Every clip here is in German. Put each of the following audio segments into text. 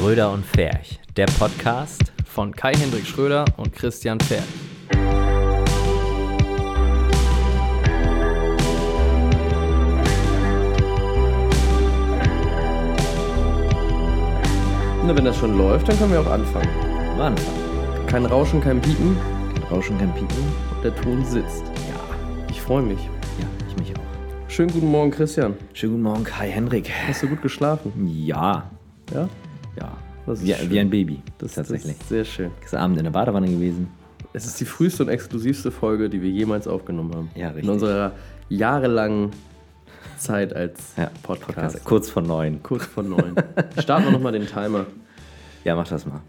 Schröder und Ferch, der Podcast. von Kai-Hendrik Schröder und Christian Pferd. Na, wenn das schon läuft, dann können wir auch anfangen. Anfang. Kein Rauschen, kein Piepen, Rauschen kein Piepen. der Ton sitzt. Ja, Ich freue mich. ja, ich mich auch. Schönen guten Morgen, Christian. Schönen guten Morgen, Kai Henrik. Hast du gut geschlafen? Ja, Ja? Ja. Das ist Wie, schön. wie ein Baby. Das, tatsächlich. Das ist sehr schön. Gestern Abend in der Badewanne gewesen. Es ist die früheste und exklusivste Folge, die wir jemals aufgenommen haben. Ja, richtig. In unserer jahrelangen Zeit als Ja, Podcast. Kurz vor neun. Kurz vor neun. Starten wir nochmal den Timer. Ja, mach das mal.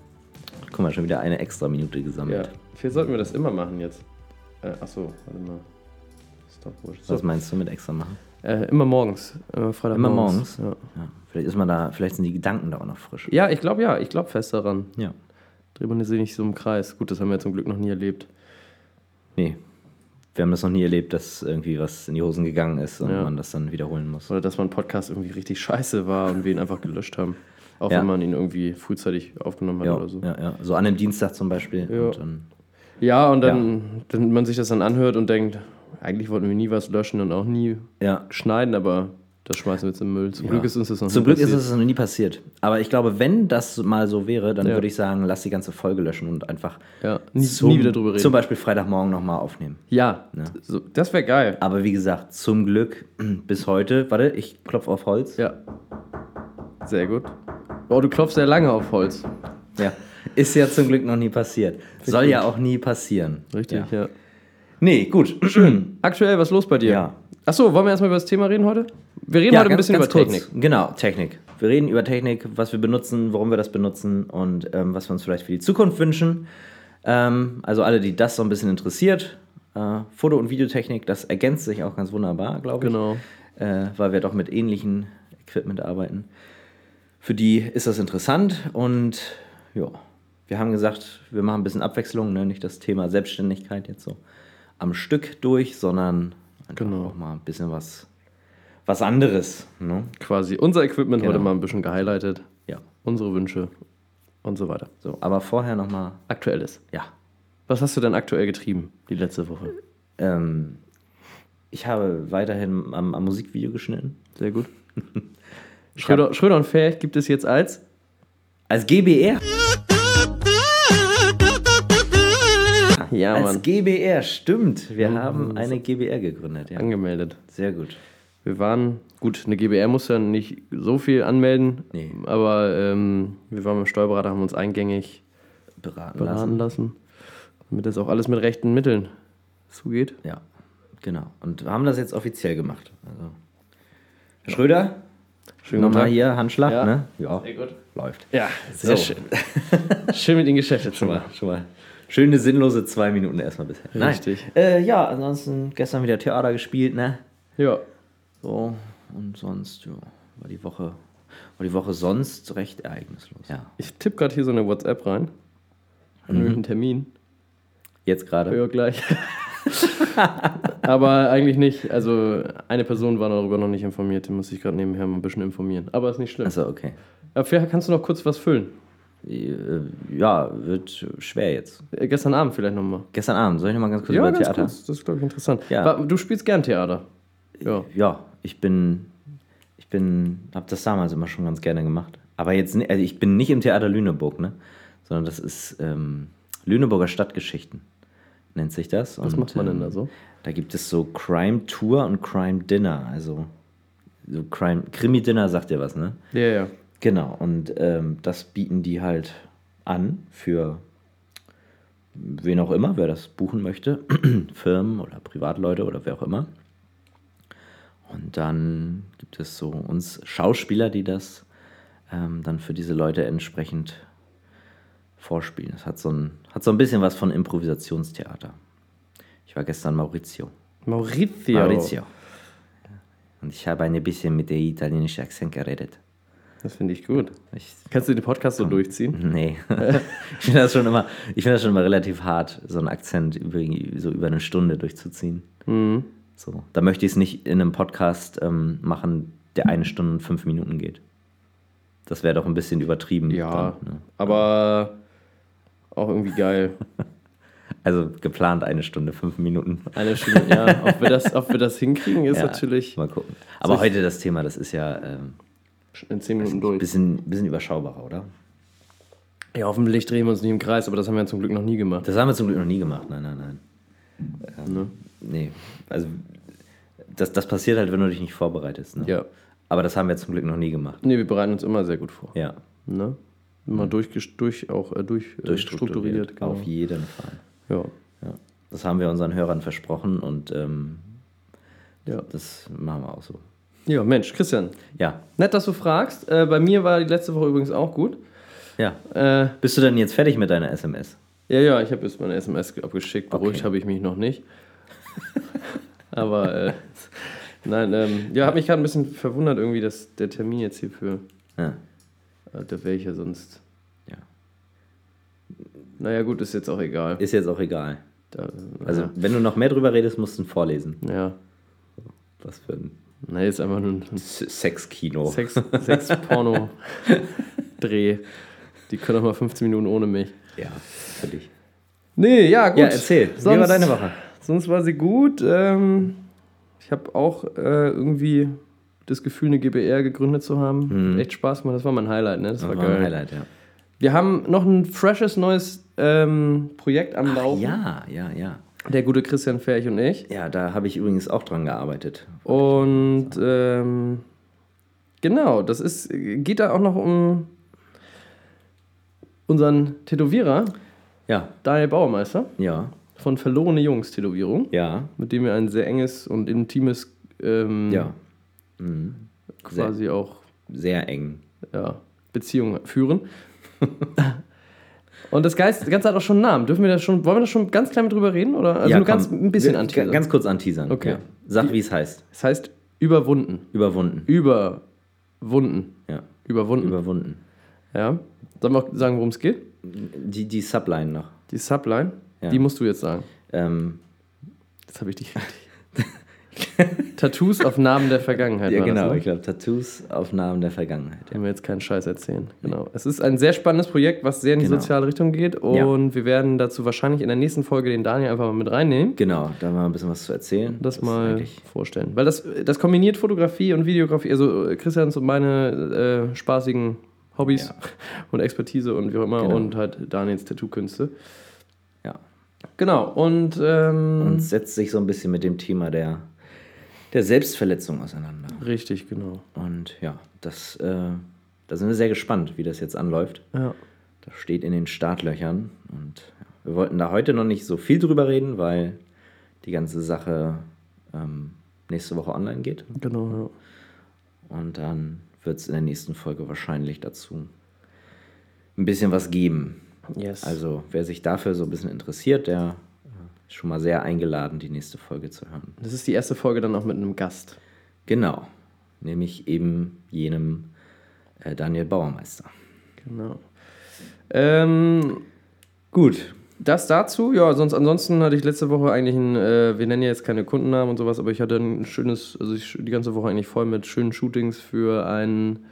Guck mal, schon wieder eine extra Minute Ja. gesammelt. Vielleicht sollten wir das immer machen jetzt. Äh, achso, warte mal. Stopwatch. So. Was meinst du mit extra machen? Äh, immer morgens. Immer Freitag Immer morgens. Ja. Vielleicht ist man da, vielleicht sind die Gedanken da auch noch frisch. Ja, ich glaube ja. Ich glaube fest daran. Ja. Dreht man sich nicht so im Kreis. Gut, das haben wir zum Glück noch nie erlebt. Nee. Wir haben das noch nie erlebt, dass irgendwie was in die Hosen gegangen ist und Ja. man das dann wiederholen muss. Oder dass man Podcast irgendwie richtig scheiße war und wir ihn einfach gelöscht haben. Auch Ja. wenn man ihn irgendwie frühzeitig aufgenommen hat Ja, oder so. ja, ja. So an einem Dienstag zum Beispiel. Ja. Und dann, Ja, und dann, dann man sich das dann anhört und denkt, eigentlich wollten wir nie was löschen und auch nie schneiden, aber das schmeißen wir jetzt im Müll. Zum Glück ist uns das noch Zum nie Glück ist passiert. es noch nie passiert. Aber ich glaube, wenn das mal so wäre, dann Ja. würde ich sagen, lass die ganze Folge löschen und einfach Ja, nie, zum, nie wieder drüber reden. zum Beispiel Freitagmorgen nochmal aufnehmen. ja, so, das wäre geil. Aber wie gesagt, zum Glück bis heute, warte, ich klopfe auf Holz. Ja. Sehr gut. Oh, du klopfst sehr lange auf Holz. Ja. Ist ja zum Glück noch nie passiert. Soll ja auch nie passieren. Richtig, Ja. ja. Nee, gut. Aktuell, was ist los bei dir? Ja. Achso, wollen wir erstmal über das Thema reden heute? Wir reden Ja, heute ein bisschen über kurz. Technik. Genau, Technik. Wir reden über Technik, was wir benutzen, warum wir das benutzen und ähm, was wir uns vielleicht für die Zukunft wünschen. Ähm, also alle, die das so ein bisschen interessiert. Äh, Foto- und Videotechnik, das ergänzt sich auch ganz wunderbar, glaube ich. Genau. Äh, weil wir doch mit ähnlichen Equipment arbeiten. Für die ist das interessant und ja, wir haben gesagt, wir machen ein bisschen Abwechslung, ne? nicht das Thema Selbstständigkeit jetzt so am Stück durch, sondern einfach Genau. auch mal ein bisschen was, was anderes. Ne? Quasi unser Equipment Genau. heute mal ein bisschen gehighlightet. Ja, Unsere Wünsche und so weiter. so, aber vorher nochmal, Aktuelles. ja, Was hast du denn aktuell getrieben, die letzte Woche? ähm, ich habe weiterhin am, am Musikvideo geschnitten. Sehr gut. Schröder, Schröder und Fähig gibt es jetzt als Als GBR. Ja, Als Mann. GBR, stimmt. Wir haben eine GBR gegründet, ja. angemeldet. Sehr gut. Wir waren, gut, eine GBR muss ja nicht so viel anmelden, Nee. aber ähm, wir waren beim Steuerberater, haben uns eingängig Beraten, beraten lassen. lassen, damit das auch alles mit rechten Mitteln zugeht. Ja, genau. Und haben das jetzt offiziell gemacht. Also. Herr Schröder, Schönen nochmal Tag. hier Handschlag, Ja. ne? Ja, Sehr gut. läuft. Ja, sehr So. schön. schön mit den Geschäften Schon mal, schon mal. Schöne sinnlose zwei Minuten erstmal bisher. Richtig. Nein. Äh, ja, ansonsten gestern wieder Theater gespielt, ne? Ja, So, und sonst, ja, war die Woche, war die Woche sonst recht ereignislos. Ja. ich tippe gerade hier so eine WhatsApp rein. Mhm. Nämlich einen Termin. Jetzt gerade. Ja, gleich. Aber eigentlich nicht. Also eine Person war darüber noch nicht informiert, die muss ich gerade nebenher mal ein bisschen informieren. Aber ist nicht schlimm. Achso, okay. Aber vielleicht kannst du noch kurz was füllen. Äh, Ja, wird schwer jetzt. Äh, Gestern Abend vielleicht nochmal. Gestern Abend, soll ich nochmal ganz kurz Ja, über ganz Theater? kurz. Das ist, glaube ich, interessant. Ja. Du spielst gern Theater. Ja. Ja, ich bin, ich bin, habe das damals immer schon ganz gerne gemacht. Aber jetzt, also ich bin nicht im Theater Lüneburg, ne? Sondern das ist ähm, Lüneburger Stadtgeschichten, nennt sich das. Was Und, macht man denn ähm, da so? Da gibt es so Crime Tour und Crime Dinner. Also so Crime, Krimi Dinner sagt ihr was, ne? Ja, ja. Genau, und ähm, das bieten die halt an für wen auch immer, wer das buchen möchte, Firmen oder Privatleute oder wer auch immer. Und dann gibt es so uns Schauspieler, die das ähm, dann für diese Leute entsprechend vorspielen. Das hat so, ein, hat so ein bisschen was von Improvisationstheater. Ich war gestern Maurizio. Maurizio. Maurizio. Und ich habe ein bisschen mit der italienischen Akzent geredet. Das finde ich gut. Ich, Kannst du den Podcast so durchziehen? Nee. ich finde das schon immer, ich finde das schon immer relativ hart, so einen Akzent über, so über eine Stunde durchzuziehen. Mhm. So. Da möchte ich es nicht in einem Podcast ähm, machen, der eine Stunde und fünf Minuten geht. Das wäre doch ein bisschen übertrieben. Ja, dann, ne? aber auch irgendwie geil. Also geplant eine Stunde, fünf Minuten. Eine Stunde, ja. Ob wir das, ob wir das hinkriegen, ist Ja, natürlich Mal gucken. Aber heute das Thema, das ist ja ähm, in 10 Minuten ein durch. bisschen, bisschen überschaubarer, oder? Ja, hoffentlich drehen wir uns nicht im Kreis, aber das haben wir zum Glück noch nie gemacht. Das haben wir zum Glück noch nie gemacht. Nein, nein, nein. Ne? Nee. Also das, das passiert halt, wenn du dich nicht vorbereitest. Ne? Ja. Aber das haben wir zum Glück noch nie gemacht. Nee, wir bereiten uns immer sehr gut vor. Ja. Ne? Immer durch, durch, auch äh, durch, äh, strukturiert. Genau. Auf jeden Fall. Ja. Ja. Das haben wir unseren Hörern versprochen und ähm, Ja. das machen wir auch so. Ja, Mensch, Christian, Ja. nett, dass du fragst. Äh, bei mir war die letzte Woche übrigens auch gut. Ja. Äh, Bist du denn jetzt fertig mit deiner SMS? ja, ja, ich habe jetzt meine SMS abgeschickt. Beruhigt Okay. habe ich mich noch nicht. Aber äh, nein, ähm, ja, habe mich gerade ein bisschen verwundert irgendwie, dass der Termin jetzt hier für, Ja. äh, da wäre ich ja sonst. Ja. Naja, gut, ist jetzt auch egal. Ist jetzt auch egal. Da, Also, wenn du noch mehr drüber redest, musst du ihn vorlesen. ja, Was für ein nee, ist einfach nur ein Sexkino. Sex, Sex-Porno-Dreh. Die können auch mal 15 Minuten ohne mich. Ja, für dich. Nee, ja, gut. Ja, erzähl. Wie war Sonst- deine Woche? Sonst war sie gut. Ähm, ich habe auch äh, irgendwie das Gefühl, eine GBR gegründet zu haben. Echt Spaß gemacht. Das war mein Highlight, ne? Das, war, Mhm. war geil. ein Highlight, ja. Wir haben noch ein freshes neues ähm, Projekt am Laufen. Ja, ja, ja. Der gute Christian Ferch und ich. Ja, da habe ich übrigens auch dran gearbeitet. Und ähm, genau, das ist, geht da auch noch um unseren Tätowierer, Ja, Daniel Bauermeister ja, von Verlorene Jungs Tätowierung, ja, mit dem wir ein sehr enges und intimes ähm, ja. Mhm. quasi auch Sehr eng. ja, Beziehung führen. und das Geist- das Ganze hat auch schon einen Namen. Dürfen wir das schon, wollen wir da schon ganz klein mit drüber reden? Oder? Also ja, nur ganz komm, ein bisschen anteasern. Ganz kurz anteasern. Okay. Ja. Sag, wie es heißt. Es heißt überwunden. Überwunden. Überwunden. Ja, Überwunden. überwunden. ja. Sollen wir auch sagen, worum es geht? Die, die Subline noch. Die Subline, Ja. die musst du jetzt sagen. Ähm, Jetzt habe ich dich. Tattoos auf Namen der Vergangenheit. ja, genau. Das, Ich ne? glaube, Tattoos auf Namen der Vergangenheit. Ja. Können wir jetzt keinen Scheiß erzählen. Genau. Es ist ein sehr spannendes Projekt, was sehr in die Genau. soziale Richtung geht. Und wir werden dazu wahrscheinlich in der nächsten Folge den Daniel einfach mal mit reinnehmen. Genau, da mal ein bisschen was zu erzählen. Das, ist mal vorstellen. Weil das, das kombiniert Fotografie und Videografie, also äh, Christians und meine äh, spaßigen Hobbys Ja. und Expertise und wie auch immer Genau. und halt Daniels Tattoo-Künste. Ja. Genau, und, ähm, Und setzt sich so ein bisschen mit dem Thema der, der Selbstverletzung auseinander. richtig, genau. Und ja, das, äh, da sind wir sehr gespannt, wie das jetzt anläuft. Ja. Das steht in den Startlöchern. Und ja, wir wollten da heute noch nicht so viel drüber reden, weil die ganze Sache ähm, nächste Woche online geht. Genau, Und dann wird es in der nächsten Folge wahrscheinlich dazu ein bisschen was geben. ja. Yes. Also wer sich dafür so ein bisschen interessiert, der schon mal sehr eingeladen, die nächste Folge zu hören. das ist die erste Folge dann auch mit einem Gast. Genau, nämlich eben jenem äh, Daniel Bauermeister. Genau. Ähm, Gut, Das dazu, ja, sonst ansonsten hatte ich letzte Woche eigentlich ein, äh, wir nennen ja jetzt keine Kundennamen und sowas, aber ich hatte ein schönes, also ich, die ganze Woche eigentlich voll mit schönen Shootings für einen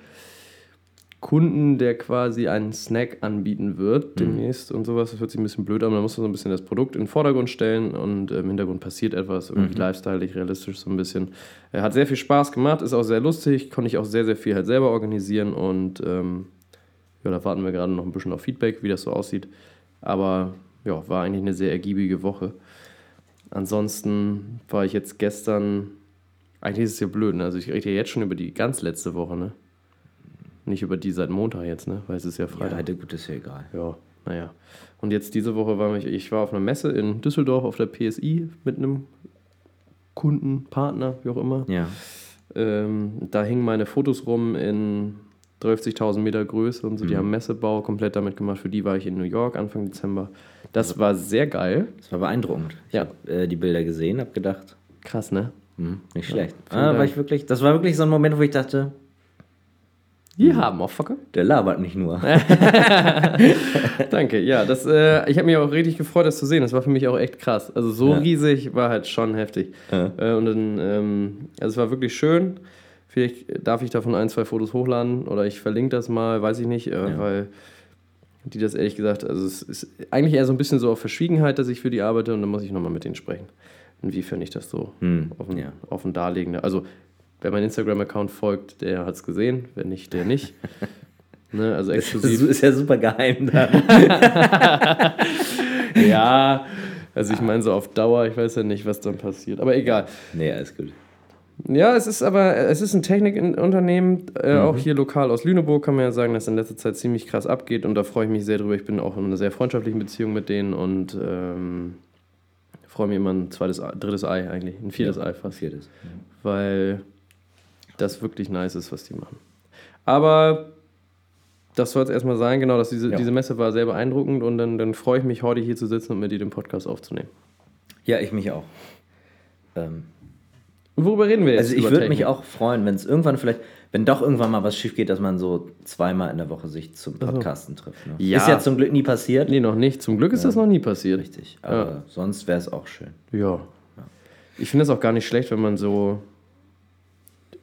Kunden, der quasi einen Snack anbieten wird demnächst und sowas. Das hört sich ein bisschen blöd an, man muss so ein bisschen das Produkt in den Vordergrund stellen und äh, im Hintergrund passiert etwas, irgendwie lifestyleig, realistisch so ein bisschen. Er hat sehr viel Spaß gemacht, ist auch sehr lustig, konnte ich auch sehr, sehr viel halt selber organisieren und ähm, ja, da warten wir gerade noch ein bisschen auf Feedback, wie das so aussieht. Aber ja, war eigentlich eine sehr ergiebige Woche. Ansonsten war ich jetzt gestern, eigentlich ist es ja blöd, ne? also ich rede ja jetzt schon über die ganz letzte Woche, ne? Nicht über die seit Montag jetzt, ne? Weil es ist ja ja, Freitag. heute gut ist ja egal. Ja, naja. Und jetzt diese Woche war ich, ich war auf einer Messe in Düsseldorf auf der PSI mit einem Kunden, Partner, wie auch immer. Ja, Ähm, da hingen meine Fotos rum in 30.000 Meter Größe und so. Die haben Messebau komplett damit gemacht. Für die war ich in New York Anfang Dezember. Das war sehr geil. das war beeindruckend. Ich Ja. habe äh, die Bilder gesehen, habe gedacht, Krass, ne? hm, nicht schlecht. vielen ah, war ich wirklich, das war wirklich so ein Moment, wo ich dachte, Die haben, Motherfucker. der labert nicht nur. Danke, ja. Das, äh, ich habe mich auch richtig gefreut, das zu sehen. Das war für mich auch echt krass. Also so Ja. riesig war halt schon heftig. Ja. Äh, und dann, ähm, also es war wirklich schön. Vielleicht darf ich davon ein, zwei Fotos hochladen oder ich verlinke das mal, weiß ich nicht, äh, weil die das ehrlich gesagt, also es ist eigentlich eher so ein bisschen so auf Verschwiegenheit, dass ich für die arbeite und dann muss ich nochmal mit denen sprechen, inwiefern ich das so Hm, offen, ja. offen darlegen. Also, wer mein Instagram-Account folgt, der hat es gesehen, wenn nicht, der nicht. ne, also Das exklusiv. ist ja super geheim da. ja, also ich meine so auf Dauer, ich weiß ja nicht, was dann passiert. Aber egal. nee, alles gut. Ja, es ist aber, es ist ein Technikunternehmen, äh, auch hier lokal aus Lüneburg kann man ja sagen, dass in letzter Zeit ziemlich krass abgeht und da freue ich mich sehr drüber. Ich bin auch in einer sehr freundschaftlichen Beziehung mit denen und ähm, freue mich immer ein zweites, Ei- drittes Ei eigentlich, ein viertes Ei fast, Viertes. weil das wirklich nice ist, was die machen. Aber das soll es erstmal sein, genau, dass diese, Ja. diese Messe war sehr beeindruckend und dann, dann freue ich mich, heute hier zu sitzen und mit dir den Podcast aufzunehmen. Ja, ich mich auch. Ähm, Und worüber reden wir jetzt? also ich würde mich auch freuen, wenn es irgendwann vielleicht, wenn doch irgendwann mal was schief geht, dass man so zweimal in der Woche sich zum Podcasten trifft. Ne? Ja. Ist ja zum Glück nie passiert. Nee, noch nicht. Zum Glück ist das noch nie passiert. Richtig. Aber sonst wäre es auch schön. Ja. Ich finde es auch gar nicht schlecht, wenn man so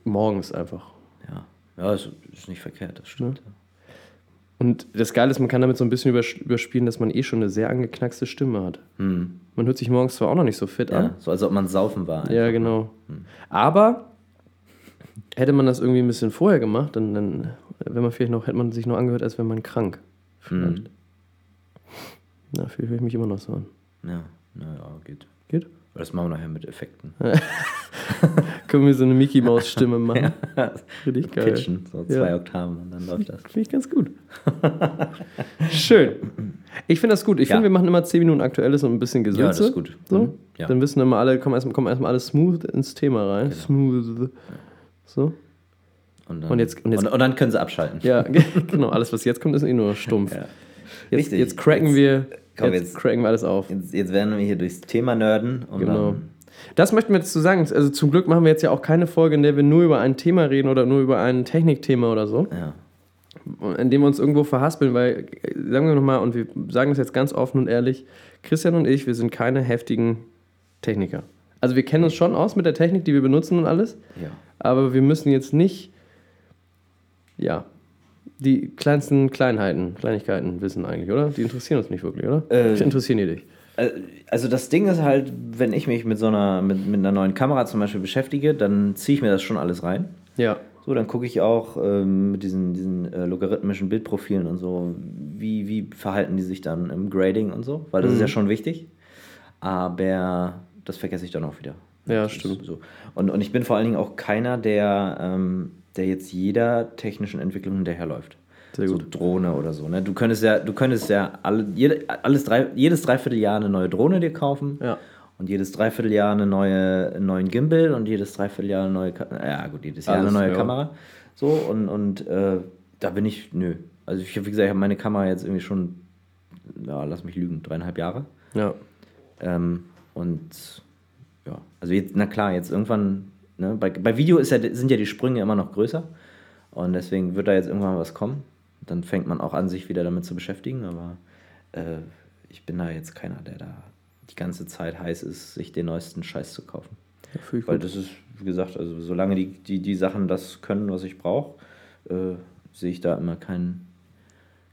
morgens einfach. Ja. Ja, ist, ist nicht verkehrt, das stimmt. Und das Geile ist, man kann damit so ein bisschen übers- überspielen, dass man eh schon eine sehr angeknackste Stimme hat. Hm. Man hört sich morgens zwar auch noch nicht so fit Ja, an. so als ob man saufen war. Ja, genau. Aber hätte man das irgendwie ein bisschen vorher gemacht, dann, dann wenn man vielleicht noch, hätte man sich noch angehört, als wäre man krank. Vielleicht. Na, vielleicht höre ich mich immer noch so an. Ja, naja, geht. Geht? Das machen wir nachher mit Effekten. Können wir so eine Mickey Maus Stimme machen? Richtig geil. Pitchen, so Ja. zwei Oktaven und dann läuft das. Finde ich ganz gut. Schön. Ich finde das gut. Ich Ja. finde, wir machen immer 10 Minuten Aktuelles und ein bisschen Gesülze. Ja, das ist gut. So? Mhm. Ja. Dann wissen immer alle, kommen erstmal kommen erstmal alle smooth ins Thema rein. Genau. Smooth. So. Und dann, Und jetzt- und jetzt- und, dann können sie abschalten. Ja, genau. Alles, was jetzt kommt, ist eh nur stumpf. Ja. Jetzt, Richtig. jetzt cracken wir. Komm, jetzt, jetzt- cracken wir alles auf. Jetzt, jetzt werden wir hier durchs Thema nerden. Und Genau. Das möchten wir jetzt zu sagen. Also zum Glück machen wir jetzt ja auch keine Folge, in der wir nur über ein Thema reden oder nur über ein Technikthema oder so. ja. in dem wir uns irgendwo verhaspeln, weil, sagen wir nochmal, und wir sagen das jetzt ganz offen und ehrlich, Christian und ich, wir sind keine heftigen Techniker. Also wir kennen uns schon aus mit der Technik, die wir benutzen und alles, ja. aber wir müssen jetzt nicht, ja, die kleinsten Kleinheiten, Kleinigkeiten wissen eigentlich, oder? Die interessieren uns nicht wirklich, oder? Äh, interessieren die dich. Äh, Also das Ding ist halt, wenn ich mich mit so einer, mit, mit einer neuen Kamera zum Beispiel beschäftige, dann ziehe ich mir das schon alles rein. Ja. So, dann gucke ich auch ähm, mit diesen, diesen äh, logarithmischen Bildprofilen und so, wie, wie verhalten die sich dann im Grading und so, weil das ist ja schon wichtig. Aber das vergesse ich dann auch wieder. Ja, Das stimmt. So. Und, und ich bin vor allen Dingen auch keiner, der, ähm, der jetzt jeder technischen Entwicklung hinterherläuft. Sehr so gut. Drohne oder so. Ne? Du könntest ja, du könntest ja alle, jede, alles drei, jedes Dreivierteljahr eine neue Drohne dir kaufen. Ja. Und jedes Dreivierteljahr eine neue, einen neuen Gimbal und jedes Dreivierteljahr eine neue, Ka ja gut, jedes Jahr Alles, eine neue ja. Kamera. So und, und äh, da bin ich, nö. Also ich habe, wie gesagt, ich habe meine Kamera jetzt irgendwie schon, ja, lass mich lügen, dreieinhalb Jahre. Ja. Ähm, und ja, also jetzt, na klar, jetzt irgendwann, ne, bei, bei Video ist ja, sind ja die Sprünge immer noch größer. Und deswegen wird da jetzt irgendwann was kommen. Dann fängt man auch an, sich wieder damit zu beschäftigen. Aber äh, ich bin da jetzt keiner, der da die ganze Zeit heiß ist, sich den neuesten Scheiß zu kaufen. ja Weil gut. das ist, wie gesagt, also solange die, die, die Sachen das können, was ich brauche, äh, sehe ich da immer kein,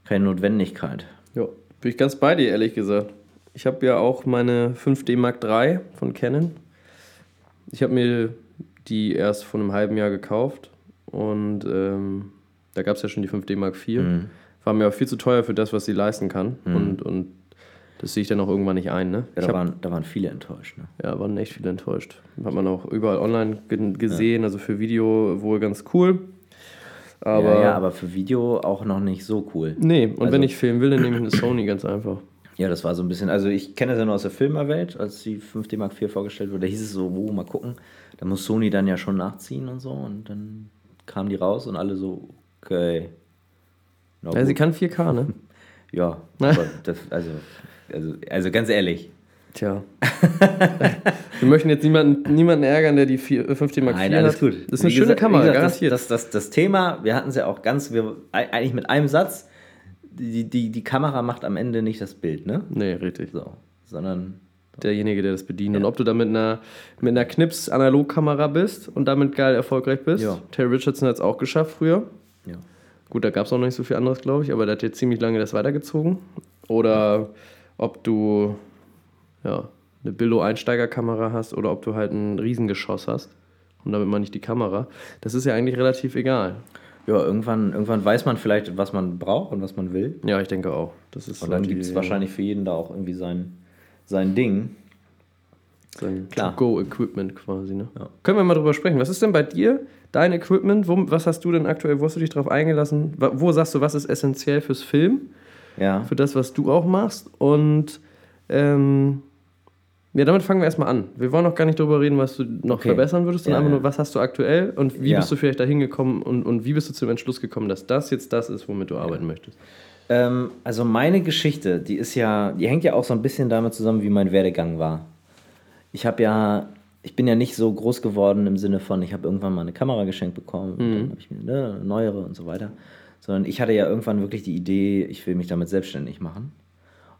keine Notwendigkeit. Ja, bin ich ganz bei dir, ehrlich gesagt. Ich habe ja auch meine 5D Mark III von Canon. Ich habe mir die erst vor einem halben Jahr gekauft und ähm, da gab es ja schon die 5D Mark IV. Mhm. War mir auch viel zu teuer für das, was sie leisten kann. Und, und das sehe ich dann auch irgendwann nicht ein. Ne? Ja, da, hab, waren, da waren viele enttäuscht. Ne? ja, waren echt viele enttäuscht. Hat man auch überall online ge gesehen, also für Video wohl ganz cool. Aber, ja, ja, aber für Video auch noch nicht so cool. nee, und Also- wenn ich filmen will, dann nehme ich eine Sony ganz einfach. Ja, das war so ein bisschen, also ich kenne das ja nur aus der Filmerwelt, als die 5D Mark IV vorgestellt wurde, da hieß es so, oh, mal gucken. Da muss Sony dann ja schon nachziehen und so und dann kamen die raus und alle so, okay. Na Ja, sie gut. kann 4K, ne? ja aber das, also, also, also ganz ehrlich, Tja. Wir möchten jetzt niemanden, niemanden ärgern, der die 4, 5D Mark nein, IV alles hat. gut. Das ist eine Wie schöne gesagt- Kamera, gesagt, garantiert. Das, das, das, das Thema, wir hatten es ja auch ganz, wir, eigentlich mit einem Satz, die, die, die Kamera macht am Ende nicht das Bild, ne? nee, richtig. So, sondern derjenige, der das bedient. Und ob du da mit einer, mit einer Knips-Analogkamera bist und damit geil erfolgreich bist. Ja. Terry Richardson hat es auch geschafft früher. Ja. Gut, da gab es auch noch nicht so viel anderes, glaube ich, aber der hat jetzt ziemlich lange das weitergezogen. Oder ob du ja, eine Billo-Einsteigerkamera hast oder ob du halt ein Riesengeschoss hast. Und damit meine ich die Kamera. Das ist ja eigentlich relativ egal. Ja, irgendwann, irgendwann weiß man vielleicht, was man braucht und was man will. Ja, ich denke auch. Das ist Und dann gibt es wahrscheinlich für jeden da auch irgendwie sein, sein Ding. sein Klar. To-Go-Equipment quasi. Ne? Ja. Können wir mal drüber sprechen. Was ist denn bei dir dein Equipment? Wo, was hast du denn aktuell? Wo hast du dich drauf eingelassen? Wo sagst du, was ist essentiell fürs Film? Ja. Für das, was du auch machst? Und ähm, ja, damit fangen wir erstmal an. Wir wollen noch gar nicht darüber reden, was du noch Okay. verbessern würdest, sondern Ja, einfach nur, was hast du aktuell und wie Ja. bist du vielleicht dahin gekommen und, und wie bist du zum Entschluss gekommen, dass das jetzt das ist, womit du arbeiten möchtest? Ähm, also meine Geschichte, die ist ja, die hängt ja auch so ein bisschen damit zusammen, wie mein Werdegang war. Ich habe ja, ich bin ja nicht so groß geworden im Sinne von, ich habe irgendwann mal eine Kamera geschenkt bekommen, und dann habe ich mir ne, eine neuere und so weiter. Sondern ich hatte ja irgendwann wirklich die Idee, ich will mich damit selbstständig machen.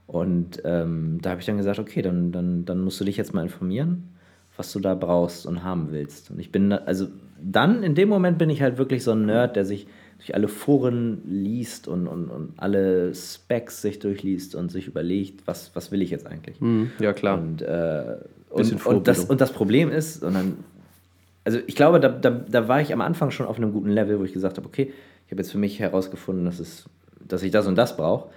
Und ähm, da habe ich dann gesagt, okay, dann, dann, dann musst du dich jetzt mal informieren, was du da brauchst und haben willst. Und ich bin, da, also dann in dem Moment bin ich halt wirklich so ein Nerd, der sich durch alle Foren liest und, und, und alle Specs sich durchliest und sich überlegt, was, was will ich jetzt eigentlich. Ja, klar. Und, äh, und, und, das, und das Problem ist, und dann, also ich glaube, da, da, da war ich am Anfang schon auf einem guten Level, wo ich gesagt habe, okay, ich habe jetzt für mich herausgefunden, dass, es, dass ich das und das brauche.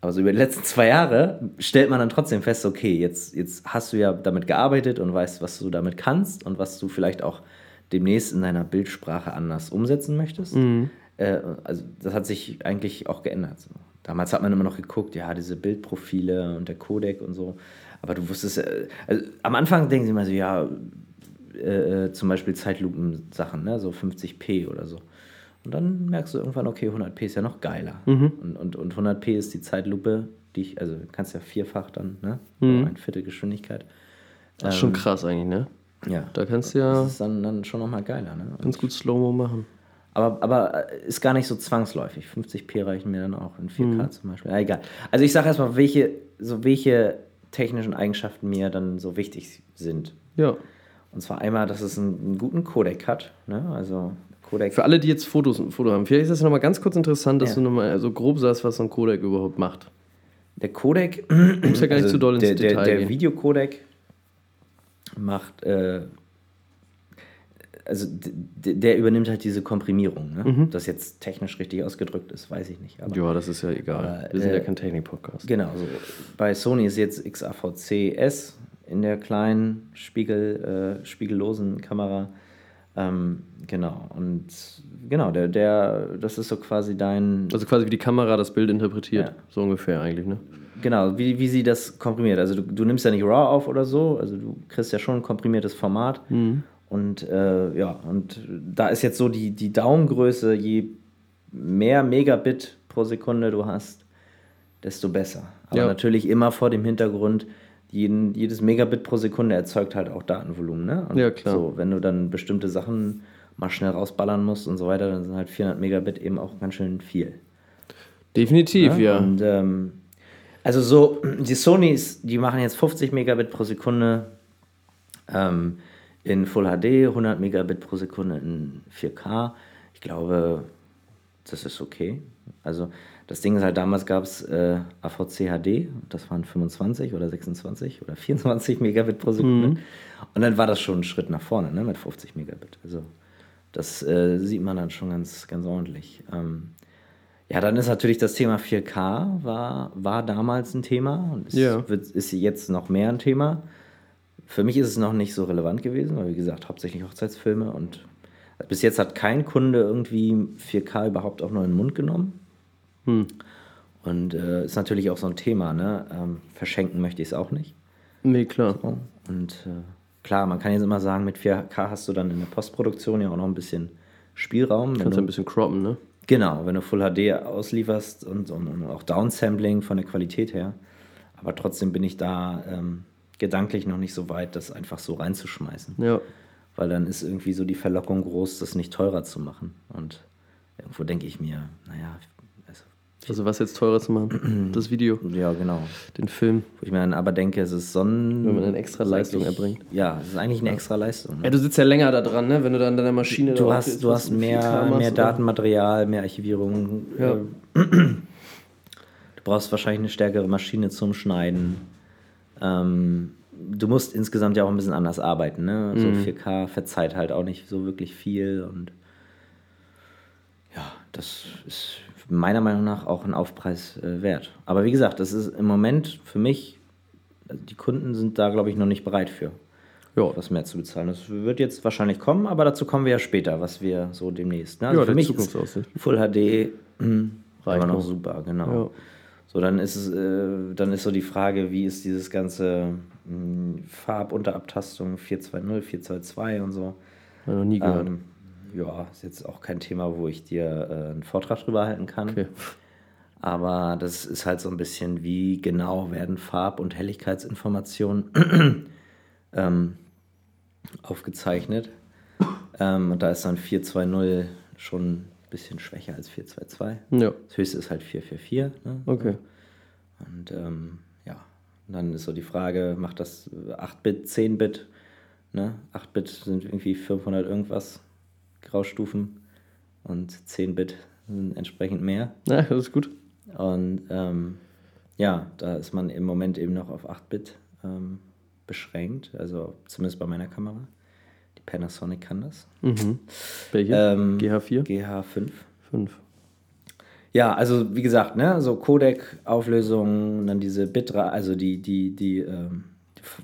Aber so über die letzten zwei Jahre stellt man dann trotzdem fest, okay, jetzt, jetzt hast du ja damit gearbeitet und weißt, was du damit kannst und was du vielleicht auch demnächst in deiner Bildsprache anders umsetzen möchtest. Äh, also das hat sich eigentlich auch geändert. So. Damals hat man immer noch geguckt, ja, diese Bildprofile und der Codec und so. Aber du wusstest, äh, also am Anfang denken sie immer so, ja, äh, äh, zum Beispiel Zeitlupen-Sachen, ne? so 50p oder so. Und dann merkst du irgendwann, okay, 100p ist ja noch geiler. Und, und, und 100p ist die Zeitlupe, die ich, also du kannst ja vierfach dann, ne? Mhm. Ein Viertel Geschwindigkeit. Das ist schon krass eigentlich, ne? Ja. Da kannst du ja Das ist dann, dann schon nochmal geiler, ne? ganz gut Slow-Mo machen. Aber, aber äh, ist gar nicht so zwangsläufig. 50p reichen mir dann auch in 4K zum Beispiel. Ja, egal. Also ich sage erstmal, welche, so welche technischen Eigenschaften mir dann so wichtig sind. Ja. Und zwar einmal, dass es einen, einen guten Codec hat. Ne? Also Codec. Für alle, die jetzt Fotos ein Foto haben, vielleicht ist das nochmal ganz kurz interessant, dass Ja. du nochmal so grob sagst, was so ein Codec überhaupt macht. Der Codec. Du musst ja gar nicht zu doll ins der, Detail der, der gehen. Videocodec macht. Äh, also der übernimmt halt diese Komprimierung. Ne? Mhm. Das jetzt technisch richtig ausgedrückt ist, weiß ich nicht. Aber Ja, das ist ja egal. Aber, Wir sind äh, ja kein Technik-Podcast. Genau, so. bei Sony ist jetzt XAVC S in der kleinen Spiegel, äh, spiegellosen Kamera. Ähm, genau, und genau, der, der, das ist so quasi dein, Also quasi wie die Kamera das Bild interpretiert. Ja. So ungefähr eigentlich, ne? genau, wie, wie sie das komprimiert. Also du, du nimmst ja nicht RAW auf oder so, also du kriegst ja schon ein komprimiertes Format. Und äh, ja, und da ist jetzt so die, die Daumengröße, je mehr Megabit pro Sekunde du hast, desto besser. Aber Ja. natürlich immer vor dem Hintergrund, jeden, jedes Megabit pro Sekunde erzeugt halt auch Datenvolumen. Ne? Und Ja, klar. So, wenn du dann bestimmte Sachen mal schnell rausballern musst und so weiter, dann sind halt 400 Megabit eben auch ganz schön viel. Definitiv, ja. Und ähm, also so, die Sonys, die machen jetzt 50 Megabit pro Sekunde ähm, in Full HD, 100 Megabit pro Sekunde in 4K. Ich glaube, das ist okay. Also das Ding ist halt, damals gab es äh, AVC HD, das waren 25 oder 26 oder 24 Megabit pro Sekunde. Und dann war das schon ein Schritt nach vorne, ne, mit 50 Megabit. Also das äh, sieht man dann schon ganz, ganz ordentlich. Ähm, ja, dann ist natürlich das Thema 4K war, war damals ein Thema und es Ja. wird, ist jetzt noch mehr ein Thema. Für mich ist es noch nicht so relevant gewesen, weil wie gesagt, hauptsächlich Hochzeitsfilme und bis jetzt hat kein Kunde irgendwie 4K überhaupt auch nur in den Mund genommen. Und äh, ist natürlich auch so ein Thema, ne? Ähm, verschenken möchte ich es auch nicht. Nee, klar. So. Und äh, klar, man kann jetzt immer sagen, mit 4K hast du dann in der Postproduktion ja auch noch ein bisschen Spielraum. Kannst du, ein bisschen croppen, ne? Genau, wenn du Full HD auslieferst und, und, und auch Downsampling von der Qualität her. Aber trotzdem bin ich da ähm, gedanklich noch nicht so weit, das einfach so reinzuschmeißen. Ja. Weil dann ist irgendwie so die Verlockung groß, das nicht teurer zu machen. Und irgendwo denke ich mir, naja, also was jetzt teurer zu machen? Das Video, Ja, genau. den Film. Wo ich mir dann aber denke, es ist so ein. Wenn man eine extra Leistung erbringt. Ja, es ist eigentlich eine extra Leistung. Ne? Ja, du sitzt ja länger da dran, ne? Wenn du dann an deiner Maschine Du hast, du hast du in 4K mehr, mehr oder? Datenmaterial, mehr Archivierung. Ja. äh, Du brauchst wahrscheinlich eine stärkere Maschine zum Schneiden. Ähm, du musst insgesamt ja auch ein bisschen anders arbeiten. Ne? So Mhm. 4K verzeiht halt auch nicht so wirklich viel. Und ja, das ist meiner Meinung nach auch ein Aufpreis äh, wert. Aber wie gesagt, das ist im Moment für mich, also die Kunden sind da, glaube ich, noch nicht bereit für Ja, was mehr zu bezahlen. Das wird jetzt wahrscheinlich kommen, aber dazu kommen wir ja später, was wir so demnächst. Ne? Ja, für mich Zukunftsaussicht. ist Full HD mh, Reicht immer noch super, genau. Ja. So, dann ist es, äh, dann ist so die Frage, wie ist dieses ganze mh, Farbunterabtastung 420, 422 und so. ich noch nie gehört. Ähm, ja, ist jetzt auch kein Thema, wo ich dir äh, einen Vortrag drüber halten kann. Okay. Aber das ist halt so ein bisschen, wie genau werden Farb- und Helligkeitsinformationen ähm, aufgezeichnet. Ähm, und da ist dann 420 schon ein bisschen schwächer als 422. Ja, Das höchste ist halt 444. Ne? okay. Und ähm, ja, und dann ist so die Frage, macht das 8-Bit, 10-Bit? Ne? 8-Bit sind irgendwie 500 irgendwas Graustufen und 10-Bit sind entsprechend mehr. Ja, das ist gut. Und ähm, ja, da ist man im Moment eben noch auf 8-Bit ähm, beschränkt, also zumindest bei meiner Kamera. Die Panasonic kann das. Mhm. Welche? Ähm, GH4? GH5. 5. Ja, also wie gesagt, ne, so Codec-Auflösung, dann diese Bitrate, also die, die, die, ähm,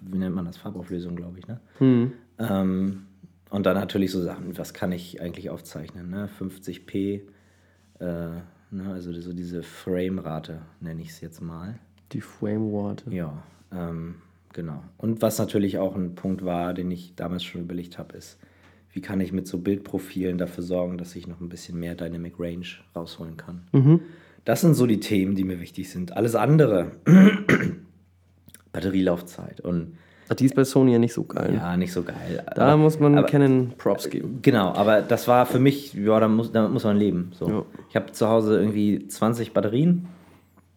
wie nennt man das, Farbauflösung, glaube ich, ne? Mhm. Ähm, und dann natürlich so Sachen, was kann ich eigentlich aufzeichnen, ne? 50p, äh, ne, also so diese Frame-Rate, nenne ich es jetzt mal. Die Flame Water. Ja, ähm, genau. Und was natürlich auch ein Punkt war, den ich damals schon überlegt habe, ist, wie kann ich mit so Bildprofilen dafür sorgen, dass ich noch ein bisschen mehr Dynamic Range rausholen kann. Mhm. Das sind so die Themen, die mir wichtig sind. Alles andere, Batterielaufzeit und die ist bei Sony ja nicht so geil. ja, nicht so geil. Da aber, muss man aber- Canon Props geben. Genau, aber das war für mich, ja, da muss, da muss man leben. So. Ja. Ich habe zu Hause irgendwie 20 Batterien.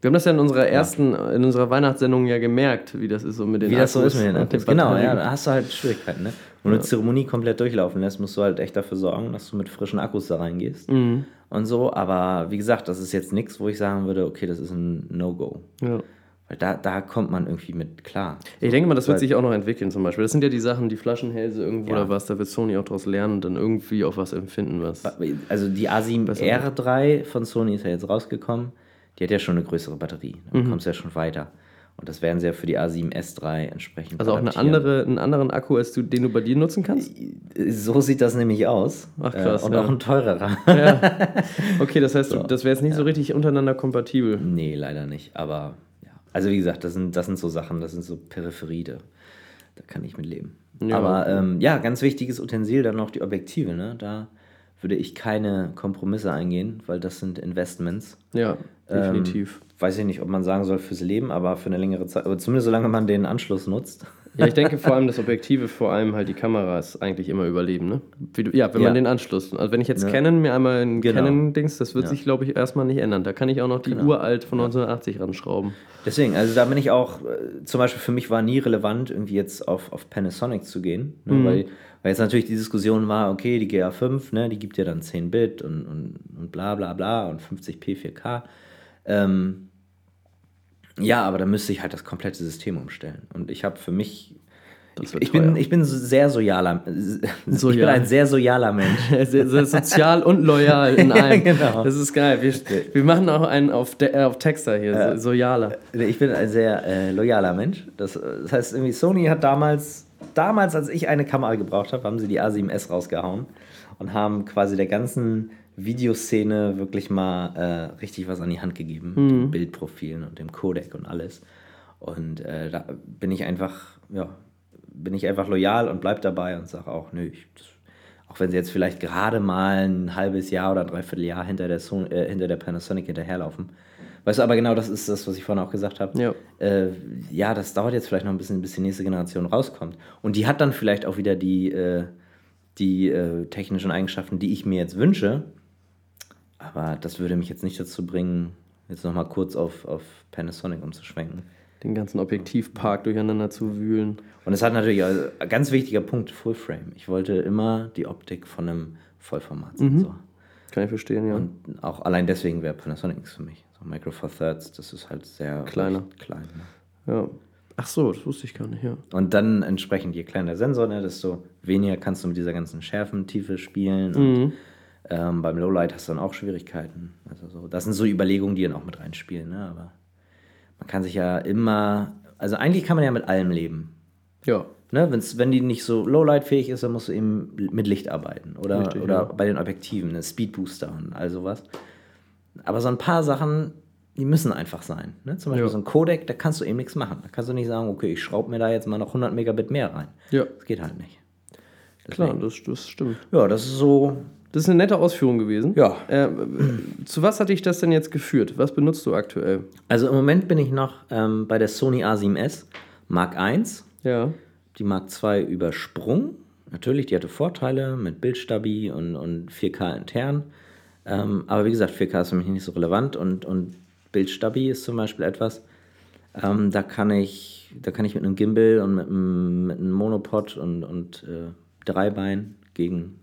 Wir haben das ja in unserer ersten, in unserer Weihnachtssendung ja gemerkt, wie das ist so mit den Wie das so Akkus ist mit den Akkus. Genau, ja, da hast du halt Schwierigkeiten. Ne? Wenn du eine Zeremonie komplett durchlaufen lässt, musst du halt echt dafür sorgen, dass du mit frischen Akkus da reingehst. Mhm. Und so, aber wie gesagt, das ist jetzt nichts, wo ich sagen würde, okay, das ist ein No-Go. Ja. Weil da, da kommt man irgendwie mit klar. Ich denke mal, das wird sich auch noch entwickeln zum Beispiel. Das sind ja die Sachen, die Flaschenhälse irgendwo Ja. oder was, da wird Sony auch daraus lernen und dann irgendwie auch was empfinden, was. Also die A7 R3 von Sony ist ja jetzt rausgekommen. Die hat ja schon eine größere Batterie. Mhm. Dann kommst du ja schon weiter. Und das werden sie ja für die A7 S3 entsprechend Also auch eine andere, einen anderen Akku, als du, den du bei dir nutzen kannst? So sieht das nämlich aus. Ach, krass, Äh, Und ja. auch ein teurerer. Okay, das heißt, du- das wäre jetzt nicht so richtig untereinander kompatibel. Nee, leider nicht. Aber ja. Also wie gesagt, das sind, das sind so Sachen, das sind so Peripherie, da, da kann ich mit leben. Ja. Aber ähm, ja, ganz wichtiges Utensil dann noch die Objektive. Ne? Da würde ich keine Kompromisse eingehen, weil das sind Investments. Ja, definitiv. Ähm, weiß ich nicht, ob man sagen soll fürs Leben, aber für eine längere Zeit, aber zumindest solange man den Anschluss nutzt. Ja, ich denke vor allem das Objektive, vor allem halt die Kamera ist eigentlich immer überleben, ne? Du, ja, wenn Ja. man den Anschluss. Also wenn ich jetzt Ja. Canon mir einmal ein Genau. Canon-Dings, das wird Ja. sich, glaube ich, erstmal nicht ändern. Da kann ich auch noch die Genau. uralt von 1980 ranschrauben. Deswegen, also da bin ich auch, äh, zum Beispiel für mich war nie relevant, irgendwie jetzt auf, auf Panasonic zu gehen, ne? Mhm. weil, weil jetzt natürlich die Diskussion war, okay, die GA5, ne, die gibt ja dann 10 Bit und, und, und bla bla bla und 50p 4K. Ähm, ja, aber da müsste ich halt das komplette System umstellen. Und ich habe für mich, ich, ich, bin, ich bin sehr sozialer, ich bin Sozial. ein sehr sozialer Mensch. Sehr, sehr sozial und loyal in einem. genau. Das ist geil. Wir, wir machen auch einen auf, De äh, auf Texter hier, so, Sojaler. Ich bin ein sehr äh, loyaler Mensch. Das, äh, das heißt, irgendwie Sony hat damals, damals, als ich eine Kamera gebraucht habe, haben sie die A7S rausgehauen und haben quasi der ganzen Videoszene wirklich mal äh, richtig was an die Hand gegeben. Mit den Bildprofilen und dem Codec und alles. Und äh, da bin ich einfach, ja, bin ich einfach loyal und bleib dabei und sage auch, nö, ich, das, auch wenn sie jetzt vielleicht gerade mal ein halbes Jahr oder dreiviertel Jahr hinter der, Son äh, hinter der Panasonic hinterherlaufen. Weißt du, aber genau das ist das, was ich vorhin auch gesagt habe. Ja. Äh, ja, das dauert jetzt vielleicht noch ein bisschen, bis die nächste Generation rauskommt. Und die hat dann vielleicht auch wieder die, äh, die äh, technischen Eigenschaften, die ich mir jetzt wünsche. Aber das würde mich jetzt nicht dazu bringen, jetzt nochmal kurz auf, auf Panasonic umzuschwenken. Den ganzen Objektivpark durcheinander zu wühlen. Und es hat natürlich, also, ein ganz wichtiger Punkt, Full Frame. Ich wollte immer die Optik von einem Vollformatsensor. Kann ich verstehen, ja. Und auch allein deswegen wäre Panasonic nichts für mich. So Micro Four Thirds, das ist halt sehr Kleiner. klein. Ne? ja. Ach so, das wusste ich gar nicht, ja. Und dann entsprechend, je kleiner der Sensor, ne, desto weniger kannst du mit dieser ganzen Schärfentiefe spielen. Und ähm, beim Lowlight hast du dann auch Schwierigkeiten. Also so, das sind so Überlegungen, die dann auch mit reinspielen. Ne? Aber man kann sich ja immer, also eigentlich kann man ja mit allem leben. Ja. Ne, wenn's, wenn die nicht so Lowlight-fähig ist, dann musst du eben mit Licht arbeiten. Oder, Richtig, oder ja. bei den Objektiven, ne, Speedbooster und all sowas. Aber so ein paar Sachen, die müssen einfach sein. Ne? Zum Beispiel Ja. so ein Codec, da kannst du eben nichts machen. Da kannst du nicht sagen, okay, ich schraube mir da jetzt mal noch 100 Megabit mehr rein. Ja, Das geht halt nicht. klar, das, das stimmt. Ja, das ist so. Das ist eine nette Ausführung gewesen. Ja. Äh, zu was hat dich das denn jetzt geführt? Was benutzt du aktuell? Also im Moment bin ich noch ähm, bei der Sony A7S Mark I. Ja. Die Mark II übersprungen. Natürlich, die hatte Vorteile mit Bildstabi und, und 4K intern. Ähm, aber wie gesagt, 4K ist für mich nicht so relevant und, und Bildstabi ist zum Beispiel etwas, ähm, da, kann ich, da kann ich mit einem Gimbal und mit einem, mit einem Monopod und, und äh, Dreibein gegen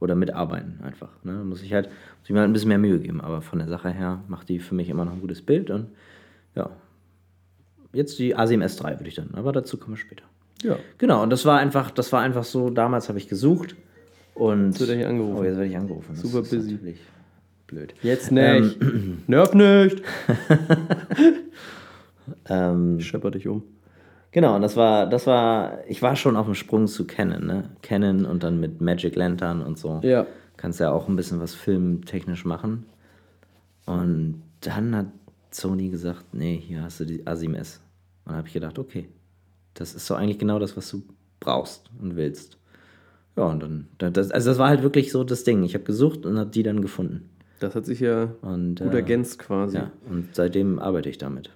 oder mitarbeiten einfach. Ne? Da muss ich halt muss ich mir halt ein bisschen mehr Mühe geben, aber von der Sache her macht die für mich immer noch ein gutes Bild und ja. Jetzt die A7S III würde ich dann, aber dazu kommen wir später. Ja. Genau, und das war einfach, das war einfach so, damals habe ich gesucht und. Jetzt wird er hier angerufen. Oh, jetzt werde ich angerufen. Das Super busy. blöd. Jetzt nicht. Nerv nicht. Ähm, Schepper dich um. Genau, und das war, das war, ich war schon auf dem Sprung zu Canon, ne? Canon und dann mit Magic Lantern und so. Ja. Kannst ja auch ein bisschen was filmtechnisch machen. Und dann hat Sony gesagt, nee, hier hast du die A7S. Und dann habe ich gedacht, okay, das ist so eigentlich genau das, was du brauchst und willst. Ja, und dann, dann das, also das war halt wirklich so das Ding. Ich habe gesucht und habe die dann gefunden. Das hat sich ja Und, gut äh, ergänzt quasi. Ja, und seitdem arbeite ich damit.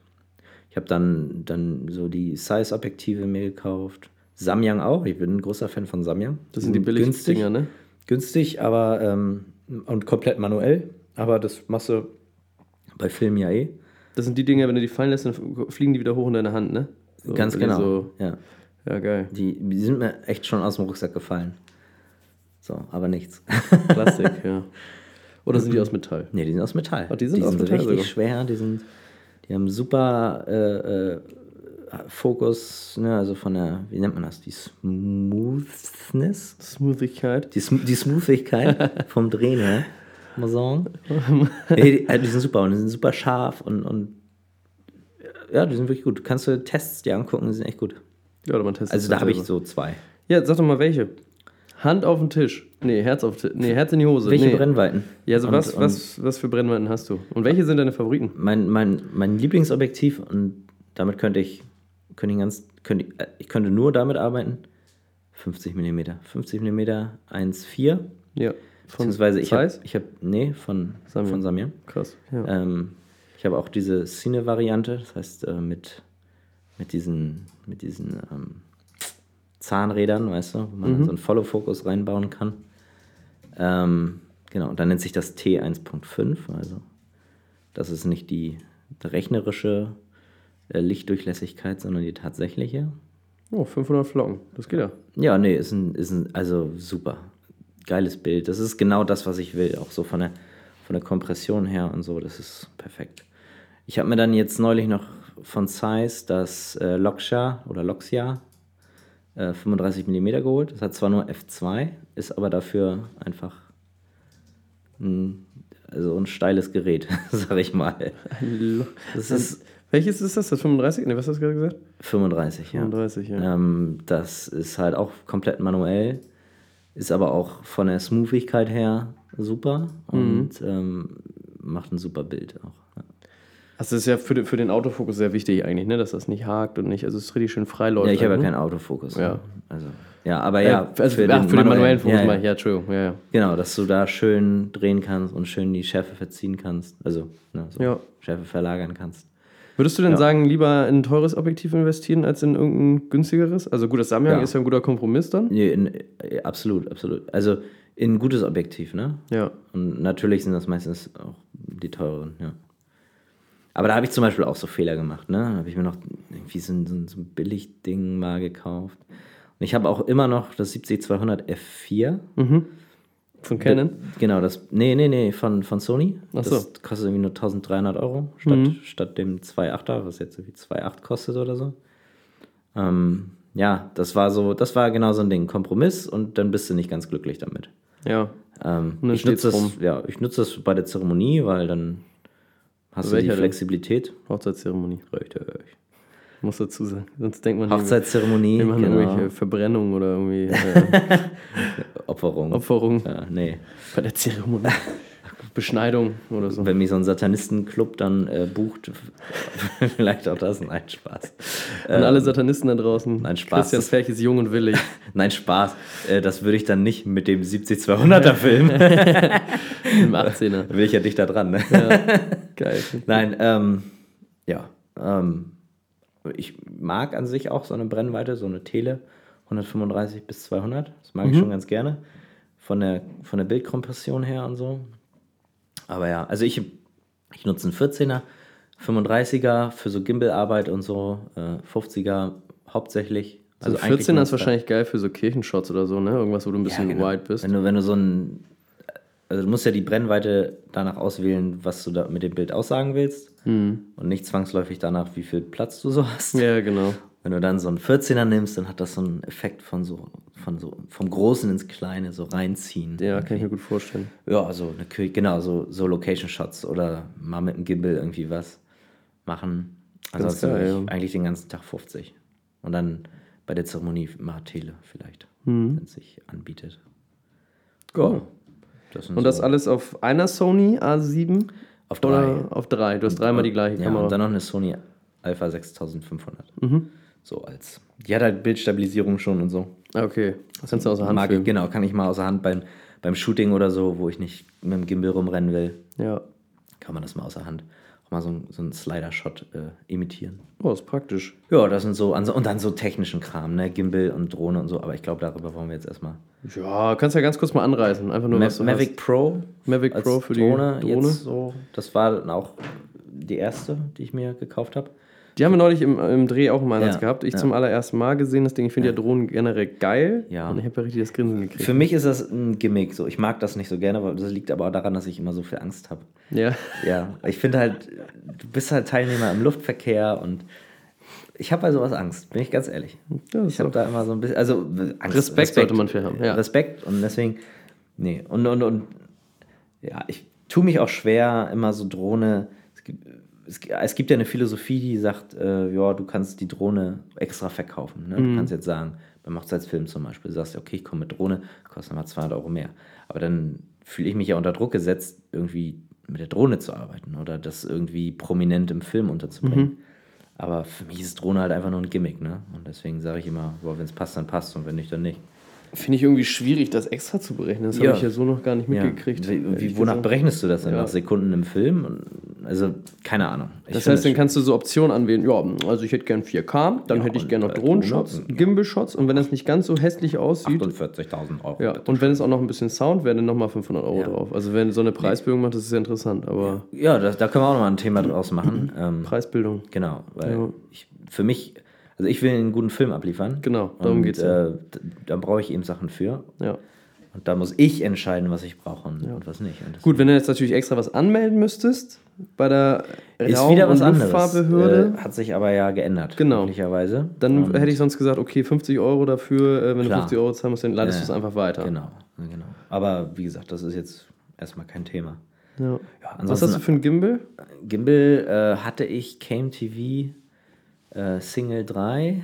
Ich habe dann, dann so die Size-Objektive mir gekauft. Samyang auch. Ich bin ein großer Fan von Samyang. Das sind die billigen günstig, Dinger, ne? Günstig, aber ähm, und komplett manuell. Aber das machst du bei Film ja eh. Das sind die Dinger, wenn du die fallen lässt, dann fliegen die wieder hoch in deine Hand, ne? So, Ganz die genau. So, Ja. ja, geil. Die, die sind mir echt schon aus dem Rucksack gefallen. So, aber nichts. Plastik, ja. Oder sind die aus Metall? nee, die sind aus Metall. Ach, die sind aus Metall richtig sogar. schwer. Die sind, die haben super äh, äh, Fokus, ne, also von der, wie nennt man das? Die Smoothness? Smoothigkeit. Die, Sm die Smoothigkeit vom Drehen her, muss man sagen. nee, die, also die sind super und die sind super scharf und, und ja, die sind wirklich gut. Kannst du Tests dir angucken, die sind echt gut. Ja, oder man testet Also da halt habe ich so zwei. Ja, sag doch mal welche. Hand auf den Tisch. Nee, Herz auf Nee, Herz in die Hose. Welche nee. Brennweiten? Ja, also Und- was, und was, was für Brennweiten hast du? Und welche sind deine Favoriten? Mein, mein, mein Lieblingsobjektiv und damit könnte ich, könnte ich, ganz, könnte ich, äh, ich könnte nur damit arbeiten. 50 mm. 50 mm 1,4. Ja. Von Beziehungsweise ich habe, hab, nee, von Samyang. von Samyang. Krass. Ja. Ähm, ich habe auch diese Cine-Variante, das heißt äh, mit, mit diesen, mit diesen ähm, Zahnrädern, weißt du, wo man dann so einen Follow-Focus reinbauen kann. Ähm, genau, und dann nennt sich das T1.5, also das ist nicht die rechnerische äh, Lichtdurchlässigkeit, sondern die tatsächliche. Oh, 500 Flocken. Das geht ja. Ja, nee, ist ein, ist ein, also super. Geiles Bild. Das ist genau das, was ich will. Auch so von der, von der Kompression her und so. Das ist perfekt. Ich habe mir dann jetzt neulich noch von Zeiss das äh, Loxia oder Loxia äh, 35 mm geholt. Das hat zwar nur F2, ist aber dafür einfach ein, also ein steiles Gerät, sag ich mal. Das ist Welches ist das? Das 35? Ne, was hast du gerade gesagt? 35, ja. 35, ja. Ähm, das ist halt auch komplett manuell, ist aber auch von der Smoothigkeit her super und ähm, macht ein super Bild auch. Also das ist ja für, den- für den Autofokus sehr wichtig eigentlich, ne? Dass das nicht hakt und nicht, also es ist richtig schön freiläuft. Ja, ich habe ja ne? keinen Autofokus. Ja. ne? Also, ja, aber Äh, ja, also für, den, ach, für den manuellen Fokus ja, ja. ja, Entschuldigung, ja, ja. Genau, dass du da schön drehen kannst und schön die Schärfe verziehen kannst. Also ne, so Ja. Schärfe verlagern kannst. Würdest du denn Ja. sagen, lieber in ein teures Objektiv investieren als in irgendein günstigeres? Also gut, das Samyang Ja. ist ja ein guter Kompromiss dann. Nee, in, äh, absolut, absolut. Also in ein gutes Objektiv, ne? Ja. Und natürlich sind das meistens auch die teuren, ja. Aber da habe ich zum Beispiel auch so Fehler gemacht. Ne? Da habe ich mir noch irgendwie so ein, so ein, Billigding mal gekauft. Und ich habe auch immer noch das 70-200 F4. Von Canon? Genau, das. Nee, nee, nee, von, von Sony. Ach das so. Mhm. kostet irgendwie nur 1300 Euro statt, statt dem 2,8er, was jetzt irgendwie 2,8 kostet oder so. Ähm, ja, das war so, das war genau so ein Ding. Kompromiss und dann bist du nicht ganz glücklich damit. Ja. Ähm, ich nutze das, rum. ja, ich nutze das bei der Zeremonie, weil dann hast du Welcher die denn? Flexibilität. Hochzeitszeremonie. Richtig. Muss dazu sagen. Sonst denkt man, Hochzeitszeremonie, wir machen genau. irgendwelche Verbrennungen oder irgendwie äh, Opferung. Opferungen Ja, nee. bei der Zeremonie. Beschneidung oder so. Wenn mich so ein Satanistenclub dann äh, bucht, vielleicht auch das. Nein, Spaß. Und alle Satanisten da draußen. nein, Spaß. Christian Zwerch ist jung und willig. Nein, Spaß. Äh, das würde ich dann nicht mit dem 70-200er filmen. Im 18er. Da will ich ja dichter dran. Ne? Geil. Nein, ähm, ja. Ähm, ich mag an sich auch so eine Brennweite, so eine Tele, 135 bis 200. Das mag ich schon ganz gerne. Von der, von der Bildkompression her und so. Aber ja, also ich, ich nutze einen 14er, 35er für so Gimbal-Arbeit und so, äh, 50er hauptsächlich. Also eigentlich 14er ist wahrscheinlich geil für so Kirchenshots oder so, ne? Irgendwas, wo du ein bisschen genau. wide bist. Wenn du, wenn du so ein. Also du musst ja die Brennweite danach auswählen, was du da mit dem Bild aussagen willst. Und nicht zwangsläufig danach, wie viel Platz du so hast. Mhm. Ja, genau. Wenn du dann so einen 14er nimmst, dann hat das so einen Effekt von so, von so vom Großen ins Kleine, so reinziehen. Ja, kann ich mir gut vorstellen. Ja, so eine genau, so, so Location-Shots oder mal mit einem Gimbal irgendwie was machen. Ansonsten geil, ich ja. eigentlich den ganzen Tag 50. Und dann bei der Zeremonie mal Tele vielleicht, Mhm. wenn es sich anbietet. Cool. Das Und das so alles auf einer Sony A7? auf drei. Oder auf drei? Du hast dreimal die gleiche Ja, Kamera. und dann noch eine Sony Alpha 6500. Mhm. So als. Die hat halt Bildstabilisierung schon und so. Ah, okay. Das kannst du außer Hand Mag filmen. genau, kann ich mal außer Hand beim, beim Shooting oder so, wo ich nicht mit dem Gimbal rumrennen will, Ja. kann man das mal außer Hand auch mal so, ein- so einen Slider-Shot äh, imitieren. Oh, ist praktisch. Ja, das sind so, und dann so technischen Kram, ne? Gimbal und Drohne und so, aber ich glaube, darüber wollen wir jetzt erstmal. Ja, kannst ja ganz kurz mal anreißen. Einfach nur, Ma was du Mavic Pro. Mavic Pro für die Drohne. Drohne. Jetzt so, das war dann auch die erste, die ich mir gekauft habe. Die haben wir neulich im, im Dreh auch im Einsatz Ja, gehabt. Ich ja. zum allerersten Mal gesehen das Ding. Ich finde ja Drohnen generell geil. Ja. Und ich habe ja richtig das Grinsen gekriegt. Für mich ist das ein Gimmick. So. Ich mag das nicht so gerne, aber das liegt aber auch daran, dass ich immer so viel Angst habe. ja. Ja, ich finde halt, du bist halt Teilnehmer im Luftverkehr und ich habe bei sowas Angst, bin ich ganz ehrlich. Ja, ich habe da immer so ein bisschen, also Angst, Respekt sollte man für haben, ja. Respekt und deswegen, nee, und, und, und ja, ich tue mich auch schwer, immer so Drohne, es gibt, es, gi- es gibt ja eine Philosophie, die sagt, äh, ja, du kannst die Drohne extra verkaufen. Ne? Mhm. Du kannst jetzt sagen, beim Hochzeitsfilm zum Beispiel, du sagst, okay, ich komme mit Drohne, kostet mal 200 Euro mehr. Aber dann fühle ich mich ja unter Druck gesetzt, irgendwie mit der Drohne zu arbeiten oder das irgendwie prominent im Film unterzubringen. Mhm. Aber für mich ist Drohne halt einfach nur ein Gimmick, ne? Und deswegen sage ich immer, wenn es passt, dann passt und wenn nicht, dann nicht. Finde ich irgendwie schwierig, das extra zu berechnen. Das Ja. habe ich ja so noch gar nicht Ja. mitgekriegt. Wie, wie, ehrlich wonach gesagt. berechnest du das denn? Ja. Nach Sekunden im Film? Also, keine Ahnung. Ich Das heißt, dann kannst du so Optionen anwählen. Ja, also ich hätte gern 4K, dann Ja, hätte ich gern noch äh, Drohnenshots, Drohne, ja. Gimbal-Shots und wenn das nicht ganz so hässlich aussieht, 48.000 Euro. ja, und wenn es auch noch ein bisschen Sound wäre, dann nochmal 500 Euro Ja. drauf. Also wenn so eine Preisbildung macht, das ist ja interessant, aber Ja, das, da können wir auch nochmal ein Thema draus machen. ähm, Preisbildung, genau, weil Ja. ich, für mich, also ich will einen guten Film abliefern. Genau, darum geht's ja. Äh, da brauche ich eben Sachen für. ja. Und da muss ich entscheiden, was ich brauche und, und was nicht. Und Gut, wenn du jetzt natürlich extra was anmelden müsstest bei der ist Raum- wieder was. Luftfahrtbehörde, Äh, hat sich aber ja geändert. Genau. Glücklicherweise. dann Und- hätte ich sonst gesagt, okay, 50 Euro dafür, äh, wenn du Klar. 50 Euro zahlen musst, dann leitest Ja. du es einfach weiter. Genau, genau. Aber wie gesagt, das ist jetzt erstmal kein Thema. Ja. Ja, Was hast du für ein Gimbal? Gimbal äh, hatte ich Came TV äh, Single 3.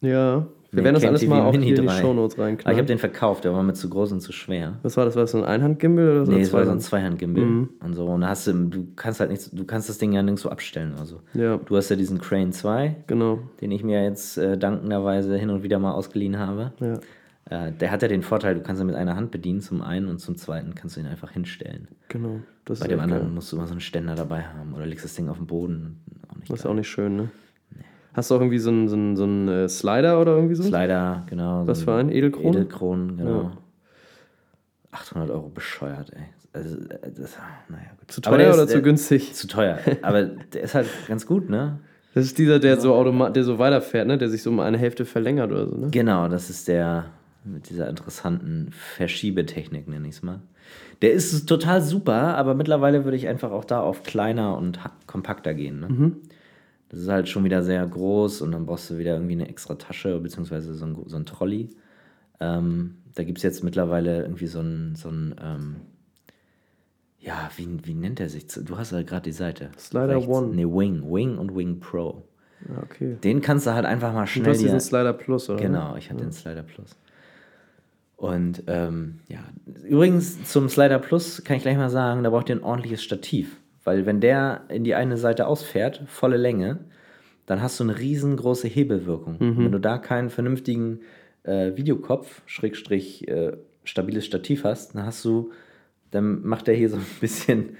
Ja. Wir Nee, werden das alles mal auch Mini hier in die 3. Shownotes Aber ich reinknallen. habe den verkauft, der war mir zu groß und zu schwer. Was war das? War das so ein Einhandgimbal oder so? Nee, es war so ein Zweihand? Zweihand-Gimbal Mhm. und so. Und hast du, du kannst halt nichts, du kannst das Ding ja nirgendwo abstellen. Also. Ja, Du hast ja diesen Crane 2, genau. den ich mir jetzt äh, dankenderweise hin und wieder mal ausgeliehen habe. Ja. Äh, der hat ja den Vorteil, du kannst ihn mit einer Hand bedienen zum einen und zum zweiten kannst du ihn einfach hinstellen. Genau. Das Bei dem anderen geil. musst du immer so einen Ständer dabei haben oder legst das Ding auf den Boden. Auch nicht Das ist geil. auch nicht schön, ne? Hast du auch irgendwie so einen, so einen, so einen äh, Slider oder irgendwie so? Slider, genau. Was so für ein? Edelkron? Edelkron, genau. Ja. 800 Euro bescheuert, ey. also, äh, das, naja, gut. Zu teuer der oder ist, zu äh, günstig? Zu teuer. Aber der ist halt ganz gut, ne? Das ist dieser, der so automat, der so weiterfährt, ne? Der sich so um eine Hälfte verlängert oder so, ne? Genau, das ist der mit dieser interessanten Verschiebetechnik, nenne ich es mal. Der ist total super, aber mittlerweile würde ich einfach auch da auf kleiner und kompakter gehen. Ne? Das ist halt schon wieder sehr groß und dann brauchst du wieder irgendwie eine extra Tasche, beziehungsweise so ein, so ein Trolley. Ähm, da gibt es jetzt mittlerweile irgendwie so ein, so ein ähm, ja, wie, wie nennt er sich? Du hast ja gerade die Seite. Slider One. Nee, Wing. Wing und Wing Pro. Ja, okay. Den kannst du halt einfach mal Du schnell hast diesen Slider Plus, oder? Genau, ich hatte den Slider Plus. Und ähm, ja, übrigens zum Slider Plus kann ich gleich mal sagen, da braucht ihr ein ordentliches Stativ. Weil wenn der in die eine Seite ausfährt, volle Länge, dann hast du eine riesengroße Hebelwirkung. Und Wenn du da keinen vernünftigen äh, Videokopf, Schrägstrich, äh, stabiles Stativ hast, dann hast du, dann macht der hier so ein bisschen,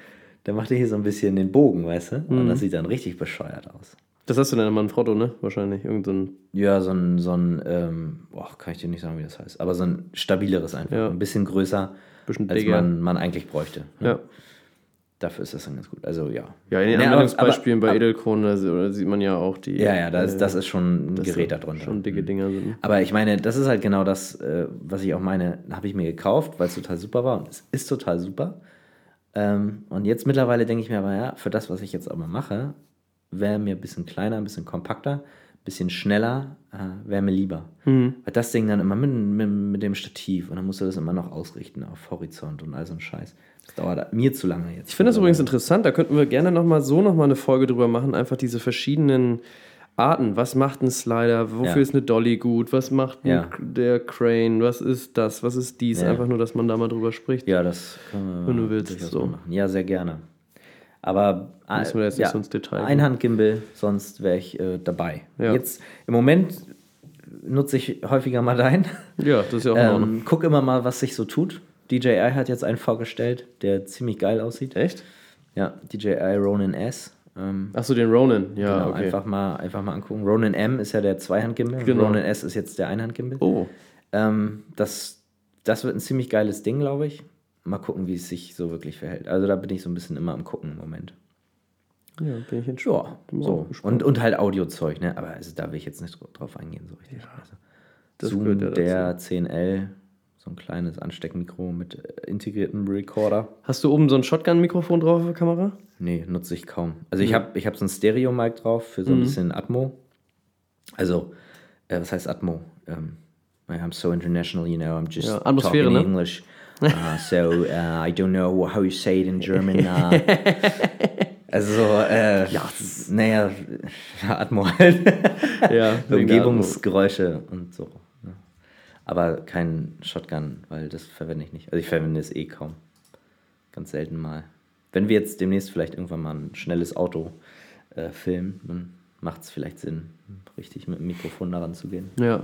dann macht er hier so ein bisschen den Bogen, weißt du? Und das sieht dann richtig bescheuert aus. Das hast du dann immer ein Foto, ne? Wahrscheinlich. Irgend so ein. Ja, so ein, so ein ähm, boah, kann ich dir nicht sagen, wie das heißt, aber so ein stabileres einfach. Ja. Ein bisschen größer, Bisschen als man, man eigentlich bräuchte. ne? Ja. Dafür ist das dann ganz gut. Also ja. Ja, in den Nee, aber- Anwendungsbeispielen bei Edelkronen, da sieht man ja auch die. Ja, ja, das, äh, das ist schon ein Gerät da drunter. Schon dicke Dinger sind. Aber ich meine, das ist halt genau das, äh, was ich auch meine, habe ich mir gekauft, weil es total super war und es ist total super. Ähm, und jetzt mittlerweile denke ich mir aber, ja, für das, was ich jetzt aber mache, wäre mir ein bisschen kleiner, ein bisschen kompakter, ein bisschen schneller, äh, wäre mir lieber. Mhm. Weil das Ding dann immer mit, mit, mit dem Stativ und dann musst du das immer noch ausrichten auf Horizont und all so ein Scheiß. Das dauert mir zu lange jetzt. Ich finde das übrigens interessant, da könnten wir gerne nochmal so nochmal eine Folge drüber machen, einfach diese verschiedenen Arten. Was macht ein Slider? Wofür Ja. ist eine Dolly gut? Was macht Ja. der Crane? Was ist das? Was ist dies? Ja. Einfach nur, dass man da mal drüber spricht. Ja, das können wir Wenn du willst, so. machen. Ja, sehr gerne. Aber äh, Müssen wir jetzt nicht so ins Detail. Einhandgimbal, sonst wäre ich äh, dabei. Jetzt im Moment nutze ich häufiger mal dein. Ja, das ist ja auch. Ähm, guck immer mal, was sich so tut. DJI hat jetzt einen vorgestellt, der ziemlich geil aussieht. Echt? Ja, DJI Ronin S. Ähm, Achso, den Ronin. Ja, genau, okay. einfach, mal, einfach mal angucken. Ronin M ist ja der Zweihandgimbal. Genau. Ronin S ist jetzt der Einhandgimbal. Oh, Ähm, das, das wird ein ziemlich geiles Ding, glaube ich. Mal gucken, wie es sich so wirklich verhält. Also da bin ich so ein bisschen immer am Gucken im Moment. ja, bin ich entspannt. Ja, so. Und, und halt Audiozeug, ne? Aber also da will ich jetzt nicht dra- drauf eingehen, so richtig. Also, das Zoom, ja der 10L, so ein kleines Ansteckmikro mit äh, integriertem Recorder. Hast du oben so ein Shotgun-Mikrofon drauf auf der Kamera? Nee, nutze ich kaum. Also ich habe ich hab so ein Stereo-Mic drauf für so ein bisschen Atmo. Also, äh, was heißt Atmo? Ähm, I'm so international, you know, I'm just Ja, Atmosphäre, talking ne? English. Uh, so, uh, I don't know how you say it in German. Uh, also, äh, ja, naja, Atmo halt. Ja, Umgebungsgeräusche und so. Aber kein Shotgun, weil das verwende ich nicht. Also ich verwende es eh kaum. Ganz selten mal. Wenn wir jetzt demnächst vielleicht irgendwann mal ein schnelles Auto äh, filmen, dann macht es vielleicht Sinn, richtig mit dem Mikrofon daran zu gehen. Ja,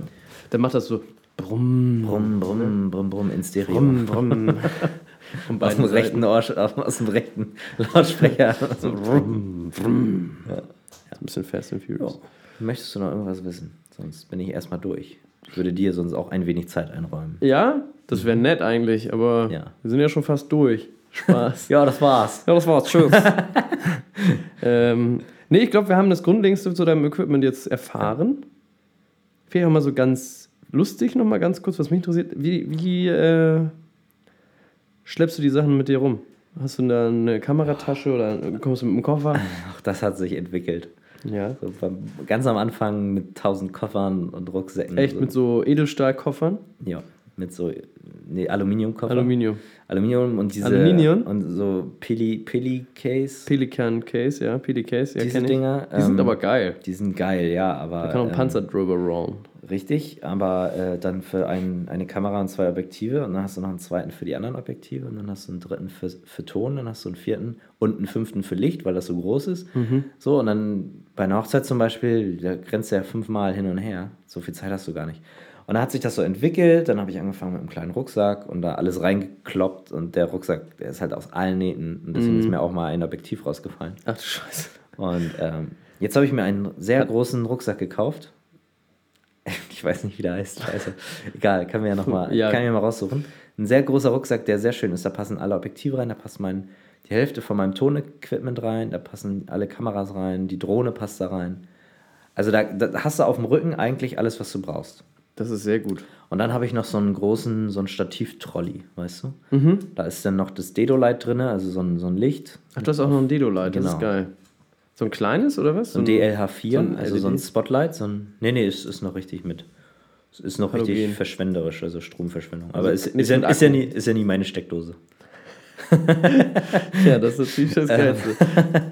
dann macht das so brumm, Brumm, brumm, brumm, brumm, in Stereo. brumm, brumm. Aus, dem rechten Ohr, aus, dem rechten Lautsprecher. so, brumm. Seiten. Ein bisschen Fast and Furious. Möchtest du noch irgendwas wissen? Sonst bin ich erstmal durch. Ich würde dir sonst auch ein wenig Zeit einräumen. Ja, das wäre nett eigentlich, aber Ja. wir sind ja schon fast durch. Spaß. Ja, das war's. Ja, das war's. Tschüss. ähm, nee, ich glaube, wir haben das Grundlegendste zu deinem Equipment jetzt erfahren. Vielleicht auch mal so ganz lustig nochmal ganz kurz, was mich interessiert. Wie, wie äh, schleppst du die Sachen mit dir rum? Hast du da eine Kameratasche oder kommst du mit dem Koffer? Auch das hat sich entwickelt. Ja. So ganz am Anfang mit tausend Koffern und Rucksäcken. Echt so. mit so Edelstahlkoffern? Ja, mit so nee, Aluminiumkoffer. Aluminium. Aluminium und diese. Aluminium? Und so Pili, Pili Case. Pelican Case, ja, Peli Case, ja, diese. Dinger. Die sind ähm, aber geil. Die sind geil, ja, aber. Da kann auch ein ähm, Panzer drüber rollen. Richtig, aber äh, dann für ein, eine Kamera und zwei Objektive und dann hast du noch einen zweiten für die anderen Objektive und dann hast du einen dritten für, für Ton, dann hast du einen vierten und einen fünften für Licht, weil das so groß ist. So, und dann bei einer Hochzeit zum Beispiel, da grenzt ja fünfmal hin und her. So viel Zeit hast du gar nicht. Und dann hat sich das so entwickelt, dann habe ich angefangen mit einem kleinen Rucksack und da alles reingekloppt und der Rucksack, der ist halt aus allen Nähten und deswegen ist mir auch mal ein Objektiv rausgefallen. Ach du Scheiße. Und ähm, jetzt habe ich mir einen sehr großen Rucksack gekauft. ich weiß nicht, wie der heißt, scheiße. Egal, kann mir ja nochmal, Ja. kann ich mir mal raussuchen. Ein sehr großer Rucksack, der sehr schön ist. Da passen alle Objektive rein, da passt mein, die Hälfte von meinem Tonequipment rein, da passen alle Kameras rein, die Drohne passt da rein. Also da, da hast du auf dem Rücken eigentlich alles, was du brauchst. Das ist sehr gut. Und dann habe ich noch so einen großen, so einen Stativ-Trolley, weißt du? Mhm. Da ist dann noch das Dedo-Light drin, also so ein, so ein Licht. Ach, du hast auch noch ein Dedo-Light, das ist Genau. geil. So ein kleines oder was? So ein DLH4, so ein also so ein LED? Spotlight. So ein, nee, nee, es ist noch richtig mit. Es ist noch richtig Halogen. verschwenderisch, also Stromverschwendung. Also Aber es nichts ist, ja, ist, ja nie, ist ja nie meine Steckdose. Ja, das ist natürlich das Geilste.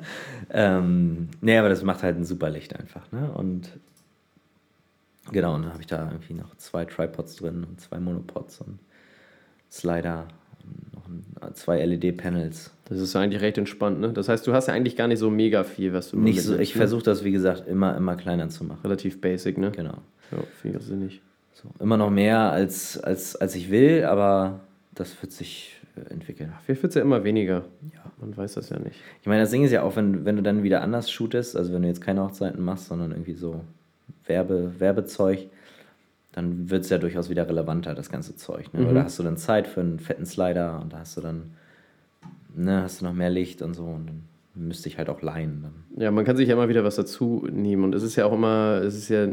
Ähm, nee, aber das macht halt ein super Licht einfach. Ne? Und genau, und dann habe ich da irgendwie noch zwei Tripods drin und zwei Monopods und Slider und noch ein, zwei LED-Panels. Das ist ja eigentlich recht entspannt, ne? Das heißt, du hast ja eigentlich gar nicht so mega viel, was du Nicht so, ich ne? versuche das, wie gesagt, immer, immer kleiner zu machen. Relativ basic, ne? Genau. Ja, finde ich auch sinnig. So, immer noch mehr als, als, als ich will, aber das wird sich äh, entwickeln. Vielleicht wird es ja immer weniger. Ja. Man weiß das ja nicht. Ich meine, das Ding ist ja auch, wenn, wenn du dann wieder anders shootest, also wenn du jetzt keine Hochzeiten machst, sondern irgendwie so Werbe, Werbezeug, dann wird es ja durchaus wieder relevanter, das ganze Zeug. Ne? Weil Mhm. da hast du dann Zeit für einen fetten Slider und da hast du dann, ne, hast du noch mehr Licht und so und dann müsste ich halt auch leihen. Dann. Ja, man kann sich ja immer wieder was dazu nehmen. Und es ist ja auch immer, es ist ja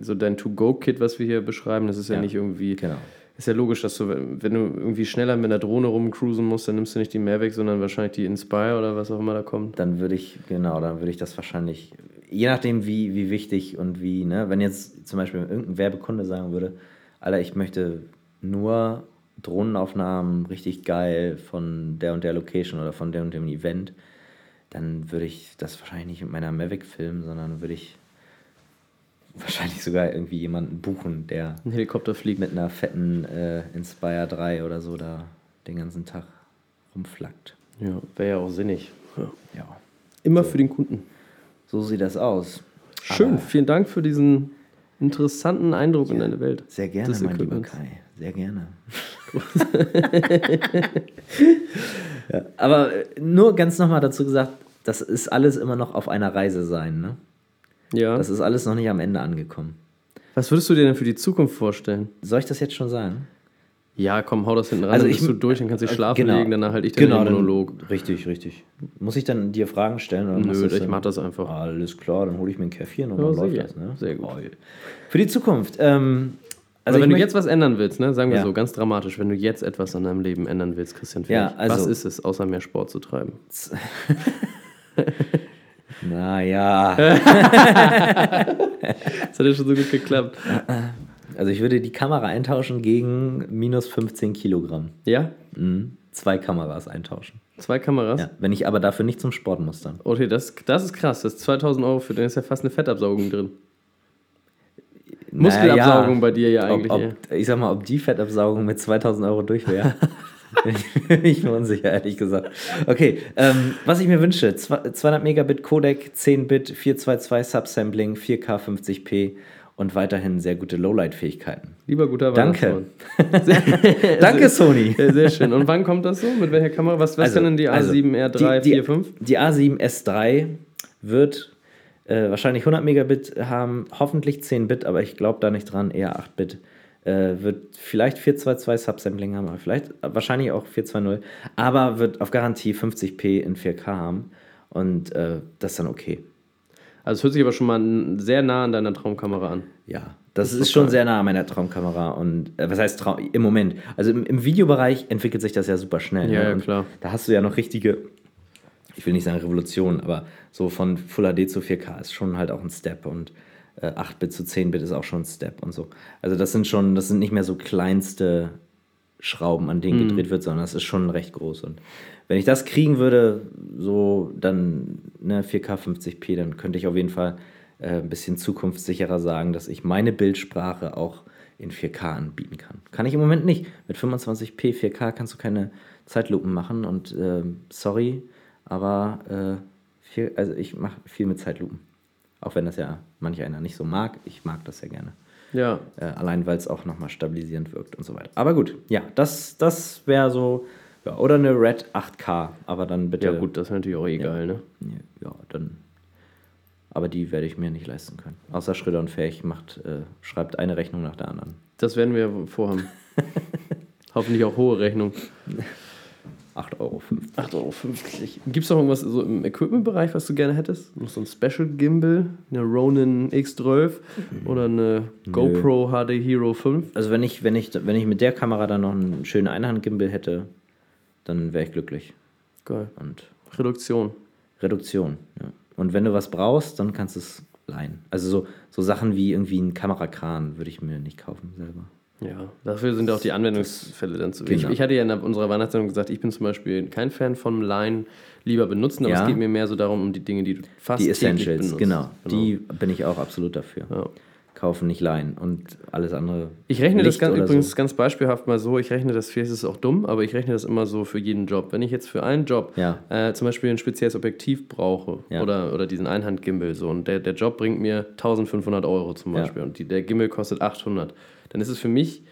so dein To-Go-Kit, was wir hier beschreiben. Das ist ja, Ja. nicht irgendwie. Genau. Ist ja logisch, dass du, wenn du irgendwie schneller mit einer Drohne rumcruisen musst, dann nimmst du nicht die Mavic, sondern wahrscheinlich die Inspire oder was auch immer da kommt. Dann würde ich, genau, dann würde ich das wahrscheinlich, je nachdem wie, wie wichtig und wie, ne, wenn jetzt zum Beispiel irgendein Werbekunde sagen würde, Alter, ich möchte nur Drohnenaufnahmen richtig geil von der und der Location oder von der und dem Event, dann würde ich das wahrscheinlich nicht mit meiner Mavic filmen, sondern würde ich wahrscheinlich sogar irgendwie jemanden buchen, der Ein Helikopter fliegt. mit einer fetten äh, Inspire 3 oder so da den ganzen Tag rumflackt. Ja, wäre ja auch sinnig. Ja. Ja, Immer für den Kunden. so sieht das aus. Schön, Aber vielen Dank für diesen interessanten Eindruck in deine Welt. Sehr gerne, mein lieber. Kai. Sehr gerne. Ja, aber äh, nur ganz nochmal dazu gesagt, das ist alles immer noch auf einer Reise sein. Ne? Ja. Das ist alles noch nicht am Ende angekommen. was würdest du dir denn für die Zukunft vorstellen? Soll ich das jetzt schon sagen? Ja, komm, hau das hinten ran, Also dann ich- bist du durch, dann kannst du dich äh, schlafen genau. legen, danach halte ich dann den dann- Monolog. Richtig, richtig. Muss ich dann dir Fragen stellen? Oder Nö, ich dann- mach das einfach. Alles klar, dann hole ich mir ein Käffchen und Ja, dann läuft das. Ne? Sehr gut. Geil. Für die Zukunft. Ähm, Also wenn du jetzt was ändern willst, ne, sagen wir Ja. so, ganz dramatisch, wenn du jetzt etwas an deinem Leben ändern willst, Christian Ja, Fähig, also- was ist es, außer mehr Sport zu treiben? Naja. Das hat ja schon so gut geklappt. Also ich würde die Kamera eintauschen gegen minus 15 Kilogramm. Ja? Mhm. Zwei Kameras eintauschen. Zwei Kameras? Ja, wenn ich aber dafür nicht zum Sport muss dann. Okay, das, das ist krass. Das ist 2000 Euro für, dann ist ja fast eine Fettabsaugung drin. Muskelabsaugung Naja, bei dir ja eigentlich. Ob, ja. ob, ich sag mal, ob die Fettabsaugung mit 2000 Euro durch wäre. bin ich mir unsicher, ehrlich gesagt. Okay, ähm, was ich mir wünsche: zwei- 200 Megabit Codec, 10 Bit, 422 Subsampling, 4K 50p und weiterhin sehr gute Lowlight-Fähigkeiten. Lieber guter Danke. Danke, Sony. Ja, sehr schön. Und wann kommt das so? Mit welcher Kamera? Was, was Also- denn die also, A7R3, die, die, 4, 5? Die A7 S3 wird äh, wahrscheinlich 100 Megabit haben, hoffentlich 10 Bit, aber ich glaube da nicht dran, eher 8 Bit. Äh, wird vielleicht 422 Subsampling haben, aber vielleicht wahrscheinlich auch 420, aber wird auf Garantie 50p in 4K haben und äh, das ist dann okay. Also es hört sich aber schon mal sehr nah an deiner Traumkamera an. Ja, das ist schon sehr nah an meiner Traumkamera und äh, was heißt Traum im Moment? Also im, im Videobereich entwickelt sich das ja super schnell. Ja, ne? ja, klar. Da hast du ja noch richtige, ich will nicht sagen Revolution, aber so von Full HD zu 4K ist schon halt auch ein Step und äh, 8-Bit zu 10-Bit ist auch schon ein Step und so. Also das sind schon, das sind nicht mehr so kleinste Schrauben, an denen gedreht wird, sondern das ist schon recht groß. Und wenn ich das kriegen würde, so dann ne, 4K 50p, dann könnte ich auf jeden Fall äh, ein bisschen zukunftssicherer sagen, dass ich meine Bildsprache auch in 4K anbieten kann. Kann ich im Moment nicht. Mit 25p 4K kannst du keine Zeitlupen machen und ähm, sorry, aber äh, viel, also ich mache viel mit Zeitlupen. Auch wenn das ja manch einer nicht so mag. Ich mag das sehr gerne. Ja, Äh, allein weil es auch nochmal stabilisierend wirkt und so weiter. Aber gut, ja, das, das wäre so. Ja, oder eine Red 8K, aber dann bitte. ja gut, das ist natürlich auch egal, ne? Ja, dann Aber die werde ich mir nicht leisten können. Außer Schröder und Fähig macht, äh, schreibt eine Rechnung nach der anderen. Das werden wir vorhaben. Hoffentlich auch hohe Rechnung. 8,50 Euro. 8,50 Euro. Gibt es noch irgendwas so im Equipment-Bereich, was du gerne hättest? Noch so ein Special Gimbal, eine Ronin X12 oder eine GoPro HD Hero 5? Also wenn ich, wenn ich, wenn ich mit der Kamera dann noch einen schönen Einhand-Gimbal hätte, dann wäre ich glücklich. Geil. Und Reduktion. Reduktion, ja. Und wenn du was brauchst, dann kannst du es leihen. Also so, so Sachen wie irgendwie ein Kamerakran würde ich mir nicht kaufen selber. Ja, dafür sind auch die Anwendungsfälle dann zu wenig. Genau. Ich hatte ja in unserer Weihnachtssendung gesagt, ich bin zum Beispiel kein Fan von Line lieber benutzen, aber Ja. es geht mir mehr so darum, um die Dinge, die du fast Die Essentials, benutzt. genau. Die bin ich auch absolut dafür. Ja. Kaufen, nicht leihen. Und alles andere. Ich rechne das Licht ganz, oder übrigens so. ganz beispielhaft mal so, ich rechne das, vielleicht ist es auch dumm, aber ich rechne das immer so für jeden Job. Wenn ich jetzt für einen Job Ja. äh, zum Beispiel ein spezielles Objektiv brauche oder, oder diesen Einhand-Gimbal so und der, der Job bringt mir 1500 Euro zum. Beispiel und die, der Gimbal kostet 800, dann ist es für mich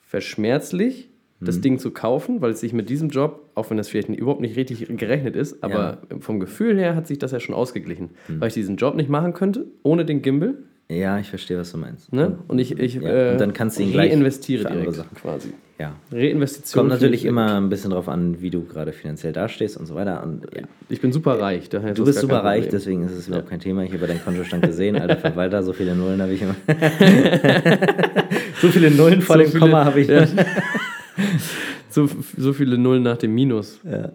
verschmerzlich, das Mhm. Ding zu kaufen, weil es sich mit diesem Job, auch wenn das vielleicht überhaupt nicht richtig gerechnet ist, aber vom Gefühl her hat sich das ja schon ausgeglichen, Mhm. weil ich diesen Job nicht machen könnte ohne den Gimbal. Ja, ich verstehe, was du meinst. Ne? Und ich, ich Ja, äh, und dann kannst du ihn gleich reinvestiere für andere direkt Sachen. quasi. Ja. Reinvestition. Kommt natürlich immer ein bisschen drauf an, wie du gerade finanziell dastehst und so weiter. Und ja. Ich bin super reich. Daher Du bist super reich, deswegen ist es überhaupt kein Thema. Ich habe deinen Kontostand gesehen, alter Verwalter, so viele Nullen habe ich immer. so viele Nullen vor So dem viele- Komma habe ich. Ja. So, so viele Nullen nach dem Minus. Ja.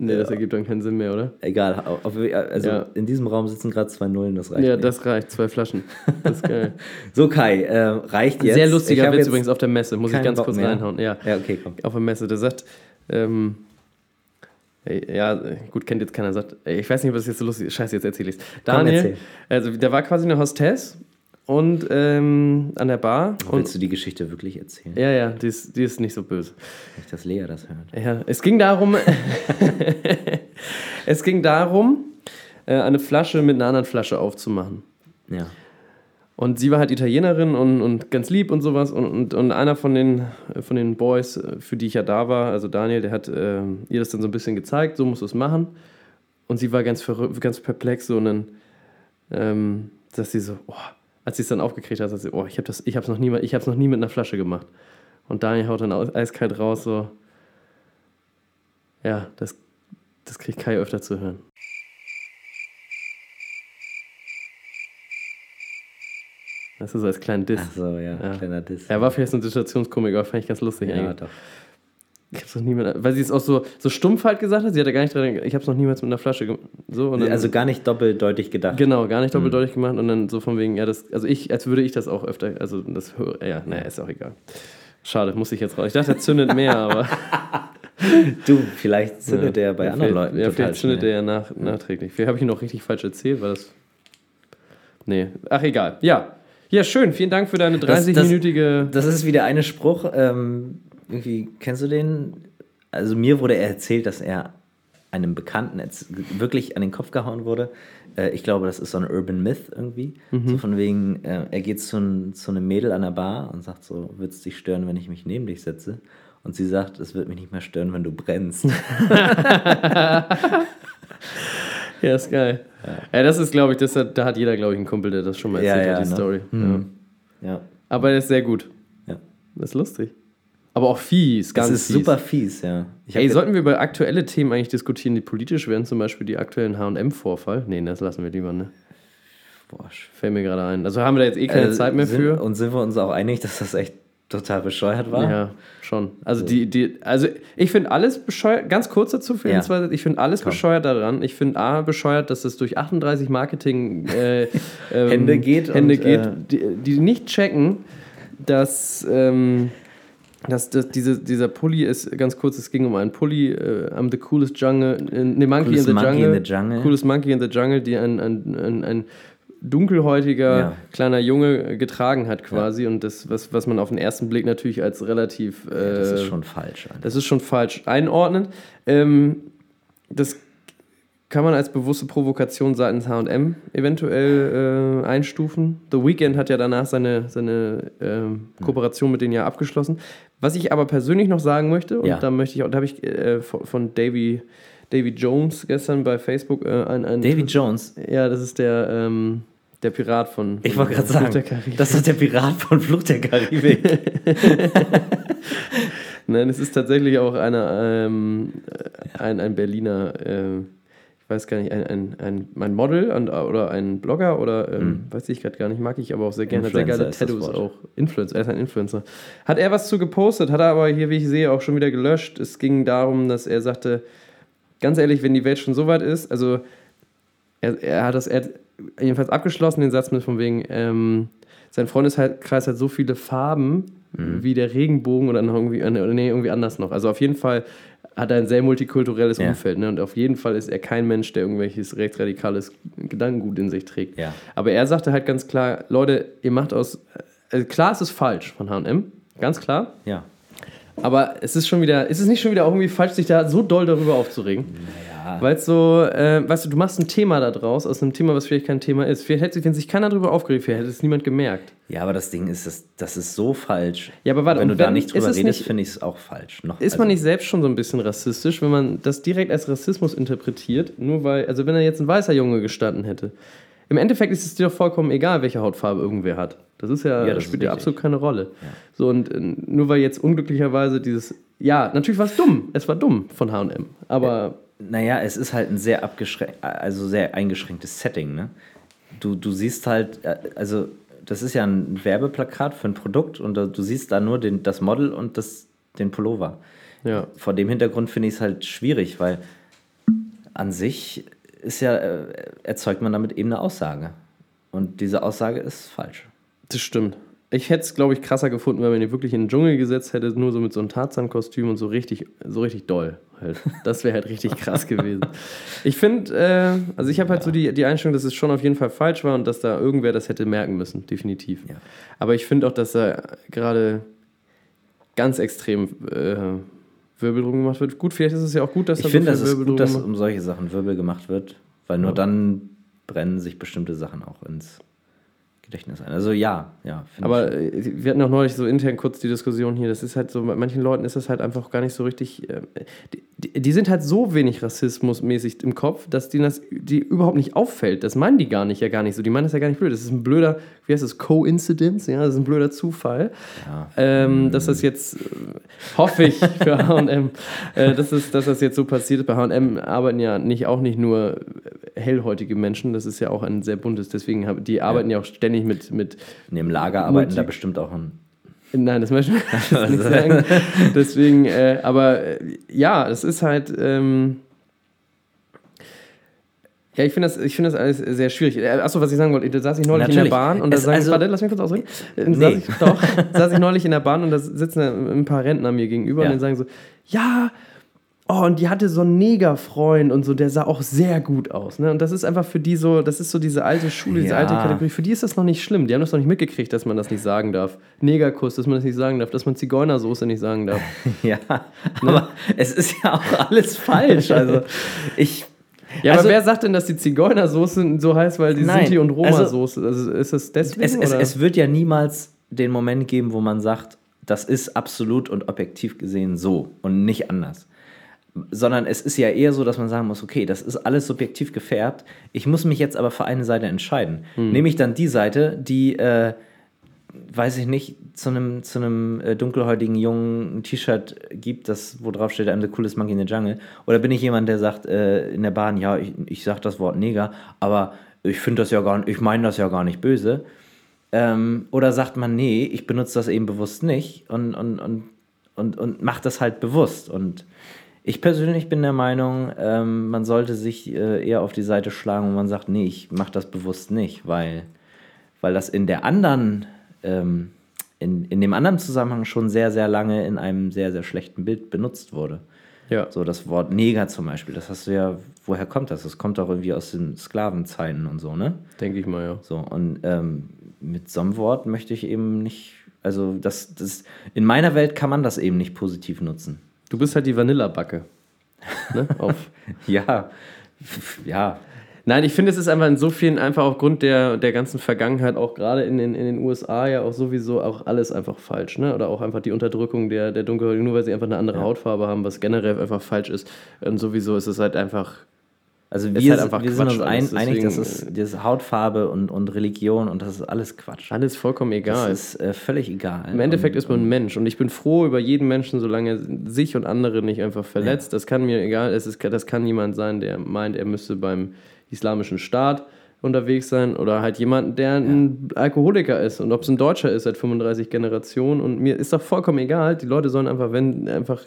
Nee, das ergibt dann keinen Sinn mehr, oder? Egal, auf, also Ja. in diesem Raum sitzen gerade zwei Nullen, das reicht. ja, mir. das reicht. Zwei Flaschen. Das ist geil. So, Kai, äh, reicht jetzt. Sehr lustiger Witz jetzt übrigens auf der Messe. Muss ich ganz Bock kurz mehr. reinhauen. Ja, Ja, okay, komm. auf der Messe. Der sagt, ähm, ja, gut, kennt jetzt keiner. Sagt, ich weiß nicht, was jetzt so lustig ist. Scheiße, jetzt erzähle ich es. Daniel, erzähl. also der war quasi eine Hostess und ähm, an der Bar. Und, Willst du die Geschichte wirklich erzählen? ja, ja, die ist, die ist nicht so böse. Nicht, dass Lea das hört. Ja, es ging darum, es ging darum, äh, eine Flasche mit einer anderen Flasche aufzumachen. Ja. Und sie war halt Italienerin und, und ganz lieb und sowas. Und, und, und einer von den, äh, von den Boys, äh, für die ich ja da war, also Daniel, der hat äh, ihr das dann so ein bisschen gezeigt, so musst du es machen. Und sie war ganz ganz perplex so und dann, ähm, dass sie so, oh, als sie es dann aufgekriegt hat, sagt sie, oh, ich habe das, ich hab's noch nie, ich hab's noch nie mit einer Flasche gemacht. Und Daniel haut dann eiskalt raus so, ja, das, das kriegt Kai öfter zu hören. Das ist so als kleinen Diss. Ach so, ja, Ja. kleiner Diss. Er war vielleicht so ein Situationskomik, aber fand ich ganz lustig ja, eigentlich. doch. Ich hab's noch nie mit, weil sie es auch so, so stumpf halt gesagt hat, sie hat ja gar nicht dran, ich hab's noch niemals mit einer Flasche gemacht. So, dann, Also gar nicht doppeldeutig gedacht. genau, gar nicht doppeldeutig gemacht und dann so von wegen, ja, das, also ich, als würde ich das auch öfter, also das höre, ja, naja, ist auch egal. Schade, muss ich jetzt raus. Ich dachte, er zündet mehr, aber. Du, vielleicht zündet ja, der bei ja, anderen Leuten Ja, total vielleicht zündet schnell. der ja nach, nachträglich. Vielleicht habe ich ihn noch richtig falsch erzählt, weil das. Nee, ach egal. Ja. Ja, schön. Vielen Dank für deine Das- das- 30-minütige. Das ist wieder eine Spruch, ähm, irgendwie, kennst du den? Also mir wurde erzählt, dass er einem Bekannten wirklich an den Kopf gehauen wurde. Äh, ich glaube, das ist so ein Urban Myth irgendwie. Mhm. So von wegen, äh, er geht zu, zu einem Mädel an der Bar und sagt so, wird es dich stören, wenn ich mich neben dich setze? Und sie sagt, es wird mich nicht mehr stören, wenn du brennst. Ja, ist geil. Ja, das ist, glaube ich, das hat, da hat jeder, glaube ich, einen Kumpel, der das schon mal Ja, erzählt ja, hat, die ne? Story. Mhm. Ja. ja, Aber er ist sehr gut. ja. Das ist lustig. Aber auch fies, ganz Das ist fies. super fies, ja. Ey, sollten wir über aktuelle Themen eigentlich diskutieren, die politisch werden, zum Beispiel die aktuellen HM-Vorfall? Nee, das lassen wir lieber, ne? Boah, Fällt mir gerade ein. Also haben wir da jetzt eh keine äh, Zeit mehr sind, für. Und sind wir uns auch einig, dass das echt total bescheuert war? Ja, schon. Also die, die, also ich finde alles bescheuert, ganz kurz dazu für Ja. zwei, ich finde alles Komm. bescheuert daran. Ich finde A bescheuert, dass es durch 38 Marketing äh, ähm, Hände geht Hände und, geht, äh, die, die nicht checken, dass, ähm, dass, dass diese, dieser Pulli ist, ganz kurz, es ging um einen Pulli, äh, am The Coolest Jungle, äh, ne, Monkey, Coolest in, the Monkey Jungle, in the Jungle. Coolest Monkey in the Jungle, die ein, ein, ein, ein dunkelhäutiger Ja. kleiner Junge getragen hat quasi und das, was, was man auf den ersten Blick natürlich als relativ äh, Das ist schon falsch. Alter. das ist schon falsch einordnen. Ähm, das kann man als bewusste Provokation seitens H&M eventuell äh, einstufen. The Weeknd hat ja danach seine, seine ähm, Kooperation mit denen ja abgeschlossen. Was ich aber persönlich noch sagen möchte, und Ja. da möchte ich auch, da habe ich äh, von von Davy, Davy Jones gestern bei Facebook äh, ein, ein. Davy Jones? Ja, das ist der, ähm, der Pirat von. Ich wollte gerade sagen, das ist der Pirat von Flucht der Karibik. Nein, es ist tatsächlich auch einer, ähm, ein, ein Berliner. Äh, weiß gar nicht, ein, ein, ein, ein Model und, oder ein Blogger oder ähm, mhm. weiß ich gerade gar nicht, mag ich aber auch sehr gerne. Hat sehr geile Tattoos auch. Influencer, er ist ein Influencer. Hat er was zu gepostet, hat er aber hier, wie ich sehe, auch schon wieder gelöscht. Es ging darum, dass er sagte, ganz ehrlich, wenn die Welt schon so weit ist, also er, er hat das, er hat jedenfalls abgeschlossen, den Satz mit von wegen, ähm, sein Freundeskreis hat so viele Farben mhm. wie der Regenbogen oder noch irgendwie, nee, irgendwie anders noch. Also auf jeden Fall hat er ein sehr multikulturelles ja. Umfeld. Ne? Und auf jeden Fall ist er kein Mensch, der irgendwelches rechtsradikales Gedankengut in sich trägt. Ja. Aber er sagte halt ganz klar, Leute, ihr macht aus, also klar, es ist falsch von H&M, ganz klar. Ja. Aber es ist schon wieder, ist es nicht schon wieder auch irgendwie falsch, sich da so doll darüber aufzuregen? Naja. Weil so, äh, weißt du, du machst ein Thema da draus, aus einem Thema, was vielleicht kein Thema ist. Vielleicht hätte, wenn sich keiner darüber aufgeregt wäre, hätte es niemand gemerkt. Ja, aber das Ding ist, das, das ist so falsch. Ja, aber warte, wenn du wenn, da nicht drüber redest, finde ich es auch falsch. Noch, ist also, man nicht selbst schon so ein bisschen rassistisch, wenn man das direkt als Rassismus interpretiert? Nur weil, also wenn da jetzt ein weißer Junge gestanden hätte. Im Endeffekt ist es dir doch vollkommen egal, welche Hautfarbe irgendwer hat. Das ist ja, ja das spielt ja absolut keine Rolle. Ja. So, und äh, nur weil jetzt unglücklicherweise dieses, ja, natürlich war es dumm. Es war dumm von HM. Aber. Naja, es ist halt ein sehr abgeschränkt, also sehr eingeschränktes Setting, ne? Du, du siehst halt, äh, also das ist ja ein Werbeplakat für ein Produkt und du siehst da nur den, das Model und das, den Pullover. Ja. Vor dem Hintergrund finde ich es halt schwierig, weil an sich ist ja, äh, erzeugt man damit eben eine Aussage. Und diese Aussage ist falsch. Das stimmt. Ich hätte es, glaube ich, krasser gefunden, wenn man ihn wirklich in den Dschungel gesetzt hätte, nur so mit so einem Tarzan-Kostüm und so richtig, so richtig doll. Halt. Das wäre halt richtig krass gewesen. Ich finde, äh, also ich habe halt ja. so die, die Einstellung, dass es schon auf jeden Fall falsch war und dass da irgendwer das hätte merken müssen, definitiv. Ja. Aber ich finde auch, dass da gerade ganz extrem äh, Wirbel drum gemacht wird. Gut, vielleicht ist es ja auch gut, dass ich da finde, so es ist gut, dass um solche Sachen Wirbel gemacht wird, weil nur ja. dann brennen sich bestimmte Sachen auch ins Gedächtnis ein. Also ja, ja. Aber ich. Äh, wir hatten auch neulich so intern kurz die Diskussion hier. Das ist halt so, bei manchen Leuten ist das halt einfach gar nicht so richtig. Äh, die, die, sind halt so wenig rassismusmäßig im Kopf, dass denen das die überhaupt nicht auffällt. Das meinen die gar nicht, ja gar nicht so. Die meinen das ja gar nicht blöd. Das ist ein blöder, wie heißt das, Coincidence, ja, das ist ein blöder Zufall. Ja. Ähm. Dass das jetzt, äh, hoffe ich für HM, äh, dass, das, dass das jetzt so passiert ist. Bei HM arbeiten ja nicht auch nicht nur hellhäutige Menschen, das ist ja auch ein sehr buntes, deswegen haben, die arbeiten ja, ja auch ständig mit. mit In dem Lager arbeiten da bestimmt auch ein. Nein, das möchte ich nicht sagen. Deswegen, äh, aber äh, ja, es ist halt. Ähm, ja, ich finde das, find das alles sehr schwierig. Äh, Achso, was ich sagen wollte, da saß ich neulich Natürlich. in der Bahn und da sagen, also, warte, lass mich kurz ausreden. Äh, nee. Saß ich, doch, saß ich neulich in der Bahn und da sitzen ein paar Rentner mir gegenüber ja. und dann sagen so, ja, Oh, und die hatte so einen Negerfreund und so, der sah auch sehr gut aus. Ne? Und das ist einfach für die so, das ist so diese alte Schule, diese ja. alte Kategorie. Für die ist das noch nicht schlimm. Die haben das noch nicht mitgekriegt, dass man das nicht sagen darf. Negerkuss, dass man das nicht sagen darf, dass man Zigeunersoße nicht sagen darf. ja, ne? aber es ist ja auch alles falsch. Also ich. Ja, also, aber wer sagt denn, dass die Zigeunersoße so heißt, weil die nein, Sinti- und Roma-Soße, also, also, ist das deswegen? Es, es, es wird ja niemals den Moment geben, wo man sagt, das ist absolut und objektiv gesehen so und nicht anders sondern es ist ja eher so, dass man sagen muss, okay, das ist alles subjektiv gefärbt. Ich muss mich jetzt aber für eine Seite entscheiden. Hm. Nehme ich dann die Seite, die, äh, weiß ich nicht, zu einem, zu einem äh, dunkelhäutigen Jungen ein T-Shirt gibt, das, wo drauf steht, I'm the coolest monkey in the jungle? Oder bin ich jemand, der sagt äh, in der Bahn, ja, ich, ich sag das Wort Neger, aber ich finde das ja gar nicht, ich meine das ja gar nicht böse. Ähm, oder sagt man, nee, ich benutze das eben bewusst nicht und, und, und, und, und macht das halt bewusst. Und ich persönlich bin der Meinung, ähm, man sollte sich äh, eher auf die Seite schlagen, wo man sagt, nee, ich mache das bewusst nicht, weil, weil das in der anderen, ähm, in, in dem anderen Zusammenhang schon sehr, sehr lange in einem sehr, sehr schlechten Bild benutzt wurde. Ja. So das Wort Neger zum Beispiel, das hast du ja, woher kommt das? Das kommt doch irgendwie aus den Sklavenzeiten und so, ne? Denke ich mal, ja. So, und ähm, mit so einem Wort möchte ich eben nicht, also das, das, in meiner Welt kann man das eben nicht positiv nutzen. Du bist halt die Vanillabacke. Ne? ja, ja. Nein, ich finde, es ist einfach in so vielen, einfach aufgrund der, der ganzen Vergangenheit, auch gerade in, in, in den USA ja auch sowieso auch alles einfach falsch, ne? Oder auch einfach die Unterdrückung der, der Dunkelhäutigen, nur weil sie einfach eine andere Hautfarbe haben, was generell einfach falsch ist. Und sowieso ist es halt einfach. Also ist wir, halt wir sind uns ein, einig, das deswegen, ist das Hautfarbe und, und Religion und das ist alles Quatsch. Alles vollkommen egal. Das ist äh, völlig egal. Im Endeffekt und, ist man ein Mensch und ich bin froh über jeden Menschen, solange er sich und andere nicht einfach verletzt. Das kann mir egal, es ist, das kann jemand sein, der meint, er müsste beim islamischen Staat unterwegs sein oder halt jemand, der ein Alkoholiker ist und ob es ein Deutscher ist seit 35 Generationen und mir ist doch vollkommen egal. Die Leute sollen einfach, wenn einfach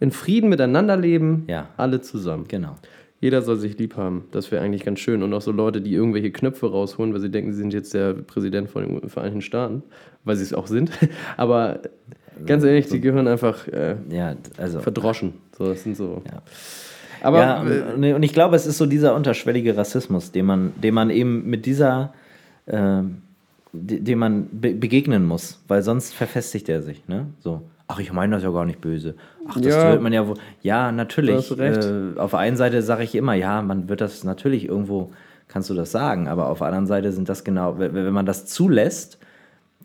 in Frieden miteinander leben, Ja. alle zusammen. Genau. Jeder soll sich lieb haben. Das wäre eigentlich ganz schön. Und auch so Leute, die irgendwelche Knöpfe rausholen, weil sie denken, sie sind jetzt der Präsident von den Vereinigten Staaten, weil sie es auch sind. Aber ganz ehrlich, die gehören einfach äh, Ja, also. verdroschen. So, das sind so. Ja. Aber ja, äh, und, und ich glaube, es ist so dieser unterschwellige Rassismus, den man, den man eben mit dieser, ähm, de- dem man be begegnen muss, weil sonst verfestigt er sich. Ne? So, ach, ich meine das ja gar nicht böse. Ach, das Ja. wird man ja wohl. Ja, natürlich. Äh, auf der einen Seite sage ich immer, ja, man wird das natürlich irgendwo, kannst du das sagen, aber auf der anderen Seite sind das genau, wenn man das zulässt,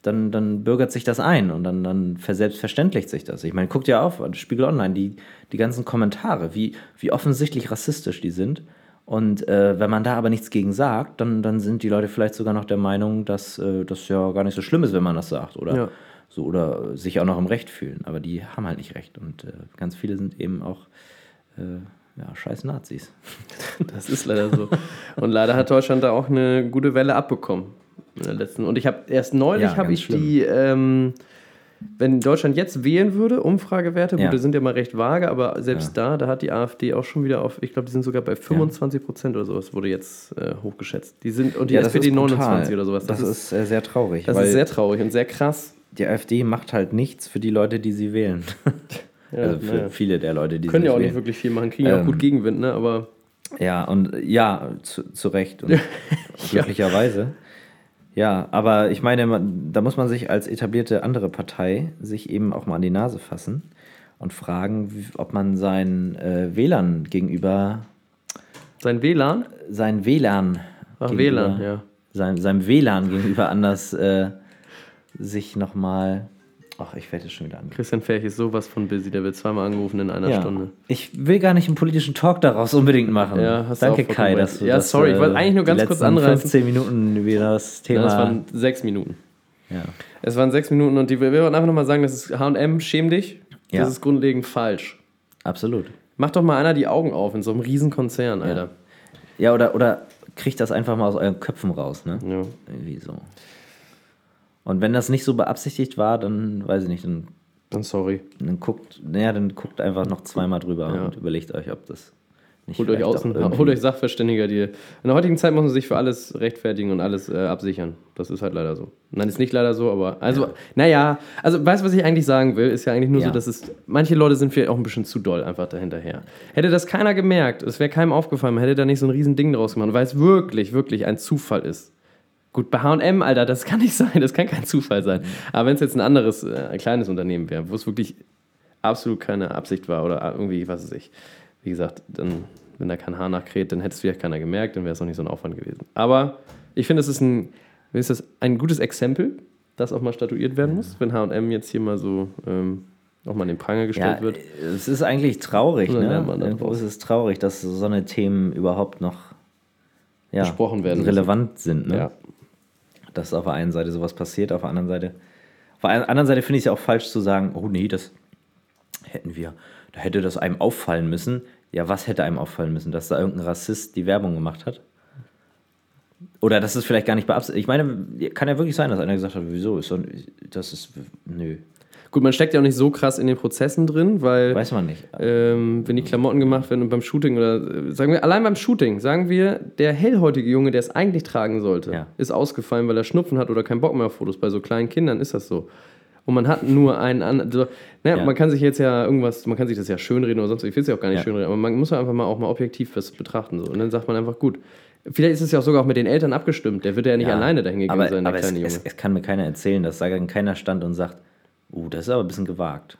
dann, dann bürgert sich das ein und dann, dann verselbstverständlicht sich das. Ich meine, guckt ja auf, Spiegel Online, die, die ganzen Kommentare, wie, wie offensichtlich rassistisch die sind. Und äh, wenn man da aber nichts gegen sagt, dann, dann sind die Leute vielleicht sogar noch der Meinung, dass äh, das ja gar nicht so schlimm ist, wenn man das sagt. Oder, Ja. so, oder sich auch noch im Recht fühlen. Aber die haben halt nicht recht. Und äh, ganz viele sind eben auch äh, ja, scheiß Nazis. das ist leider so. Und leider hat Deutschland da auch eine gute Welle abbekommen. In der letzten. Und ich habe erst neulich Ja, habe ich die, ähm, wenn Deutschland jetzt wählen würde, Umfragewerte, Ja. gut, die sind ja mal recht vage, aber selbst da, da hat die AfD auch schon wieder auf, ich glaube, die sind sogar bei 25 Prozent oder sowas, wurde jetzt äh, hochgeschätzt. Die sind, und die SPD 29 oder sowas. Das, ist äh, sehr traurig. das ist sehr traurig und sehr krass. die AfD macht halt nichts für die Leute, die sie wählen. Ja, also für naja. viele der Leute, die Können sie ja auch nicht wirklich viel machen, kriegen ja auch Ähm, gut Gegenwind, ne? Aber Ja, und ja, zu, zu Recht und glücklicherweise. Ja, aber ich meine, da muss man sich als etablierte andere Partei sich eben auch mal an die Nase fassen und fragen, ob man seinen äh, Wählern gegenüber, sein WLAN? seinen WLAN, Ach, gegenüber- WLAN, ja. sein, seinem WLAN gegenüber anders äh, sich nochmal, ach, ich werde jetzt schon wieder an. Christian Ferch ist sowas von busy, der wird zweimal angerufen in einer Ja. Stunde. Ich will gar nicht einen politischen Talk daraus unbedingt machen. Ja, hast Danke, Kai, dass du Ja, das, äh, sorry, ich wollte eigentlich nur ganz kurz anreißen. 15 Minuten über das Thema. Nein, es waren sechs Minuten. ja. Es waren sechs Minuten und die, wir wollen einfach nochmal sagen, das ist HM, schäm dich. Das Ja. ist grundlegend falsch. Absolut. Mach doch mal einer die Augen auf in so einem riesen Konzern, Alter. Ja, oder, oder kriegt das einfach mal aus euren Köpfen raus, ne? Ja. Irgendwie so. Und wenn das nicht so beabsichtigt war, dann weiß ich nicht, dann, Dann sorry. dann guckt, naja, dann guckt einfach noch zweimal drüber Ja. und überlegt euch, ob das nicht Holt euch, außen, holt euch Sachverständiger, die. In der heutigen Zeit muss man sich für alles rechtfertigen und alles äh, absichern. Das ist halt leider so. Nein, ist nicht leider so, aber. Also, naja, also weißt du, was ich eigentlich sagen will? Ist ja eigentlich nur Ja. so, dass es. Manche Leute sind vielleicht auch ein bisschen zu doll einfach dahinterher. Hätte das keiner gemerkt, es wäre keinem aufgefallen, man hätte da nicht so ein riesen Ding draus gemacht, weil es wirklich, wirklich ein Zufall ist. Gut, bei HM, Alter, das kann nicht sein, das kann kein Zufall sein. Aber wenn es jetzt ein anderes, äh, ein kleines Unternehmen wäre, wo es wirklich absolut keine Absicht war oder irgendwie, was weiß ich, wie gesagt, dann, wenn da kein Haar nachkräht, dann hätte es vielleicht keiner gemerkt, dann wäre es auch nicht so ein Aufwand gewesen. Aber ich finde, es ist ein, ist das, ein gutes Exempel, das auch mal statuiert werden muss, wenn HM jetzt hier mal so ähm, auch mal in den Pranger gestellt Ja, wird. es ist eigentlich traurig, ne? Irgendwo draus. ist es traurig, dass so eine Themen überhaupt noch ja, Besprochen werden müssen. relevant sind, ne? Ja. Dass auf der einen Seite sowas passiert, auf der anderen Seite. Auf der anderen Seite finde ich es ja auch falsch zu sagen, oh nee, das hätten wir, da hätte das einem auffallen müssen. Ja, was hätte einem auffallen müssen? Dass da irgendein Rassist die Werbung gemacht hat? Oder dass es vielleicht gar nicht beabsichtigt. Ich meine, kann ja wirklich sein, dass einer gesagt hat, wieso? Ist so, das ist, nö, Gut, man steckt ja auch nicht so krass in den Prozessen drin, weil weiß man nicht. ähm, wenn die Klamotten gemacht werden und beim Shooting oder äh, sagen wir, allein beim Shooting, sagen wir, der hellhäutige Junge, der es eigentlich tragen sollte, Ja. ist ausgefallen, weil er Schnupfen hat oder keinen Bock mehr auf Fotos. Bei so kleinen Kindern ist das so. Und man hat nur einen anderen. So, naja, Ja. Man kann sich jetzt ja irgendwas, man kann sich das ja schönreden oder sonst, ich will es ja auch gar nicht Ja. schönreden, aber man muss ja einfach mal auch mal objektiv was betrachten. So. Und dann sagt man einfach, gut. Vielleicht ist es ja auch sogar auch mit den Eltern abgestimmt. Der wird ja nicht Ja, alleine dahin gegangen aber, sein, der aber es, kleine Junge. es, es kann mir keiner erzählen, dass da keiner stand und sagt, uh, das ist aber ein bisschen gewagt.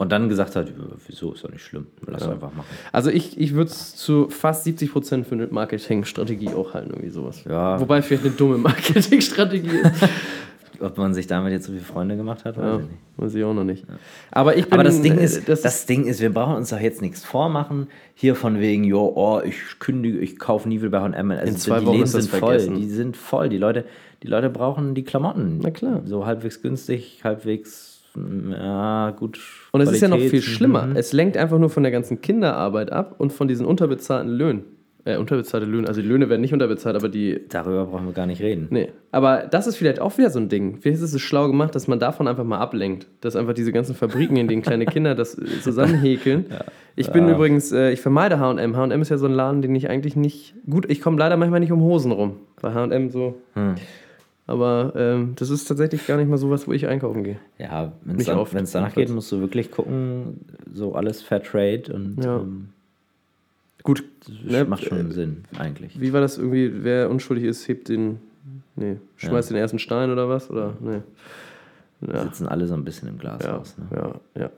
Und dann gesagt hat, wieso, ist doch nicht schlimm, lass ja. einfach machen. Also ich, ich würde es zu fast 70% für eine Marketingstrategie auch halten, irgendwie sowas. Ja. Wobei vielleicht eine dumme Marketingstrategie ist. Ob man sich damit jetzt so viele Freunde gemacht hat, weiß ja, ich nicht. Weiß ich auch noch nicht. Ja. Aber, ich bin, Aber das, Ding ist, das, das Ding ist, wir brauchen uns doch jetzt nichts vormachen. Hier von wegen, jo, oh, ich kündige, ich kaufe nie wieder bei H&M. Also In zwei die Wochen ist das sind voll. Vergessen. Die sind voll. Die Leute, die Leute brauchen die Klamotten. Na klar. So halbwegs günstig, halbwegs, ja, gut. Und es ist ja noch viel schlimmer. Mhm. Es lenkt einfach nur von der ganzen Kinderarbeit ab und von diesen unterbezahlten Löhnen. Äh, unterbezahlte Löhne, also die Löhne werden nicht unterbezahlt, aber die. Darüber brauchen wir gar nicht reden. Nee. Aber das ist vielleicht auch wieder so ein Ding. Vielleicht ist es schlau gemacht, dass man davon einfach mal ablenkt. Dass einfach diese ganzen Fabriken, in denen kleine Kinder das zusammenhäkeln. ja. Ich bin ja. übrigens, äh, ich vermeide HM. HM ist ja so ein Laden, den ich eigentlich nicht. Gut, ich komme leider manchmal nicht um Hosen rum. Bei HM so. Hm. Aber ähm, das ist tatsächlich gar nicht mal so was, wo ich einkaufen gehe. Ja, wenn es dann, danach geht, musst du wirklich gucken, so alles Fairtrade und. Ja. Ähm, Gut, ne, macht schon äh, Sinn, eigentlich. Wie war das irgendwie, wer unschuldig ist, hebt den, nee, schmeißt ja. den ersten Stein oder was? Oder, nee. Ja. Sitzen alle so ein bisschen im Glashaus. Ne? ja, ja.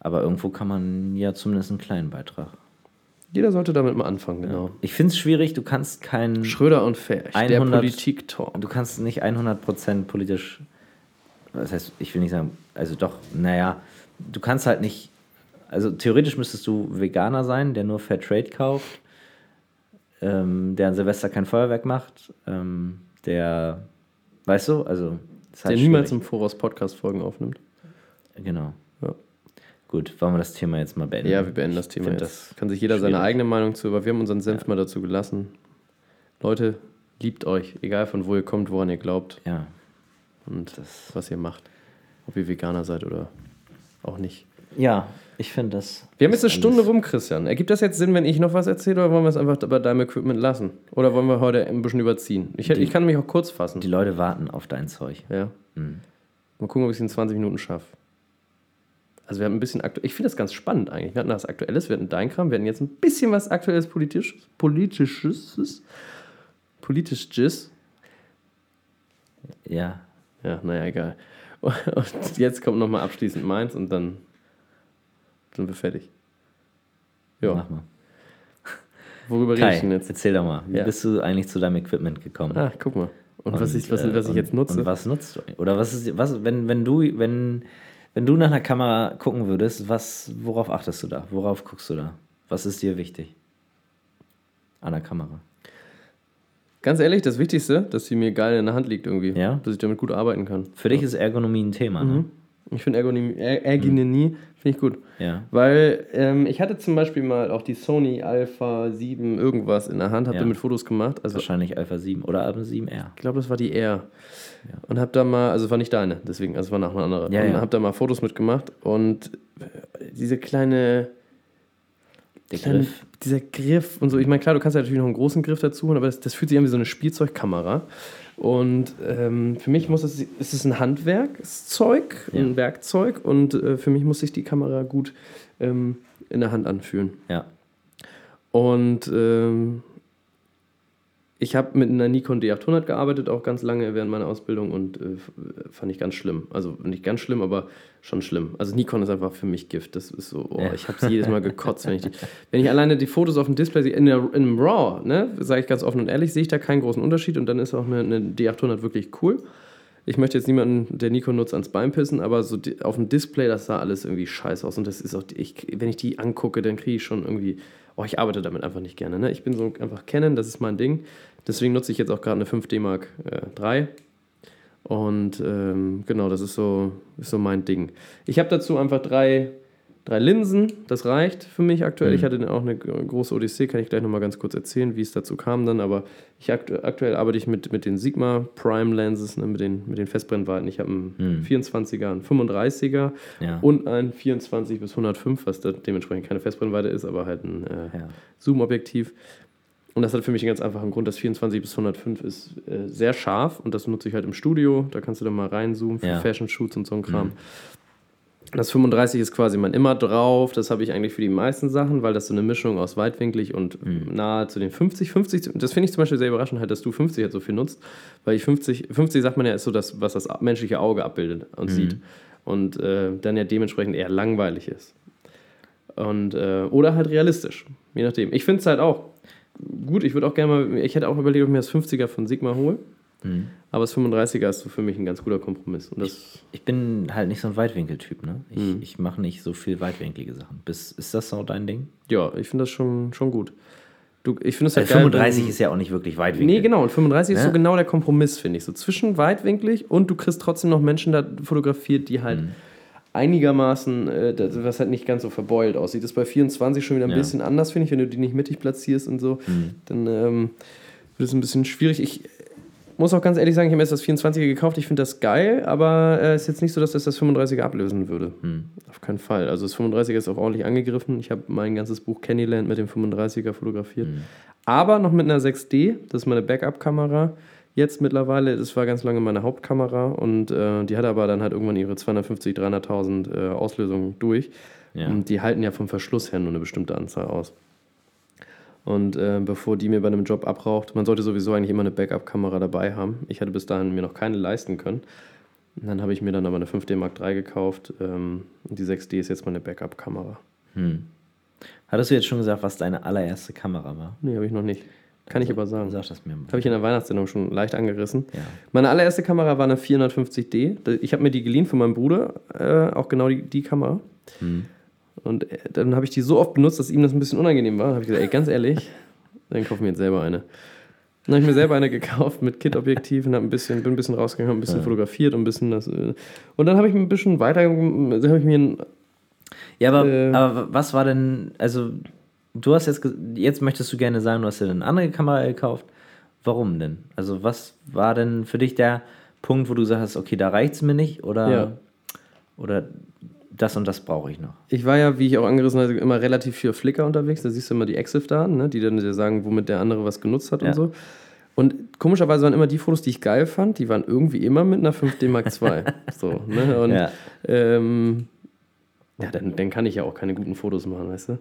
Aber irgendwo kann man ja zumindest einen kleinen Beitrag. Jeder sollte damit mal anfangen, genau. Ich finde es schwierig, du kannst keinen. Schröder und Ferch, der Politik-Talk. Du kannst nicht 100% politisch. Das heißt, ich will nicht sagen, also doch, naja, du kannst halt nicht also theoretisch müsstest du Veganer sein, der nur Fair Trade kauft, ähm, der an Silvester kein Feuerwerk macht, ähm, der, weißt du, also. der halt niemals im Voraus Podcast-Folgen aufnimmt. Genau. Gut, wollen wir das Thema jetzt mal beenden? Ja, wir beenden das Thema jetzt. Das Kann sich jeder schwierig. seine eigene Meinung zu, aber wir haben unseren Senf ja. mal dazu gelassen. Leute, liebt euch, egal von wo ihr kommt, woran ihr glaubt. Ja. Und das, was ihr macht. Ob ihr Veganer seid oder auch nicht. Ja, ich finde das. Wir haben jetzt eine Stunde rum, Christian. Ergibt das jetzt Sinn, wenn ich noch was erzähle, oder wollen wir es einfach bei deinem Equipment lassen? Oder wollen wir heute ein bisschen überziehen? Ich, die, ich kann mich auch kurz fassen. Die Leute warten auf dein Zeug. Ja. Mhm. Mal gucken, ob ich es in 20 Minuten schaffe. Also wir haben ein bisschen aktuell. Ich finde das ganz spannend eigentlich. Wir hatten das Aktuelles, wir hatten dein Kram, wir hatten jetzt ein bisschen was Aktuelles Politisches. Politisches. Politisches. Ja. Ja, naja, egal. Und jetzt kommt nochmal abschließend meins und dann sind wir fertig. Ja. Mach mal. Worüber rede ich denn jetzt? Erzähl doch mal, wie ja. bist du eigentlich zu deinem Equipment gekommen? Ah, guck mal. Und, und was, ich, was, was ich jetzt nutze. Und was nutzt du? Oder was ist, was, wenn, wenn du, wenn, wenn du nach einer Kamera gucken würdest, was, worauf achtest du da? Worauf guckst du da? Was ist dir wichtig? An der Kamera. Ganz ehrlich, das Wichtigste, dass sie mir geil in der Hand liegt irgendwie. Ja? Dass ich damit gut arbeiten kann. Für dich ist Ergonomie ein Thema, ne? mhm. ne? Ich finde Ergonomie, er Ergonomie mhm. finde ich gut. Ja. Weil ähm, ich hatte zum Beispiel mal auch die Sony Alpha 7 irgendwas in der Hand, habe ja. damit Fotos gemacht. Also Wahrscheinlich Alpha 7 oder Alpha 7R. Ich glaube, das war die R. Ja. Und habe da mal, also war nicht deine, deswegen, also war nach einer anderen. Ja, und ja. habe da mal Fotos mitgemacht und diese kleine der Griff. Dieser Griff und so. Ich meine, klar, du kannst ja natürlich noch einen großen Griff dazu holen, aber das, das fühlt sich an wie so eine Spielzeugkamera. Und ähm, für mich muss es, ist es ein Handwerkszeug, ja. ein Werkzeug und äh, für mich muss sich die Kamera gut ähm, in der Hand anfühlen. Ja. Und ähm, ich habe mit einer Nikon D800 gearbeitet, auch ganz lange während meiner Ausbildung und äh, fand ich ganz schlimm. Also nicht ganz schlimm, aber schon schlimm. Also Nikon ist einfach für mich Gift. Das ist so, oh, ja. ich habe sie jedes Mal gekotzt, wenn ich die, wenn ich alleine die Fotos auf dem Display sehe, in, der, in einem RAW, ne, sage ich ganz offen und ehrlich, sehe ich da keinen großen Unterschied und dann ist auch eine, eine D800 wirklich cool. Ich möchte jetzt niemanden, der Nikon nutzt, ans Bein pissen, aber so die, auf dem Display, das sah alles irgendwie scheiße aus und das ist auch, ich, wenn ich die angucke, dann kriege ich schon irgendwie, oh, ich arbeite damit einfach nicht gerne. Ne? Ich bin so einfach Canon, das ist mein Ding. Deswegen nutze ich jetzt auch gerade eine 5D Mark äh, 3. Und ähm, genau, das ist so, ist so mein Ding. Ich habe dazu einfach drei, drei Linsen, das reicht für mich aktuell. Mhm. Ich hatte auch eine große Odyssee, kann ich gleich nochmal ganz kurz erzählen, wie es dazu kam dann. Aber ich aktu aktuell arbeite ich mit, mit den Sigma Prime Lenses, ne, mit, den, mit den Festbrennweiten. Ich habe einen mhm. 24er, einen 35er ja. und ein 24 bis 105, was dementsprechend keine Festbrennweite ist, aber halt ein äh, ja. Zoom-Objektiv. Und das hat für mich einen ganz einfachen Grund. Das 24 bis 105 ist äh, sehr scharf und das nutze ich halt im Studio. Da kannst du dann mal reinzoomen für ja. Fashion-Shoots und so ein Kram. Mhm. Das 35 ist quasi mein immer drauf. Das habe ich eigentlich für die meisten Sachen, weil das so eine Mischung aus weitwinklig und mhm. nahe zu den 50. 50, das finde ich zum Beispiel sehr überraschend, halt, dass du 50 halt so viel nutzt, weil ich 50, 50 sagt man ja, ist so das, was das menschliche Auge abbildet und mhm. sieht. und äh, dann ja dementsprechend eher langweilig ist. Und, äh, oder halt realistisch, je nachdem. Ich finde es halt auch gut, ich würde auch gerne mal, ich hätte auch überlegt, ob ich mir das 50er von Sigma hole. Mhm. Aber das 35er ist so für mich ein ganz guter Kompromiss. Und das ich, ich bin halt nicht so ein Weitwinkeltyp, ne? Ich, mhm. ich mache nicht so viel weitwinklige Sachen. Bis, ist das so dein Ding? Ja, ich finde das schon, schon gut. Du, ich finde es halt 35 geil, ist ja auch nicht wirklich weitwinklig. Nee, genau. Und 35 ne? ist so genau der Kompromiss, finde ich. So zwischen weitwinklig und du kriegst trotzdem noch Menschen da fotografiert, die halt mhm. einigermaßen, äh, was halt nicht ganz so verbeult aussieht. Das ist bei 24 schon wieder ein ja. bisschen anders, finde ich, wenn du die nicht mittig platzierst und so. Mhm. Dann ähm, wird es ein bisschen schwierig. Ich muss auch ganz ehrlich sagen, ich habe erst das 24er gekauft. Ich finde das geil, aber es äh, ist jetzt nicht so, dass das das 35er ablösen würde. Hm. Auf keinen Fall. Also das 35er ist auch ordentlich angegriffen. Ich habe mein ganzes Buch Candyland mit dem 35er fotografiert. Hm. Aber noch mit einer 6D. Das ist meine Backup-Kamera. Jetzt mittlerweile, das war ganz lange meine Hauptkamera und äh, die hat aber dann halt irgendwann ihre 250, 300.000 äh, Auslösungen durch. Ja. Und die halten ja vom Verschluss her nur eine bestimmte Anzahl aus. Und äh, bevor die mir bei einem Job abraucht, man sollte sowieso eigentlich immer eine Backup-Kamera dabei haben. Ich hatte bis dahin mir noch keine leisten können. Und dann habe ich mir dann aber eine 5D Mark III gekauft. Ähm, und die 6D ist jetzt meine Backup-Kamera. Hm. Hattest du jetzt schon gesagt, was deine allererste Kamera war? Nee, habe ich noch nicht. Kann also, ich aber sagen. Sag das mir mal. Habe ich in der Weihnachtssendung schon leicht angerissen. Ja. Meine allererste Kamera war eine 450D. Ich habe mir die geliehen von meinem Bruder, äh, auch genau die, die Kamera. Hm. Und äh, dann habe ich die so oft benutzt, dass ihm das ein bisschen unangenehm war. Dann habe ich gesagt, ey, ganz ehrlich, dann kaufen wir jetzt selber eine. Dann habe ich mir selber eine gekauft mit Kit-Objektiv und ein bisschen, bin ein bisschen rausgegangen, habe ein bisschen ja. fotografiert und ein bisschen das. Äh, und dann habe ich ein bisschen weiter, habe ich mir ein, Ja, aber, äh, aber was war denn, also du hast jetzt, jetzt möchtest du gerne sagen, du hast dir eine andere Kamera gekauft. Warum denn? Also was war denn für dich der Punkt, wo du sagst, okay, da reicht es mir nicht oder, ja. oder das und das brauche ich noch. Ich war ja, wie ich auch angerissen habe, immer relativ viel auf Flickr unterwegs. Da siehst du immer die Exif-Daten, ne? die dann dir sagen, womit der andere was genutzt hat ja. und so. Und komischerweise waren immer die Fotos, die ich geil fand, die waren irgendwie immer mit einer 5D Mark II. so, ne? Und ja, ähm, ja dann, dann kann ich ja auch keine guten Fotos machen, weißt du?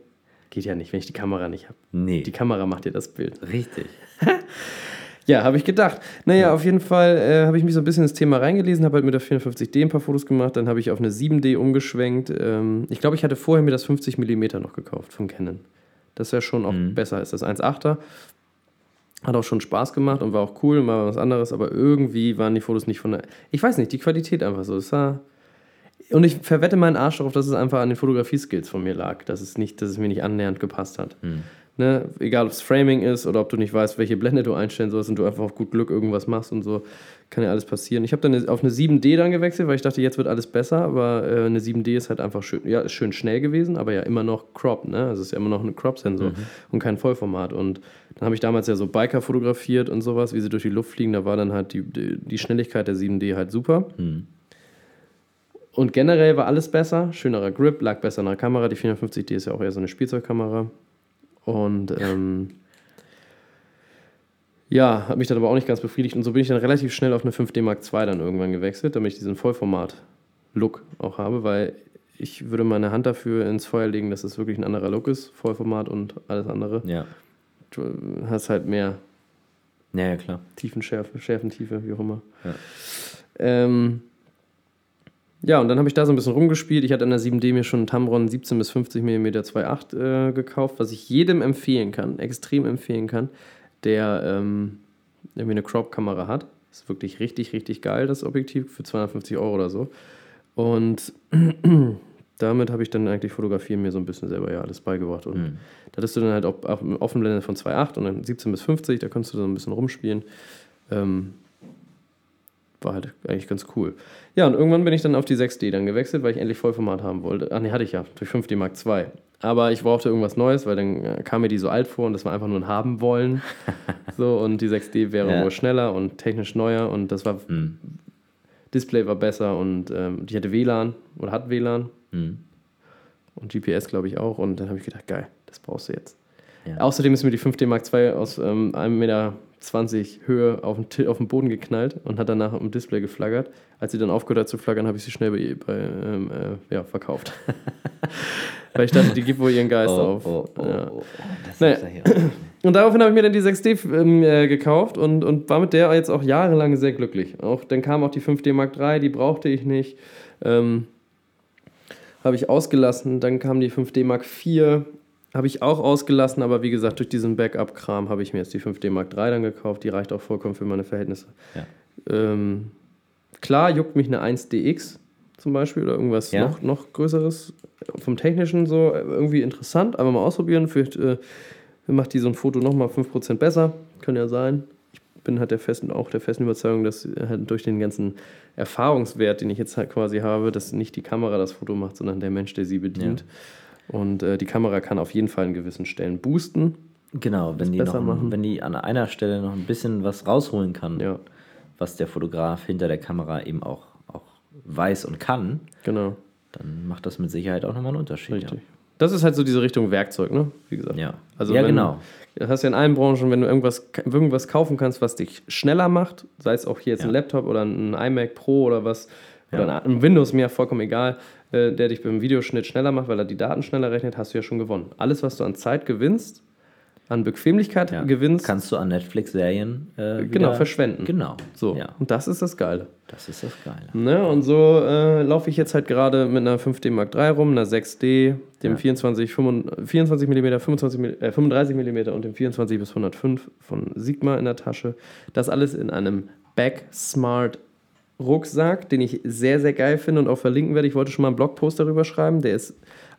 Geht ja nicht, wenn ich die Kamera nicht habe. Nee. Die Kamera macht dir das Bild. Richtig. Ja, habe ich gedacht. Naja, ja. auf jeden Fall äh, habe ich mich so ein bisschen ins Thema reingelesen, habe halt mit der 450D ein paar Fotos gemacht, dann habe ich auf eine 7D umgeschwenkt. Ähm, ich glaube, ich hatte vorher mir das 50 mm noch gekauft von Canon. Das ist ja schon auch mhm. besser als das 1.8er. Hat auch schon Spaß gemacht und war auch cool, mal was anderes, aber irgendwie waren die Fotos nicht von der. Ich weiß nicht, die Qualität einfach so. War. Und ich verwette meinen Arsch darauf, dass es einfach an den Fotografie-Skills von mir lag, dass es, nicht, dass es mir nicht annähernd gepasst hat. Mhm. Ne? Egal, ob es Framing ist oder ob du nicht weißt, welche Blende du einstellen sollst und du einfach auf gut Glück irgendwas machst und so. Kann ja alles passieren. Ich habe dann auf eine 7D dann gewechselt, weil ich dachte, jetzt wird alles besser, aber äh, eine 7D ist halt einfach schön, ja, ist schön schnell gewesen, aber ja immer noch Crop, ne? Also es ist ja immer noch ein Crop-Sensor mhm. und kein Vollformat. Und dann habe ich damals ja so Biker fotografiert und sowas, wie sie durch die Luft fliegen. Da war dann halt die, die, die Schnelligkeit der 7D halt super. Mhm. Und generell war alles besser, schönerer Grip, lag besser in der Kamera. Die 450D ist ja auch eher so eine Spielzeugkamera. Und ähm, ja, hat mich dann aber auch nicht ganz befriedigt. Und so bin ich dann relativ schnell auf eine 5D Mark II dann irgendwann gewechselt, damit ich diesen Vollformat-Look auch habe, weil ich würde meine Hand dafür ins Feuer legen, dass es wirklich ein anderer Look ist, Vollformat und alles andere. Ja. Du hast halt mehr ja, ja, klar. Tiefenschärfe, Schärfentiefe, wie auch immer. Ja. Ähm, ja, und dann habe ich da so ein bisschen rumgespielt. Ich hatte an der 7D mir schon einen Tamron 17 bis 50 mm 2.8 äh, gekauft, was ich jedem empfehlen kann, extrem empfehlen kann, der ähm, irgendwie eine Crop-Kamera hat. Ist wirklich richtig, richtig geil, das Objektiv, für 250 Euro oder so. Und damit habe ich dann eigentlich Fotografieren mir so ein bisschen selber ja alles beigebracht. Und mhm. da hattest du dann halt auch, auch Offenblende von 2.8 und dann 17 bis 50, da konntest du so ein bisschen rumspielen. Ähm, war halt eigentlich ganz cool. Ja, und irgendwann bin ich dann auf die 6D dann gewechselt, weil ich endlich Vollformat haben wollte. Ach nee, hatte ich ja, durch 5D Mark II. Aber ich brauchte irgendwas Neues, weil dann äh, kam mir die so alt vor und das war einfach nur ein Haben wollen. so, und die 6D wäre ja. wohl schneller und technisch neuer und das war. Mhm. Display war besser und ähm, die hatte WLAN oder hat WLAN. Mhm. Und GPS, glaube ich, auch. Und dann habe ich gedacht, geil, das brauchst du jetzt. Ja. Außerdem ist mir die 5D Mark II aus ähm, einem Meter 20 Höhe auf den, auf den Boden geknallt und hat danach im Display geflaggert. Als sie dann aufgehört hat zu flaggern, habe ich sie schnell bei, bei ähm, äh, ja, verkauft. Weil ich dachte, die gibt wohl ihren Geist oh, auf. Oh, oh, ja. oh. Naja. Und daraufhin habe ich mir dann die 6D ähm, äh, gekauft und, und war mit der jetzt auch jahrelang sehr glücklich. Auch, dann kam auch die 5D Mark III, die brauchte ich nicht. Ähm, habe ich ausgelassen. Dann kam die 5D Mark IV, habe ich auch ausgelassen, aber wie gesagt, durch diesen Backup-Kram habe ich mir jetzt die 5D Mark III dann gekauft. Die reicht auch vollkommen für meine Verhältnisse. Ja. Ähm, klar juckt mich eine 1DX zum Beispiel oder irgendwas Ja. noch, noch Größeres. Vom Technischen so äh, irgendwie interessant, aber mal ausprobieren. Vielleicht äh, macht die so ein Foto nochmal 5% besser. Kann ja sein. Ich bin halt der festen, auch der festen Überzeugung, dass halt durch den ganzen Erfahrungswert, den ich jetzt halt quasi habe, dass nicht die Kamera das Foto macht, sondern der Mensch, der sie bedient. Und äh, die Kamera kann auf jeden Fall an gewissen Stellen boosten. Genau, wenn die, noch, besser ein- machen. wenn die an einer Stelle noch ein bisschen was rausholen kann, Ja, was der Fotograf hinter der Kamera eben auch, auch weiß und kann, genau. dann macht das mit Sicherheit auch nochmal einen Unterschied. Richtig. Das ist halt so diese Richtung Werkzeug, ne? Wie gesagt. Ja, Also ja wenn, genau. Das hast du ja in allen Branchen, wenn du irgendwas, irgendwas kaufen kannst, was dich schneller macht, sei es auch hier jetzt ein Ja. Laptop oder ein iMac Pro oder was, oder Ja. ein, ein Windows, mir vollkommen egal, äh, der dich beim Videoschnitt schneller macht, weil er die Daten schneller rechnet, hast du ja schon gewonnen. Alles, was du an Zeit gewinnst, an Bequemlichkeit Ja. gewinnst, Kannst du an Netflix-Serien äh, genau, wieder- verschwenden. Genau. So. Ja, Und das ist das Geile. das ist das Geile. Ne? Und so äh, laufe ich jetzt halt gerade mit einer 5D Mark III rum, einer 6D, dem Ja. 24, 25, 24 mm, 25, mm, äh, 35 mm und dem 24 bis 105 von Sigma in der Tasche. Das alles in einem Back Smart Rucksack, den ich sehr, sehr geil finde und auch verlinken werde. Ich wollte schon mal einen Blogpost darüber schreiben. Der ist,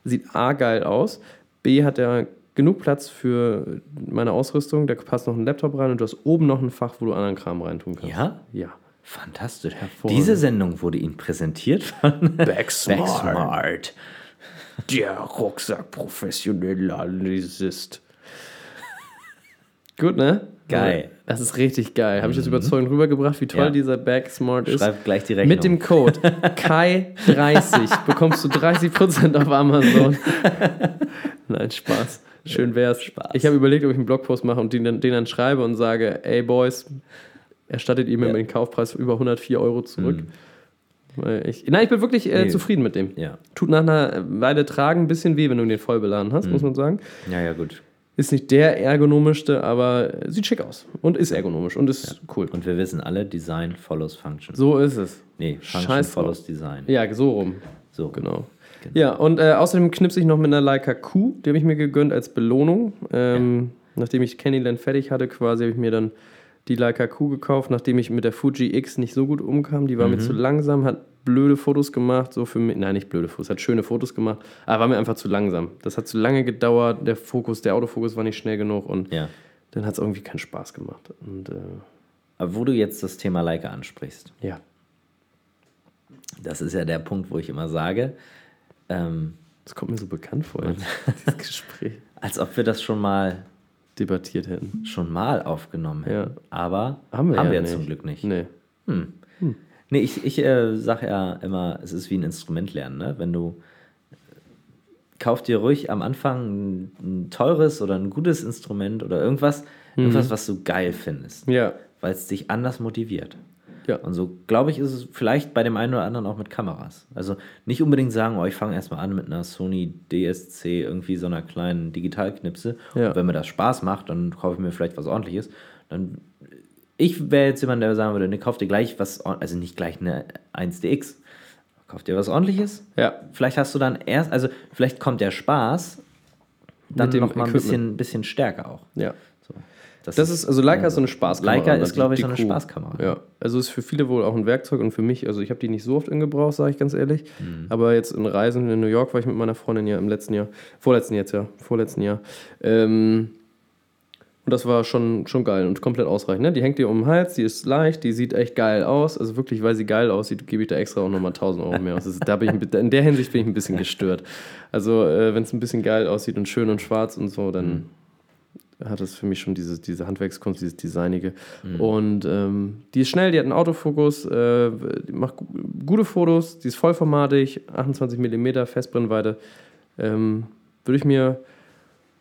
sieht A geil aus. B hat er genug Platz für meine Ausrüstung. Da passt noch ein Laptop rein und du hast oben noch ein Fach, wo du anderen Kram reintun kannst. Ja? Ja. Fantastisch. Hervorragend. Diese Sendung wurde Ihnen präsentiert von Backsmart. Backsmart. Der Rucksack professioneller Analysist. Gut, ne? Geil. Das ist richtig geil. Habe ich das überzeugend rübergebracht, wie toll Ja. dieser Bag Smart ist? Schreib gleich die Rechnung. Mit dem Code KAI30 bekommst du 30% auf Amazon. Nein, Spaß. Schön wär's. Spaß. Ich habe überlegt, ob ich einen Blogpost mache und den, dann- den dann schreibe und sage, ey Boys, erstattet ihr mir Ja. den Kaufpreis über 104 Euro zurück. Weil ich, nein, ich bin wirklich äh, Nee. zufrieden mit dem. Ja. Tut nach einer Weile tragen ein bisschen weh, wenn du den voll beladen hast, muss man sagen. ja, ja, gut. Ist nicht der ergonomischste, aber sieht schick aus. Und ist ergonomisch und ist cool. Und wir wissen alle, Design follows Function. So ist es. Nee, Function Scheiß drauf. follows Design. Ja, so rum. So. Genau. Genau. Ja, und äh, außerdem knipse ich noch mit einer Leica Q, die habe ich mir gegönnt als Belohnung. Ähm, Nachdem ich Candyland fertig hatte, quasi, habe ich mir dann die Leica Q gekauft, nachdem ich mit der Fuji X nicht so gut umkam. Die war mir zu langsam, hat blöde Fotos gemacht, so für mich. Nein, nicht blöde Fotos, hat schöne Fotos gemacht, aber war mir einfach zu langsam. Das hat zu lange gedauert, der Fokus, der Autofokus war nicht schnell genug und Ja. dann hat es irgendwie keinen Spaß gemacht. Und äh, Aber wo du jetzt das Thema Leica ansprichst, ja, das ist ja der Punkt, wo ich immer sage, ähm, das kommt mir so bekannt vor, dieses Gespräch als ob wir das schon mal debattiert hätten. schon mal aufgenommen hätten. Ja. Aber Haben wir, ja ja nicht. zum Glück nicht. Nee. Nee, ich, ich äh, sage ja immer, es ist wie ein Instrument lernen. Ne? Wenn du kauf dir ruhig am Anfang ein, ein teures oder ein gutes Instrument oder irgendwas, Mhm. irgendwas, was du geil findest, Ja, weil es dich anders motiviert. Ja. Und so, glaube ich, ist es vielleicht bei dem einen oder anderen auch mit Kameras. Also nicht unbedingt sagen, oh, ich fange erstmal an mit einer Sony DSC, irgendwie so einer kleinen Digitalknipse. Ja. Und wenn mir das Spaß macht, dann kaufe ich mir vielleicht was ordentliches. Dann, ich wäre jetzt jemand, der sagen würde, ne, kauf dir gleich was, also nicht gleich eine 1DX. Kauf dir was ordentliches. Ja, Vielleicht hast du dann erst, also vielleicht kommt der Spaß dann Mit dem noch mal ein bisschen, bisschen stärker auch. ja. So. Das ist, also Leica ist so eine Spaßkamera. Leica ist, glaube ich, so eine. Spaßkamera. Ja, also ist für viele wohl auch ein Werkzeug und für mich, also ich habe die nicht so oft in Gebrauch, sage ich ganz ehrlich. Mhm. Aber jetzt in Reisen in New York war ich mit meiner Freundin ja im letzten Jahr, vorletzten jetzt ja, vorletzten Jahr. Ähm, und das war schon, schon geil und komplett ausreichend. Ne? Die hängt dir um den Hals, die ist leicht, die sieht echt geil aus. Also wirklich, weil sie geil aussieht, gebe ich da extra auch nochmal 1000 Euro mehr aus. Das ist, da bin ich, in der Hinsicht bin ich ein bisschen gestört. Also äh, wenn es ein bisschen geil aussieht und schön und schwarz und so, dann hat es für mich schon diese, diese Handwerkskunst, dieses Designige. Und ähm, die ist schnell, die hat einen Autofokus, äh, die macht gu gute Fotos, die ist vollformatig, 28 mm Festbrennweite. Ähm, Würde ich mir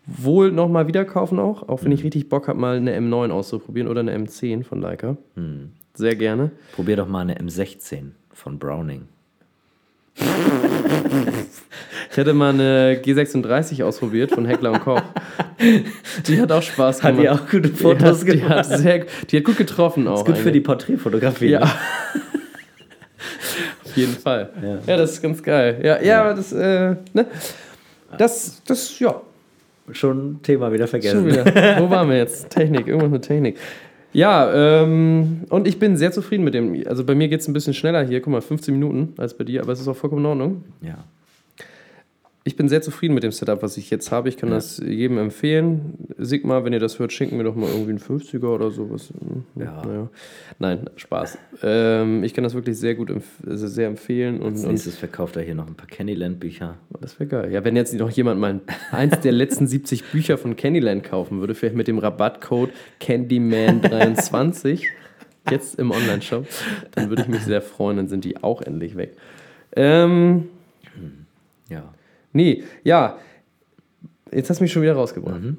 wohl nochmal wieder kaufen auch, auch wenn ich richtig Bock habe, mal eine M9 auszuprobieren oder eine M10 von Leica. Hm. Sehr gerne. Probier doch mal eine M16 von Browning. Ich hätte mal eine G36 ausprobiert von Heckler und Koch. Die hat auch Spaß Hat gemacht. die auch gute Fotos die hat, die gemacht? hat, sehr, die hat gut getroffen auch. Ist gut für die eigentlich. Porträtfotografie. Ja. ne? Auf jeden Fall. Ja. ja, das ist ganz geil. Ja, ja, das, äh, ne? Das, das, ja. Schon Thema wieder vergessen. Schon wieder. Wo waren wir jetzt? Technik, irgendwas mit Technik. Ja, ähm, und ich bin sehr zufrieden mit dem. Also bei mir geht es ein bisschen schneller hier, guck mal, 15 Minuten als bei dir, aber es ist auch vollkommen in Ordnung. Ja ich bin sehr zufrieden mit dem Setup, was ich jetzt habe. Ich kann ja. das jedem empfehlen. Sigma, wenn ihr das hört, schenken mir doch mal irgendwie einen 50er oder sowas. Ja. Naja. Nein, Spaß. Ähm, ich kann das wirklich sehr gut empf also sehr empfehlen. Und, Als nächstes und verkauft er hier noch ein paar Candyland-Bücher. Das wäre geil. Ja, wenn jetzt noch jemand mal eins der letzten 70 Bücher von Candyland kaufen würde, vielleicht mit dem Rabattcode Candyman23 jetzt im Online-Shop, dann würde ich mich sehr freuen, dann sind die auch endlich weg. Ähm, ja. Nee, ja. Jetzt hast du mich schon wieder rausgebracht. Mhm.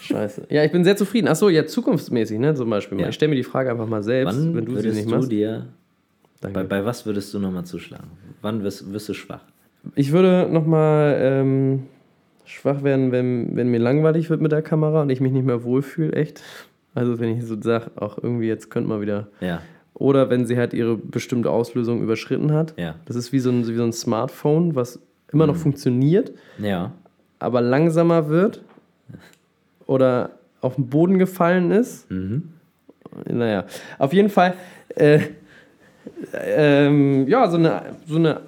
Scheiße. Ja, ich bin sehr zufrieden. Achso, ja, zukunftsmäßig, ne, zum Beispiel. Ja. Ich stelle mir die Frage einfach mal selbst, Wann wenn du sie nicht machst. Du dir, bei, bei was würdest du nochmal zuschlagen? Wann wirst, wirst du schwach? Ich würde nochmal ähm, schwach werden, wenn, wenn mir langweilig wird mit der Kamera und ich mich nicht mehr wohlfühle, echt. Also wenn ich so sage, auch irgendwie jetzt könnte man wieder ja. Oder wenn sie halt ihre bestimmte Auslösung überschritten hat. Ja. Das ist wie so, ein, wie so ein Smartphone, was immer noch mhm. funktioniert, ja. aber langsamer wird oder auf den Boden gefallen ist. Mhm. Naja, auf jeden Fall, äh, ähm, ja, so eine, so eine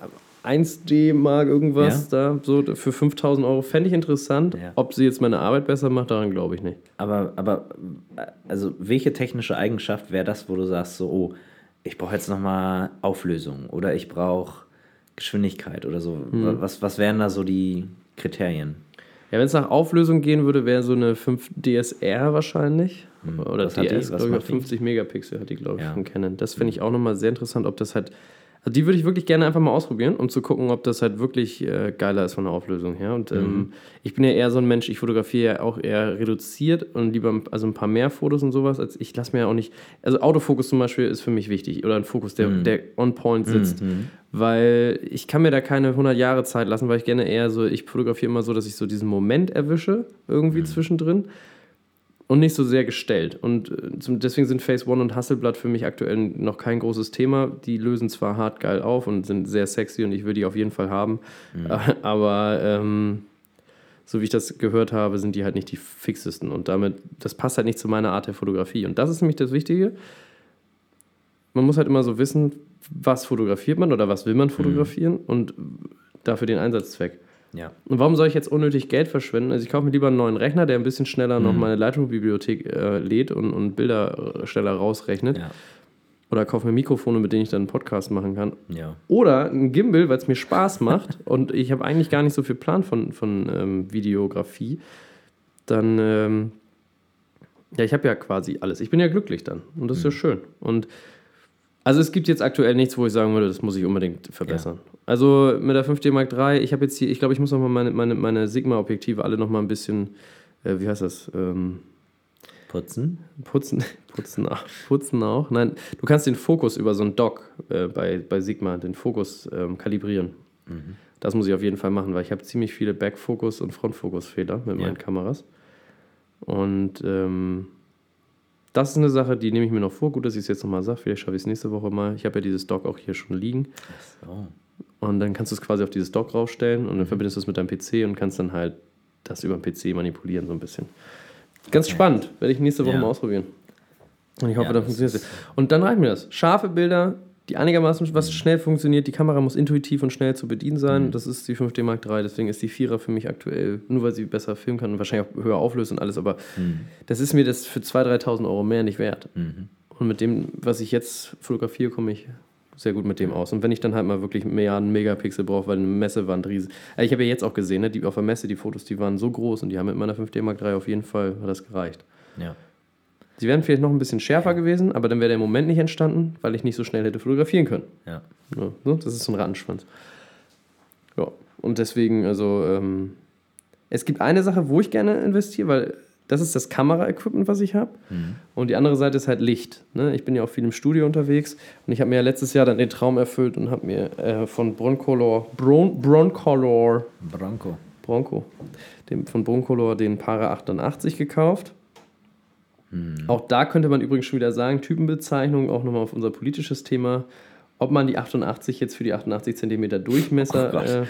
1D Mark irgendwas ja. da, so für 5000 Euro fände ich interessant. Ja. Ob sie jetzt meine Arbeit besser macht, daran glaube ich nicht. Aber, aber, also welche technische Eigenschaft wäre das, wo du sagst, so, oh, ich brauche jetzt nochmal Auflösung oder ich brauche Geschwindigkeit oder so. Mhm. Was, was wären da so die Kriterien? Ja, wenn es nach Auflösung gehen würde, wäre so eine 5 DSR wahrscheinlich. Mhm. Oder was DS, glaube ich, 50 Megapixel hat die, glaube ich, ja. von Canon. Das finde ich auch nochmal sehr interessant, ob das halt also die würde ich wirklich gerne einfach mal ausprobieren, um zu gucken, ob das halt wirklich äh, geiler ist von der Auflösung her. Und ähm, mhm. ich bin ja eher so ein Mensch, ich fotografiere ja auch eher reduziert und lieber also ein paar mehr Fotos und sowas. Als ich lasse mir ja auch nicht. Also Autofokus zum Beispiel ist für mich wichtig oder ein Fokus, der, mhm. der on point sitzt. Mhm. Weil ich kann mir da keine 100 Jahre Zeit lassen, weil ich gerne eher so, ich fotografiere immer so, dass ich so diesen Moment erwische, irgendwie mhm. zwischendrin und nicht so sehr gestellt. Und äh, deswegen sind Phase One und Hasselblatt für mich aktuell noch kein großes Thema. Die lösen zwar hart geil auf und sind sehr sexy und ich will die auf jeden Fall haben, mhm. aber ähm, so wie ich das gehört habe, sind die halt nicht die fixesten und damit, das passt halt nicht zu meiner Art der Fotografie. Und das ist nämlich das Wichtige. Man muss halt immer so wissen, was fotografiert man oder was will man mhm. fotografieren mhm. und dafür den Einsatzzweck. Ja. Und warum soll ich jetzt unnötig Geld verschwenden? Also ich kaufe mir lieber einen neuen Rechner, der ein bisschen schneller mhm. noch meine Lightroom-Bibliothek äh, lädt und, und Bilder äh, schneller rausrechnet. Ja. Oder kaufe mir Mikrofone, mit denen ich dann einen Podcast machen kann. Ja. Oder ein Gimbal, weil es mir Spaß macht und ich habe eigentlich gar nicht so viel Plan von, von ähm, Videografie. Dann, ähm, ja, ich habe ja quasi alles. Ich bin ja glücklich dann und das ist ja mhm. schön. Und also es gibt jetzt aktuell nichts, wo ich sagen würde, das muss ich unbedingt verbessern. Ja. Also mit der 5D Mark III, ich habe jetzt hier, ich glaube, ich muss nochmal meine, meine, meine Sigma-Objektive alle nochmal ein bisschen, äh, wie heißt das? Ähm, putzen? Putzen, putzen auch. Putzen auch. Nein, du kannst den Fokus über so ein Dock äh, bei, bei Sigma, den Fokus ähm, kalibrieren. Mhm. Das muss ich auf jeden Fall machen, weil ich habe ziemlich viele Backfokus- und Frontfokus-Fehler mit ja. meinen Kameras. Und ähm, das ist eine Sache, die nehme ich mir noch vor. Gut, dass ich es jetzt nochmal sage. Vielleicht schaffe ich es nächste Woche mal. Ich habe ja dieses Dock auch hier schon liegen. Ach so. Und dann kannst du es quasi auf dieses Dock rausstellen und dann verbindest du es mit deinem PC und kannst dann halt das über den PC manipulieren, so ein bisschen. Ganz okay. spannend. Werde ich nächste Woche ja. mal ausprobieren. Und ich hoffe, ja, dann funktioniert es. Und dann reicht mir das. Scharfe Bilder, die einigermaßen was schnell funktioniert. Die Kamera muss intuitiv und schnell zu bedienen sein. Mhm. Das ist die 5D Mark III. Deswegen ist die Vierer für mich aktuell, nur weil sie besser filmen kann und wahrscheinlich auch höher auflöst und alles. Aber mhm. das ist mir das für 2.000, 3.000 Euro mehr nicht wert. Mhm. Und mit dem, was ich jetzt fotografiere, komme ich sehr gut mit dem aus. Und wenn ich dann halt mal wirklich an Megapixel brauche, weil eine Messewand riesig. Also ich habe ja jetzt auch gesehen, ne, die, auf der Messe, die Fotos, die waren so groß und die haben mit meiner 5D Mark III auf jeden Fall hat das gereicht. Ja. Sie wären vielleicht noch ein bisschen schärfer gewesen, aber dann wäre der Moment nicht entstanden, weil ich nicht so schnell hätte fotografieren können. Ja. ja ne? das ist so ein Rattenschwanz. Ja, und deswegen, also, ähm, es gibt eine Sache, wo ich gerne investiere, weil das ist das Kamera-Equipment, was ich habe. Mhm. Und die andere Seite ist halt Licht. Ne? Ich bin ja auch viel im Studio unterwegs und ich habe mir ja letztes Jahr dann den Traum erfüllt und habe mir äh, von Broncolor, Bron, Broncolor, Bronco, Bronco, dem, von Broncolor den Para 88 gekauft. Mhm. Auch da könnte man übrigens schon wieder sagen, Typenbezeichnung, auch nochmal auf unser politisches Thema, ob man die 88 jetzt für die 88 cm Durchmesser Oh äh,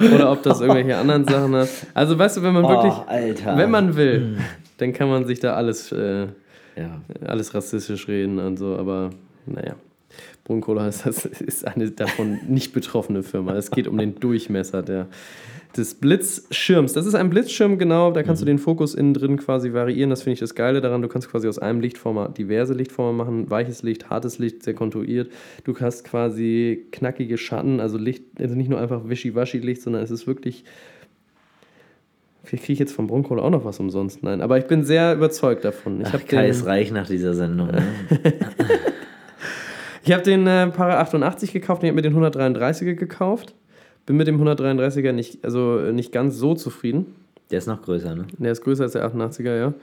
oder ob das irgendwelche anderen Sachen hat. Also weißt du, wenn man wirklich, Oh, Alter. wenn man will, dann kann man sich da alles, äh, Ja. alles rassistisch reden und so, aber naja. Brunkola ist, das ist eine davon nicht betroffene Firma. Es geht um den Durchmesser der, des Blitzschirms. Das ist ein Blitzschirm, genau. Da kannst du den Fokus innen drin quasi variieren. Das finde ich das Geile daran. Du kannst quasi aus einem Lichtformer diverse Lichtformen machen. Weiches Licht, hartes Licht, sehr kontuiert. Du hast quasi knackige Schatten, also Licht, also nicht nur einfach Wischiwaschi-Licht, sondern es ist wirklich. Vielleicht kriege ich jetzt vom Brunkola auch noch was umsonst. Nein, aber ich bin sehr überzeugt davon. Ich Ach, habe Kai den, ist reich nach dieser Sendung. Ne? ich hab den äh, Para 88 gekauft und ich habe mir den 133er gekauft. Bin mit dem 133er nicht, also äh, nicht ganz so zufrieden. Der ist noch größer, ne? Der ist größer als der 88er, ja.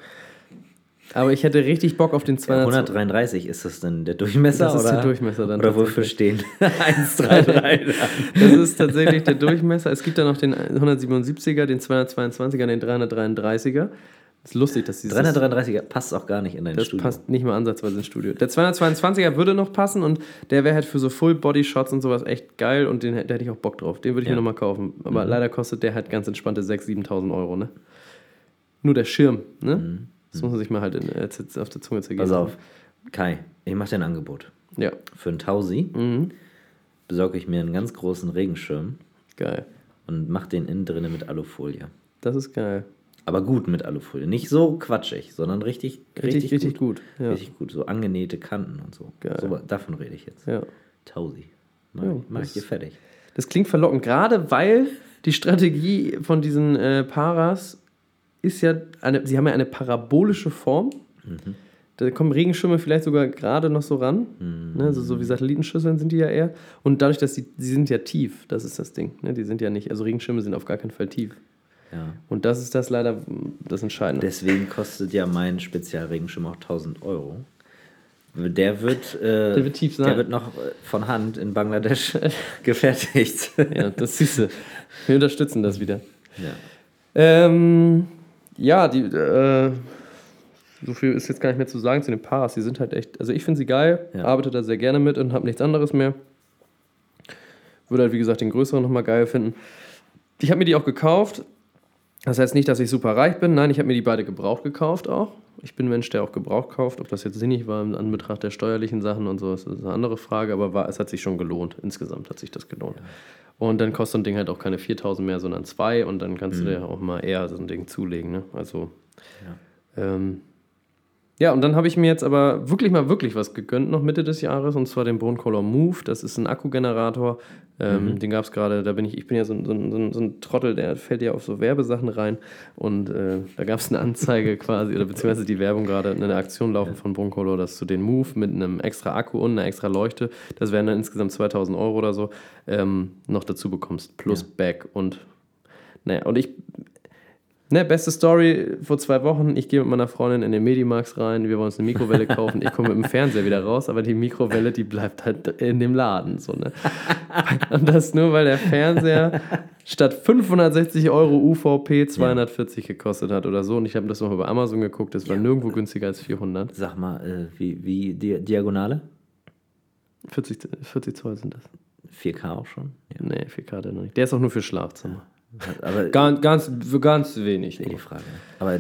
Aber ich hätte richtig Bock auf den 200. 133 ist das denn der Durchmesser? Das ist oder? der Durchmesser dann Oder wofür stehen? 133. Das ist tatsächlich der Durchmesser. Es gibt da noch den 177er, den 222er, den 333er. Ist lustig, dass dieses 333er passt auch gar nicht in dein Das Studio. passt nicht mal ansatzweise ins Studio. Der 222er würde noch passen und der wäre halt für so Full-Body-Shots und sowas echt geil und den, da hätte ich auch Bock drauf. Den würde ich Ja. mir nochmal kaufen. Mhm. Aber leider kostet der halt ganz entspannte 6.000, 7.000 Euro, ne? Nur der Schirm, ne? Das muss man sich mal halt in, äh, auf der Zunge zergehen. Mhm. Pass auf. Kai, ich mache dir ein Angebot. Ja, Für einen Tausi mhm. besorge ich mir einen ganz großen Regenschirm geil. und mach den innen drinnen mit Alufolie. Das ist geil. Aber gut mit Alufolie. Nicht so quatschig, sondern richtig, Richtig, richtig, gut. Ja. Richtig gut. So angenähte Kanten und so. Geil. so davon rede ich jetzt. ja. Tausi. Mach, Ja, ich- mach ich dir fertig. Das klingt verlockend, gerade weil die Strategie von diesen äh, Paras ist ja, eine, sie haben ja eine parabolische Form. Mhm. Da kommen Regenschirme vielleicht sogar gerade noch so ran. Mhm. Ne, so, so wie Satellitenschüsseln sind die ja eher. Und dadurch, dass die, sie sind ja tief, das ist das Ding. Ne? Die sind ja nicht, also Regenschirme sind auf gar keinen Fall tief. Ja. Und das ist das leider das Entscheidende. Deswegen kostet ja mein Spezialregenschirm auch 1000 Euro. Der wird, äh, Der wird tief sein. Der wird noch äh, von Hand in Bangladesch gefertigt. ja, das du. Wir unterstützen das wieder. ja. Ähm, ja, die, äh, so viel ist jetzt gar nicht mehr zu sagen zu den Paras. Die sind halt echt, also ich finde sie geil, Ja. arbeite da sehr gerne mit und habe nichts anderes mehr. Würde halt, wie gesagt, den größeren nochmal geil finden. Ich habe mir die auch gekauft. Das heißt nicht, dass ich super reich bin. Nein, ich habe mir die beide gebraucht gekauft auch. Ich bin ein Mensch, der auch gebraucht kauft. Ob das jetzt sinnig war in Anbetracht der steuerlichen Sachen und so, das ist eine andere Frage. Aber war, es hat sich schon gelohnt. Insgesamt hat sich das gelohnt. Und dann kostet so ein Ding halt auch keine 4000 mehr, sondern 2. Und dann kannst du dir auch mal eher so ein Ding zulegen. Ne? Also, ähm, ja, und dann habe ich mir jetzt aber wirklich mal wirklich was gegönnt noch Mitte des Jahres und zwar den Bone Move. Das ist ein Akkugenerator. Ähm, Den gab es gerade, da bin ich, ich bin ja so, ein- so, so, so ein Trottel, der fällt ja auf so Werbesachen rein und äh, da gab es eine Anzeige quasi oder beziehungsweise die Werbung gerade, eine Aktion laufen von Bone dass du den Move mit einem extra Akku und einer extra Leuchte, das wären dann insgesamt 2000 Euro oder so, ähm, noch dazu bekommst. Plus Back und naja, und ich Ne, beste Story vor zwei Wochen. Ich gehe mit meiner Freundin in den Medimax rein. Wir wollen uns eine Mikrowelle kaufen. Ich komme mit dem Fernseher wieder raus, aber die Mikrowelle, die bleibt halt in dem Laden. So, ne? Und das nur, weil der Fernseher statt 560 Euro UVP 240 gekostet hat oder so. Und ich habe das nochmal bei Amazon geguckt. Das war nirgendwo günstiger als 400. Sag mal, äh, wie, wie Di Diagonale? 40, 40 Zoll sind das. 4K auch schon? Ja. Nee, 4K hat er noch nicht. Der ist auch nur für Schlafzimmer. Aber Ganz, ganz, ganz wenig. die nur. Frage. Aber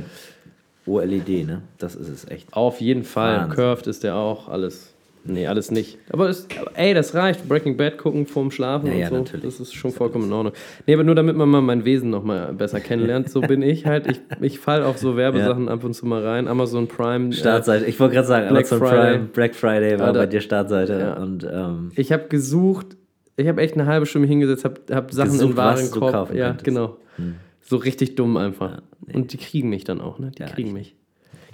OLED, ne? Das ist es echt. Auf jeden Fall. Wahnsinn. Curved ist der auch. Alles. Nee, alles nicht. Aber es, ey, das reicht. Breaking Bad gucken vorm Schlafen Ja, und ja, so. natürlich. Das ist schon vollkommen in Ordnung. Nee, aber nur damit man mal mein Wesen noch mal besser kennenlernt. So bin ich halt. Ich, ich fall auf so Werbesachen ab und zu mal rein. Amazon Prime. Äh, Startseite. Ich wollte gerade sagen, Black Amazon Friday. Prime, Black Friday war Alter. bei dir Startseite. Ja. Und ähm, ich habe gesucht. Ich habe echt eine halbe Stunde hingesetzt, habe hab Sachen Gesucht, in Warenkorb. Ja, könntest. Hm. genau. So richtig dumm einfach. Und die kriegen mich dann auch, ne? Die Ja, kriegen echt. mich.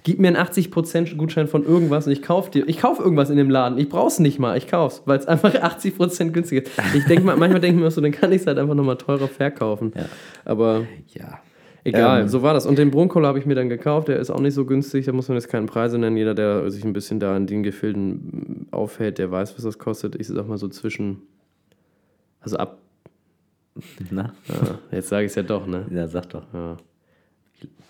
Gib mir einen 80% Gutschein von irgendwas und ich kaufe dir. Ich kaufe irgendwas in dem Laden. Ich brauch's nicht mal. Ich kauf's, weil es einfach 80% günstiger ist. Ich denke mal, manchmal denke ich mir so, dann kann ich es halt einfach nochmal teurer verkaufen. Ja. Aber ja. egal, Ähm. so war das. Und den Brunkohle habe ich mir dann gekauft. Der ist auch nicht so günstig. Da muss man jetzt keine Preise nennen. Jeder, der sich ein bisschen da in den Gefilden aufhält, der weiß, was das kostet. Ich sag mal so zwischen. Also ab. Na? Ja, jetzt sage ich es ja doch, ne? Ja, sag doch. Ja.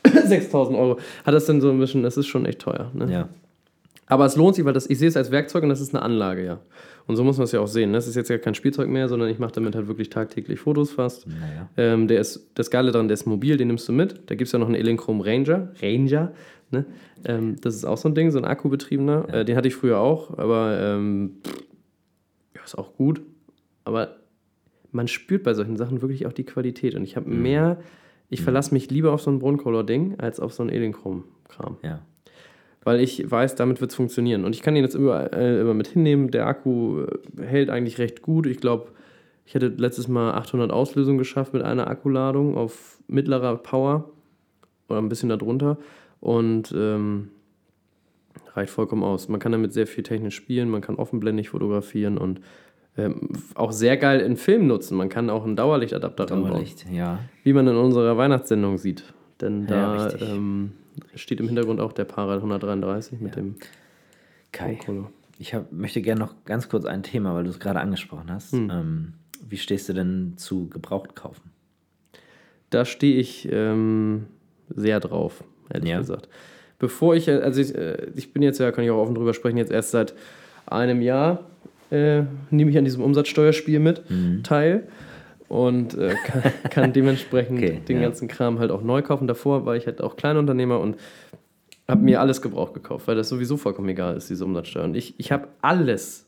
6000 Euro. Hat das denn so ein bisschen, das ist schon echt teuer. Ne? Ja. Aber es lohnt sich, weil das, ich sehe es als Werkzeug und das ist eine Anlage, ja. Und so muss man es ja auch sehen. Das ist jetzt ja kein Spielzeug mehr, sondern ich mache damit halt wirklich tagtäglich Fotos fast. Naja. Ähm, der ist, das Geile daran, der ist mobil, den nimmst du mit. Da gibt es ja noch einen Elinchrom Ranger. Ranger, ne? Ähm, das ist auch so ein Ding, so ein akkubetriebener. Äh, den hatte ich früher auch, aber ähm, ja, ist auch gut. Aber man spürt bei solchen Sachen wirklich auch die Qualität. Und ich habe mehr, ich verlasse mich lieber auf so ein Broncolor-Ding als auf so ein Elinchrom-Kram. Ja. Weil ich weiß, damit wird es funktionieren. Und ich kann den jetzt überall, äh, immer mit hinnehmen. Der Akku äh, hält eigentlich recht gut. Ich glaube, ich hätte letztes Mal 800 Auslösungen geschafft mit einer Akkuladung auf mittlerer Power oder ein bisschen darunter. Und ähm, reicht vollkommen aus. Man kann damit sehr viel technisch spielen, man kann offenblendig fotografieren und ähm, auch sehr geil in Film nutzen. Man kann auch einen Dauerlichtadapter ranbauen, Dauerlicht, ja. wie man in unserer Weihnachtssendung sieht. Denn Ja, da richtig. ähm, steht im Hintergrund auch der Para 133 mit Ja. dem Kai, Broncolor. ich hab, möchte gerne noch ganz kurz ein Thema, weil du es gerade angesprochen hast. Hm. Ähm, wie stehst du denn zu gebraucht kaufen? Da stehe ich ähm, sehr drauf, ehrlich Ja. gesagt. Bevor ich, äh, also ich, äh, ich bin jetzt ja, kann ich auch offen drüber sprechen, jetzt erst seit einem Jahr äh, nehme ich an diesem Umsatzsteuerspiel mit Mhm. teil und äh, kann, kann dementsprechend Okay, den ja. ganzen Kram halt auch neu kaufen. Davor war ich halt auch Kleinunternehmer und habe mir alles gebraucht gekauft, weil das sowieso vollkommen egal ist, diese Umsatzsteuer. Und ich, ich habe alles,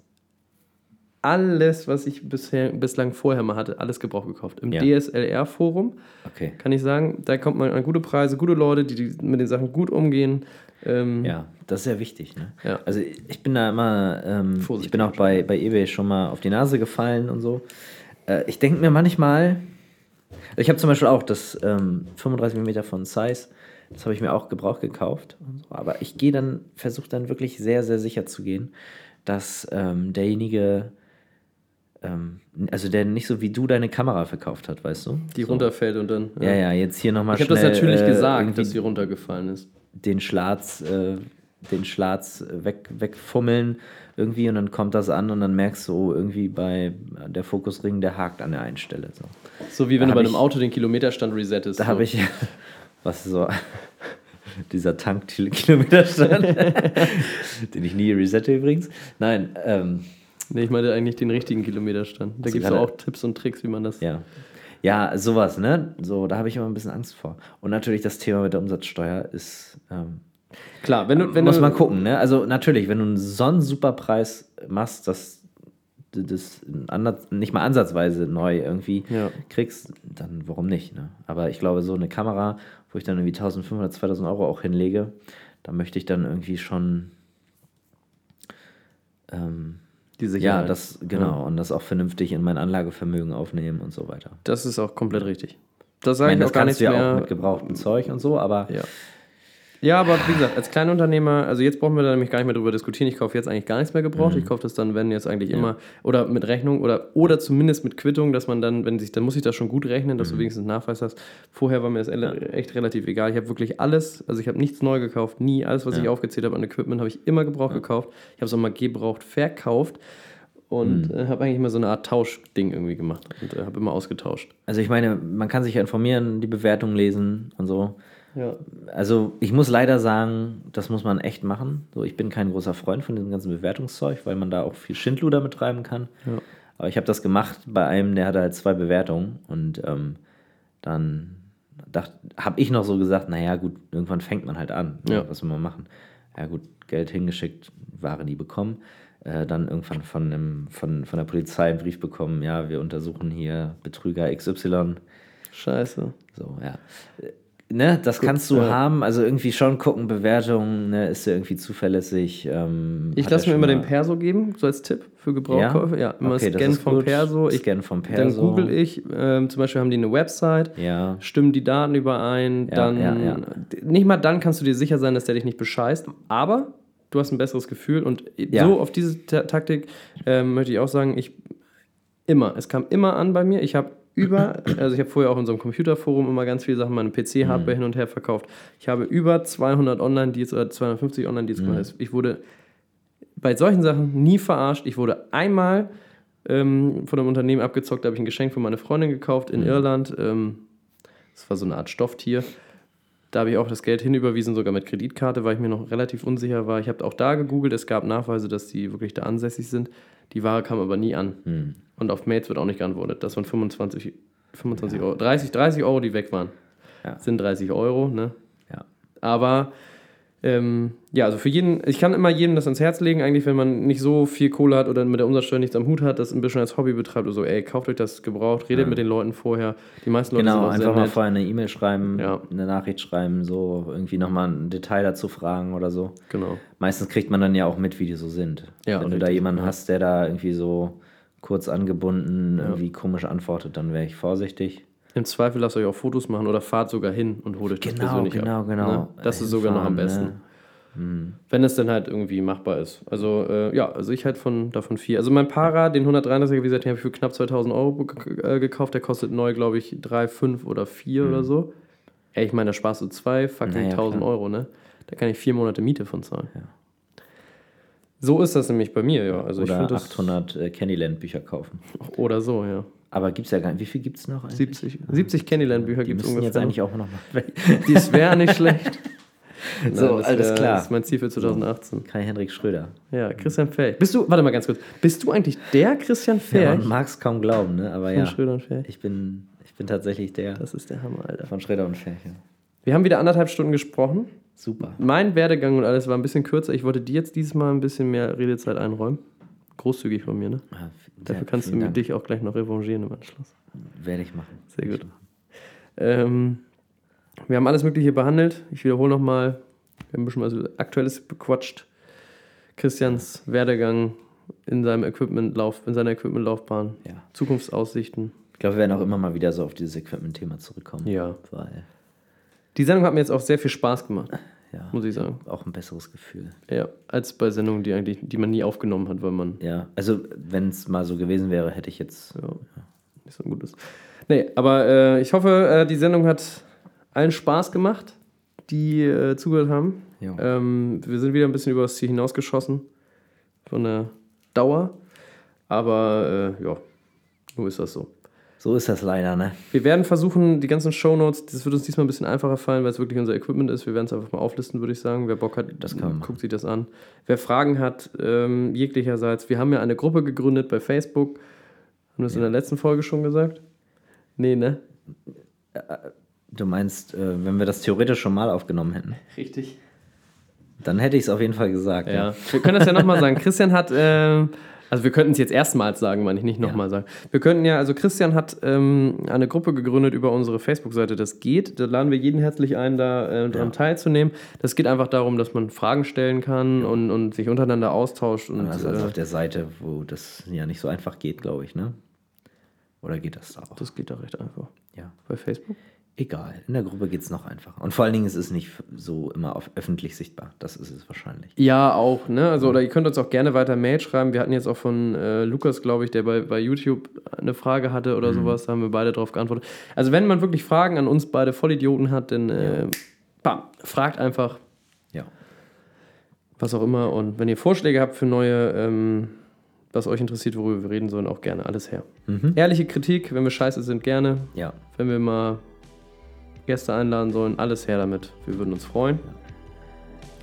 alles, was ich bisher, bislang vorher mal hatte, alles gebraucht gekauft. Im Ja. DSLR-Forum Okay. kann ich sagen, da kommt man an gute Preise, gute Leute, die, die mit den Sachen gut umgehen. Ähm, Ja, das ist sehr wichtig. Ne? Ja. Also ich bin da immer, ähm, ich bin auch bei, bei eBay schon mal auf die Nase gefallen und so. Äh, ich denke mir manchmal, ich habe zum Beispiel auch das ähm, 35 mm von Size, das habe ich mir auch gebraucht gekauft. Und so. Aber ich gehe dann, versuche dann wirklich sehr, sehr sicher zu gehen, dass ähm, derjenige, ähm, also der nicht so wie du deine Kamera verkauft hat, weißt du? die so. runterfällt und dann. Ja, ja, jetzt hier nochmal Ich habe das natürlich äh, gesagt, dass sie runtergefallen ist. Den Schlatz, äh, den Schlatz weg, wegfummeln irgendwie und dann kommt das an und dann merkst du, oh, irgendwie bei der Fokusring, der hakt an der einen Stelle. So. So wie wenn Da du bei einem ich- Auto den Kilometerstand resettest. Da so. habe ich, was so, dieser Tank-Kilometerstand, den ich nie resette übrigens. Nein, ähm, Nee, ich meine eigentlich den richtigen Kilometerstand. Da gibt es auch Tipps und Tricks, wie man das. ja. Ja, sowas, ne? So, da habe ich immer ein bisschen Angst vor. Und natürlich das Thema mit der Umsatzsteuer ist, ähm, Klar, wenn du. Wenn muss du, man gucken, ne? Also natürlich, wenn du einen so einen super Preis machst, dass du das nicht mal ansatzweise neu irgendwie Ja. kriegst, dann warum nicht, ne? Aber ich glaube, so eine Kamera, wo ich dann irgendwie 1500, 2000 Euro auch hinlege, da möchte ich dann irgendwie schon ähm, Die ja, Sicherheit. das, genau, und das auch vernünftig in mein Anlagevermögen aufnehmen und so weiter. Das ist auch komplett richtig. Das Ich sage meine, ich das auch gar kannst nicht du ja mehr. auch mit gebrauchtem Zeug und so, aber Ja. Ja, aber wie gesagt, als Kleinunternehmer, also jetzt brauchen wir da nämlich gar nicht mehr drüber diskutieren. Ich kaufe jetzt eigentlich gar nichts mehr gebraucht. Ich kaufe das dann, wenn jetzt eigentlich immer, oder mit Rechnung oder, oder zumindest mit Quittung, dass man dann, wenn sich, dann muss ich das schon gut rechnen, dass du wenigstens einen Nachweis hast. Vorher war mir das echt relativ egal. Ich habe wirklich alles, also ich habe nichts neu gekauft, nie. Alles, was ich aufgezählt habe an Equipment, habe ich immer gebraucht gekauft. Ich habe es auch mal gebraucht verkauft und äh, habe eigentlich immer so eine Art Tauschding irgendwie gemacht und äh, habe immer ausgetauscht. also ich meine, man kann sich ja informieren, die Bewertungen lesen und so. Ja. Also ich muss leider sagen, das muss man echt machen. So, ich bin kein großer Freund von diesem ganzen Bewertungszeug, weil man da auch viel Schindluder betreiben kann. Ja. Aber ich habe das gemacht bei einem, der hatte halt zwei Bewertungen und ähm, dann habe ich noch so gesagt, naja gut, irgendwann fängt man halt an. Ja. Was will man machen? Ja gut, Geld hingeschickt, Ware nie bekommen. Äh, dann irgendwann von, dem, von, von der Polizei einen Brief bekommen, ja, wir untersuchen hier Betrüger XY. Scheiße. So, ja. Ne, das kannst du ja. haben, also irgendwie schon gucken, Bewertungen, ne, ist der irgendwie zuverlässig. Ähm, Ich lasse mir immer den Perso geben, so als Tipp für Gebrauchkäufe. Ja, immer Okay, Scan vom gut. Perso. Ich, Scan vom Dann Perso. google ich, ähm, zum Beispiel haben die eine Website, Ja, stimmen die Daten überein, Ja, dann ja, ja. nicht mal dann kannst du dir sicher sein, dass der dich nicht bescheißt, aber du hast ein besseres Gefühl und Ja. so auf diese Ta Taktik ähm, möchte ich auch sagen, ich immer, es kam immer an bei mir, ich habe über, also ich habe vorher auch in so einem Computerforum immer ganz viele Sachen, meine Mhm. PC-Hardware hin und her verkauft. Ich habe über 200 Online-Deals oder 250 Online-Deals Mhm. gemacht. Ich wurde bei solchen Sachen nie verarscht. Ich wurde einmal ähm, von einem Unternehmen abgezockt, da habe ich ein Geschenk für meine Freundin gekauft Mhm. in Irland. Ähm, das war so eine Art Stofftier. Da habe ich auch das Geld hinüberwiesen, sogar mit Kreditkarte, weil ich mir noch relativ unsicher war. Ich habe auch da gegoogelt, es gab Nachweise, dass die wirklich da ansässig sind. Die Ware kam aber nie an. Hm. Und auf Mails wird auch nicht geantwortet. Das waren 25, 25 Euro. 30, 30 Euro, die weg waren. Ja. Sind 30 Euro, ne? Ja. Aber ähm, ja, also für jeden, ich kann immer jedem das ans Herz legen, eigentlich, wenn man nicht so viel Kohle hat oder mit der Umsatzsteuer nichts am Hut hat, das ein bisschen als Hobby betreibt oder so, ey, kauft euch das gebraucht, redet mit den Leuten vorher. Die meisten Leute Genau, einfach mal nett. vorher eine E-Mail schreiben, Ja. eine Nachricht schreiben, so irgendwie nochmal ein Detail dazu fragen oder so. Genau. Meistens kriegt man dann ja auch mit, wie die so sind. Ja, Wenn du da richtig, jemanden ja. hast, der da irgendwie so kurz angebunden, irgendwie komisch antwortet, dann wäre ich vorsichtig. Im Zweifel lasst euch auch Fotos machen oder fahrt sogar hin und holt euch das Genau, persönlich genau, ab. genau. Ne? Das ist sogar noch am besten. ne? Wenn es dann halt irgendwie machbar ist. Also, äh, ja, also ich halt von, davon vier. Also mein Para, den 133er, wie gesagt, den habe ich für knapp 2000 Euro äh, gekauft. Der kostet neu, glaube ich, 3, 5 oder 4 oder so. Ey, ich meine, da sparst du 2, fucking Naja, 1000 klar. Euro, ne? Da kann ich vier Monate Miete von zahlen. So ist das nämlich bei mir, ja. Also ich Oder das. 800 äh, Candyland-Bücher kaufen. Oder so, ja. Aber gibt es ja gar nicht. Wie viel gibt es noch eigentlich? 70, 70 Candyland-Bücher gibt es ungefähr. jetzt eigentlich auch noch mal. Dies wäre nicht schlecht. So, das alles wär- klar. Das ist mein Ziel für 2018. Kai-Henrik Schröder. Ja, Christian Fähig. Bist du, warte mal ganz kurz, bist du eigentlich der Christian Ja, Fähig man mag es kaum glauben, ne? Aber von ja, Schröder und Fähig? ich bin, ich bin tatsächlich der Das ist der Hammer, Alter. von Schröder und Färchen. Wir haben wieder anderthalb Stunden gesprochen. Super. Mein Werdegang und alles war ein bisschen kürzer. Ich wollte dir jetzt dieses Mal ein bisschen mehr Redezeit einräumen. Großzügig von mir, ne? Dafür kannst du Dank. dich auch gleich noch revanchieren im Anschluss. Werde ich machen. Sehr gut. Ähm, wir haben alles Mögliche behandelt. Ich wiederhole nochmal. Wir haben ein bisschen was Aktuelles bequatscht. Christians Werdegang in seinem Equipmentlauf, in seiner Equipmentlaufbahn. Ja. Zukunftsaussichten. Ich glaube, wir werden auch immer mal wieder so auf dieses Equipment-Thema zurückkommen. Ja. Weil, Die Sendung hat mir jetzt auch sehr viel Spaß gemacht, ja, muss ich sagen. auch ein besseres Gefühl. Ja, als bei Sendungen, die eigentlich, die man nie aufgenommen hat, weil man Ja, also wenn es mal so gewesen wäre, hätte ich jetzt. ja, nicht so gut ist. Nee, aber äh, ich hoffe, äh, die Sendung hat allen Spaß gemacht, die äh, zugehört haben. Ähm, wir sind wieder ein bisschen über das Ziel hinausgeschossen von der Dauer. Aber äh, ja, nur ist das so. So ist das leider, ne? Wir werden versuchen, die ganzen Shownotes, das wird uns diesmal ein bisschen einfacher fallen, weil es wirklich unser Equipment ist. Wir werden es einfach mal auflisten, würde ich sagen. Wer Bock hat, Das kann man machen. guckt sich das an. Wer Fragen hat, ähm, jeglicherseits, wir haben ja eine Gruppe gegründet bei Facebook. Haben wir das in der letzten Folge schon gesagt? Nee, ne? Du meinst, äh, wenn wir das theoretisch schon mal aufgenommen hätten, Richtig. dann hätte ich es auf jeden Fall gesagt. Ja, wir können das ja nochmal sagen. Christian hat, ähm, also wir könnten es jetzt erstmals sagen, meine ich, nicht nochmal sagen. Wir könnten ja, also Christian hat ähm, eine Gruppe gegründet über unsere Facebook-Seite, das geht. Da laden wir jeden herzlich ein, da äh, dran Ja. teilzunehmen. Das geht einfach darum, dass man Fragen stellen kann und, und sich untereinander austauscht. Und, Also, also auf der Seite, wo das ja nicht so einfach geht, glaube ich, ne? Oder geht das da auch? das geht da recht einfach. Ja. Bei Facebook? Egal. In der Gruppe geht es noch einfacher. Und vor allen Dingen ist es nicht so immer auf öffentlich sichtbar. Das ist es wahrscheinlich. Ja, auch, ne? Also, oder ihr könnt uns auch gerne weiter Mail schreiben. Wir hatten jetzt auch von äh, Lukas, glaube ich, der bei, bei YouTube eine Frage hatte oder sowas, da haben wir beide drauf geantwortet. Also, wenn man wirklich Fragen an uns beide Vollidioten hat, dann äh, bam, fragt einfach, Ja. was auch immer. Und wenn ihr Vorschläge habt für neue, ähm, was euch interessiert, worüber wir reden sollen, auch gerne alles her. Ehrliche Kritik, wenn wir scheiße sind, gerne. Ja. Wenn wir mal Gäste einladen sollen, alles her damit. Wir würden uns freuen.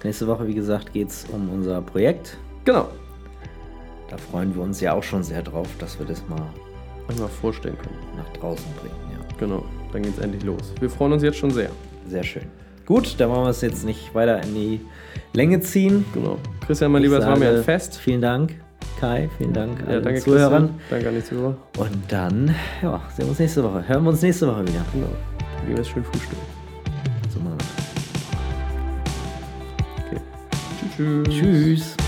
Nächste Woche, wie gesagt, geht es um unser Projekt. Genau. Da freuen wir uns ja auch schon sehr drauf, dass wir das mal Mal vorstellen können. nach draußen bringen. Ja. Genau, dann geht's endlich los. Wir freuen uns jetzt schon sehr. Sehr schön. Gut, dann wollen wir es jetzt nicht weiter in die Länge ziehen. Genau. Christian, mein Ich Lieber, es war mir ein Fest. Vielen Dank, Kai. Vielen Dank Ja, allen danke, Zuhörern. Christian. Danke an die Zuhörer. Und dann ja, sehen wir uns nächste Woche. Hören wir uns nächste Woche wieder. Genau. Gehen wir jetzt schön frühstücken. So machen wir Okay. Tschüss. das. Tschüss.